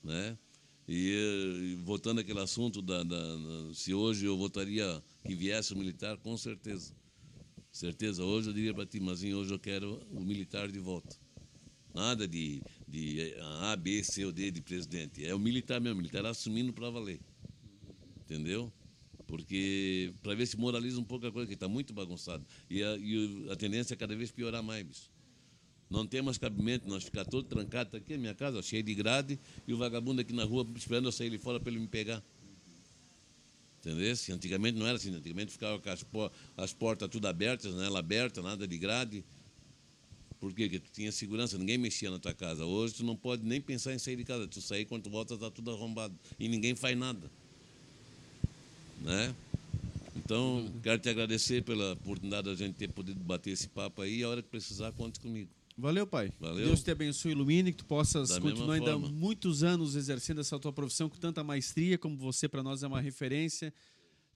Né? E, eh, voltando àquele assunto, da, da- da- se hoje eu votaria que viesse o militar, com certeza. Certeza, hoje eu diria para ti, Mazinho, hoje eu quero o militar de volta. Nada de, de eh, A, B, C ou D de presidente. É o militar mesmo, o militar assumindo para valer. Entendeu? Porque para ver se moraliza um pouco a coisa, que está muito bagunçado. E a, e a tendência é cada vez piorar mais, bicho. Não tem mais cabimento nós ficar todo trancado. Aqui a minha casa, cheia de grade, e o vagabundo aqui na rua esperando eu sair ali fora para ele me pegar. Entendeu? Se Antigamente não era assim. Antigamente ficava com as, po- as portas tudo abertas, janela aberta, nada de grade. Por quê? Porque tu tinha segurança, ninguém mexia na tua casa. Hoje tu não pode nem pensar em sair de casa. Tu sair quando tu volta está tudo arrombado. E ninguém faz nada. Né? Então, quero te agradecer pela oportunidade da gente ter podido bater esse papo aí. A hora que precisar, conte comigo.
Valeu, pai.
Valeu.
Deus te abençoe e ilumine, que tu possas
Da
continuar ainda muitos anos exercendo essa tua profissão com tanta maestria, como você para nós é uma referência,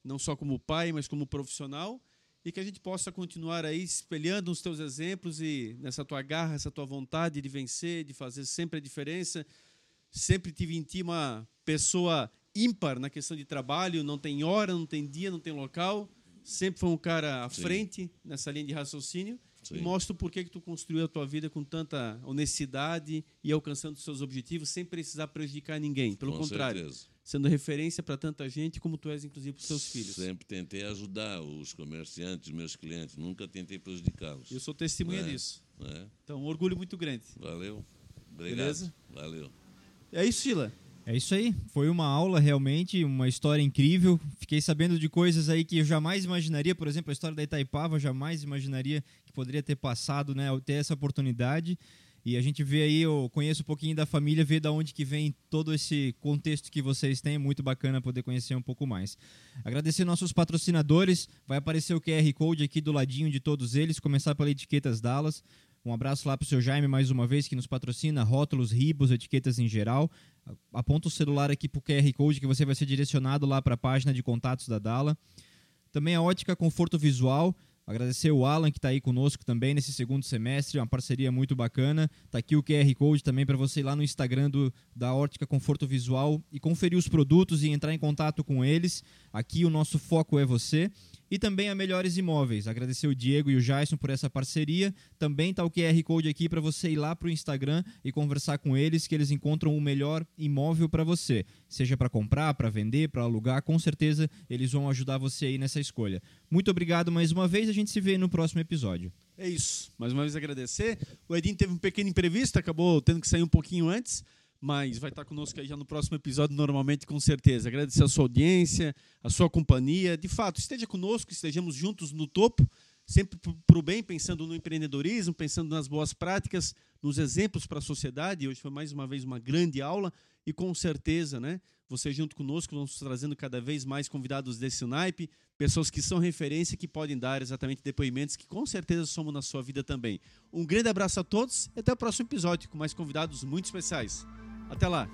não só como pai, mas como profissional, e que a gente possa continuar aí espelhando os teus exemplos e nessa tua garra, essa tua vontade de vencer, de fazer sempre a diferença. Sempre tive em ti uma pessoa ímpar na questão de trabalho, não tem hora, não tem dia, não tem local. Sempre foi um cara à
Sim.
frente nessa linha de raciocínio
Sim.
e mostra o porquê que tu construiu a tua vida com tanta honestidade e alcançando os seus objetivos sem precisar prejudicar ninguém. Pelo
Com
contrário,
certeza.
sendo referência para tanta gente como tu és, inclusive, para os teus filhos.
Sempre tentei ajudar os comerciantes, meus clientes. Nunca tentei prejudicá-los.
Eu sou testemunha
É.
disso.
né?
Então, um orgulho muito grande.
Valeu. Obrigado.
Beleza?
Valeu.
É isso, Sheila.
É isso aí. Foi uma aula realmente, uma história incrível. Fiquei sabendo de coisas aí que eu jamais imaginaria. Por exemplo, a história da Itaipava, eu jamais imaginaria poderia ter passado, né? Ter essa oportunidade. E a gente vê aí, eu conheço um pouquinho da família, vê da onde que vem todo esse contexto que vocês têm. É muito bacana poder conhecer um pouco mais. Agradecer nossos patrocinadores. Vai aparecer o QR Code aqui do ladinho de todos eles. Começar pela Etiquetas Dallas. Um abraço lá pro seu Jaime mais uma vez que nos patrocina, rótulos, ribos, etiquetas em geral. Aponta o celular aqui pro QR Code que você vai ser direcionado lá para a página de contatos da Dala. Também a Ótica Conforto Visual. Agradecer o Alan que está aí conosco também nesse segundo semestre, uma parceria muito bacana. Tá aqui o QR Code também para você ir lá no Instagram do, da Ótica Conforto Visual e conferir os produtos e entrar em contato com eles. Aqui o nosso foco é você. E também a Melhores Imóveis. Agradecer o Diego e o Jason por essa parceria. Também tá o QR Code aqui para você ir lá pro Instagram e conversar com eles, que eles encontram o melhor imóvel para você. Seja para comprar, para vender, para alugar, com certeza eles vão ajudar você aí nessa escolha. Muito obrigado mais uma vez, a gente se vê no próximo episódio.
É isso. Mais uma vez agradecer. O Edinho teve um pequeno imprevisto, acabou tendo que sair um pouquinho antes, mas vai estar conosco aí já no próximo episódio, normalmente, com certeza. Agradecer a sua audiência, a sua companhia. De fato, esteja conosco, estejamos juntos no topo, sempre para o bem, pensando no empreendedorismo, pensando nas boas práticas, nos exemplos para a sociedade. Hoje foi mais uma vez uma grande aula e com certeza, né? Você junto conosco, vamos trazendo cada vez mais convidados desse naipe, pessoas que são referência, que podem dar exatamente depoimentos que com certeza somos na sua vida também. Um grande abraço a todos e até o próximo episódio com mais convidados muito especiais. Até lá!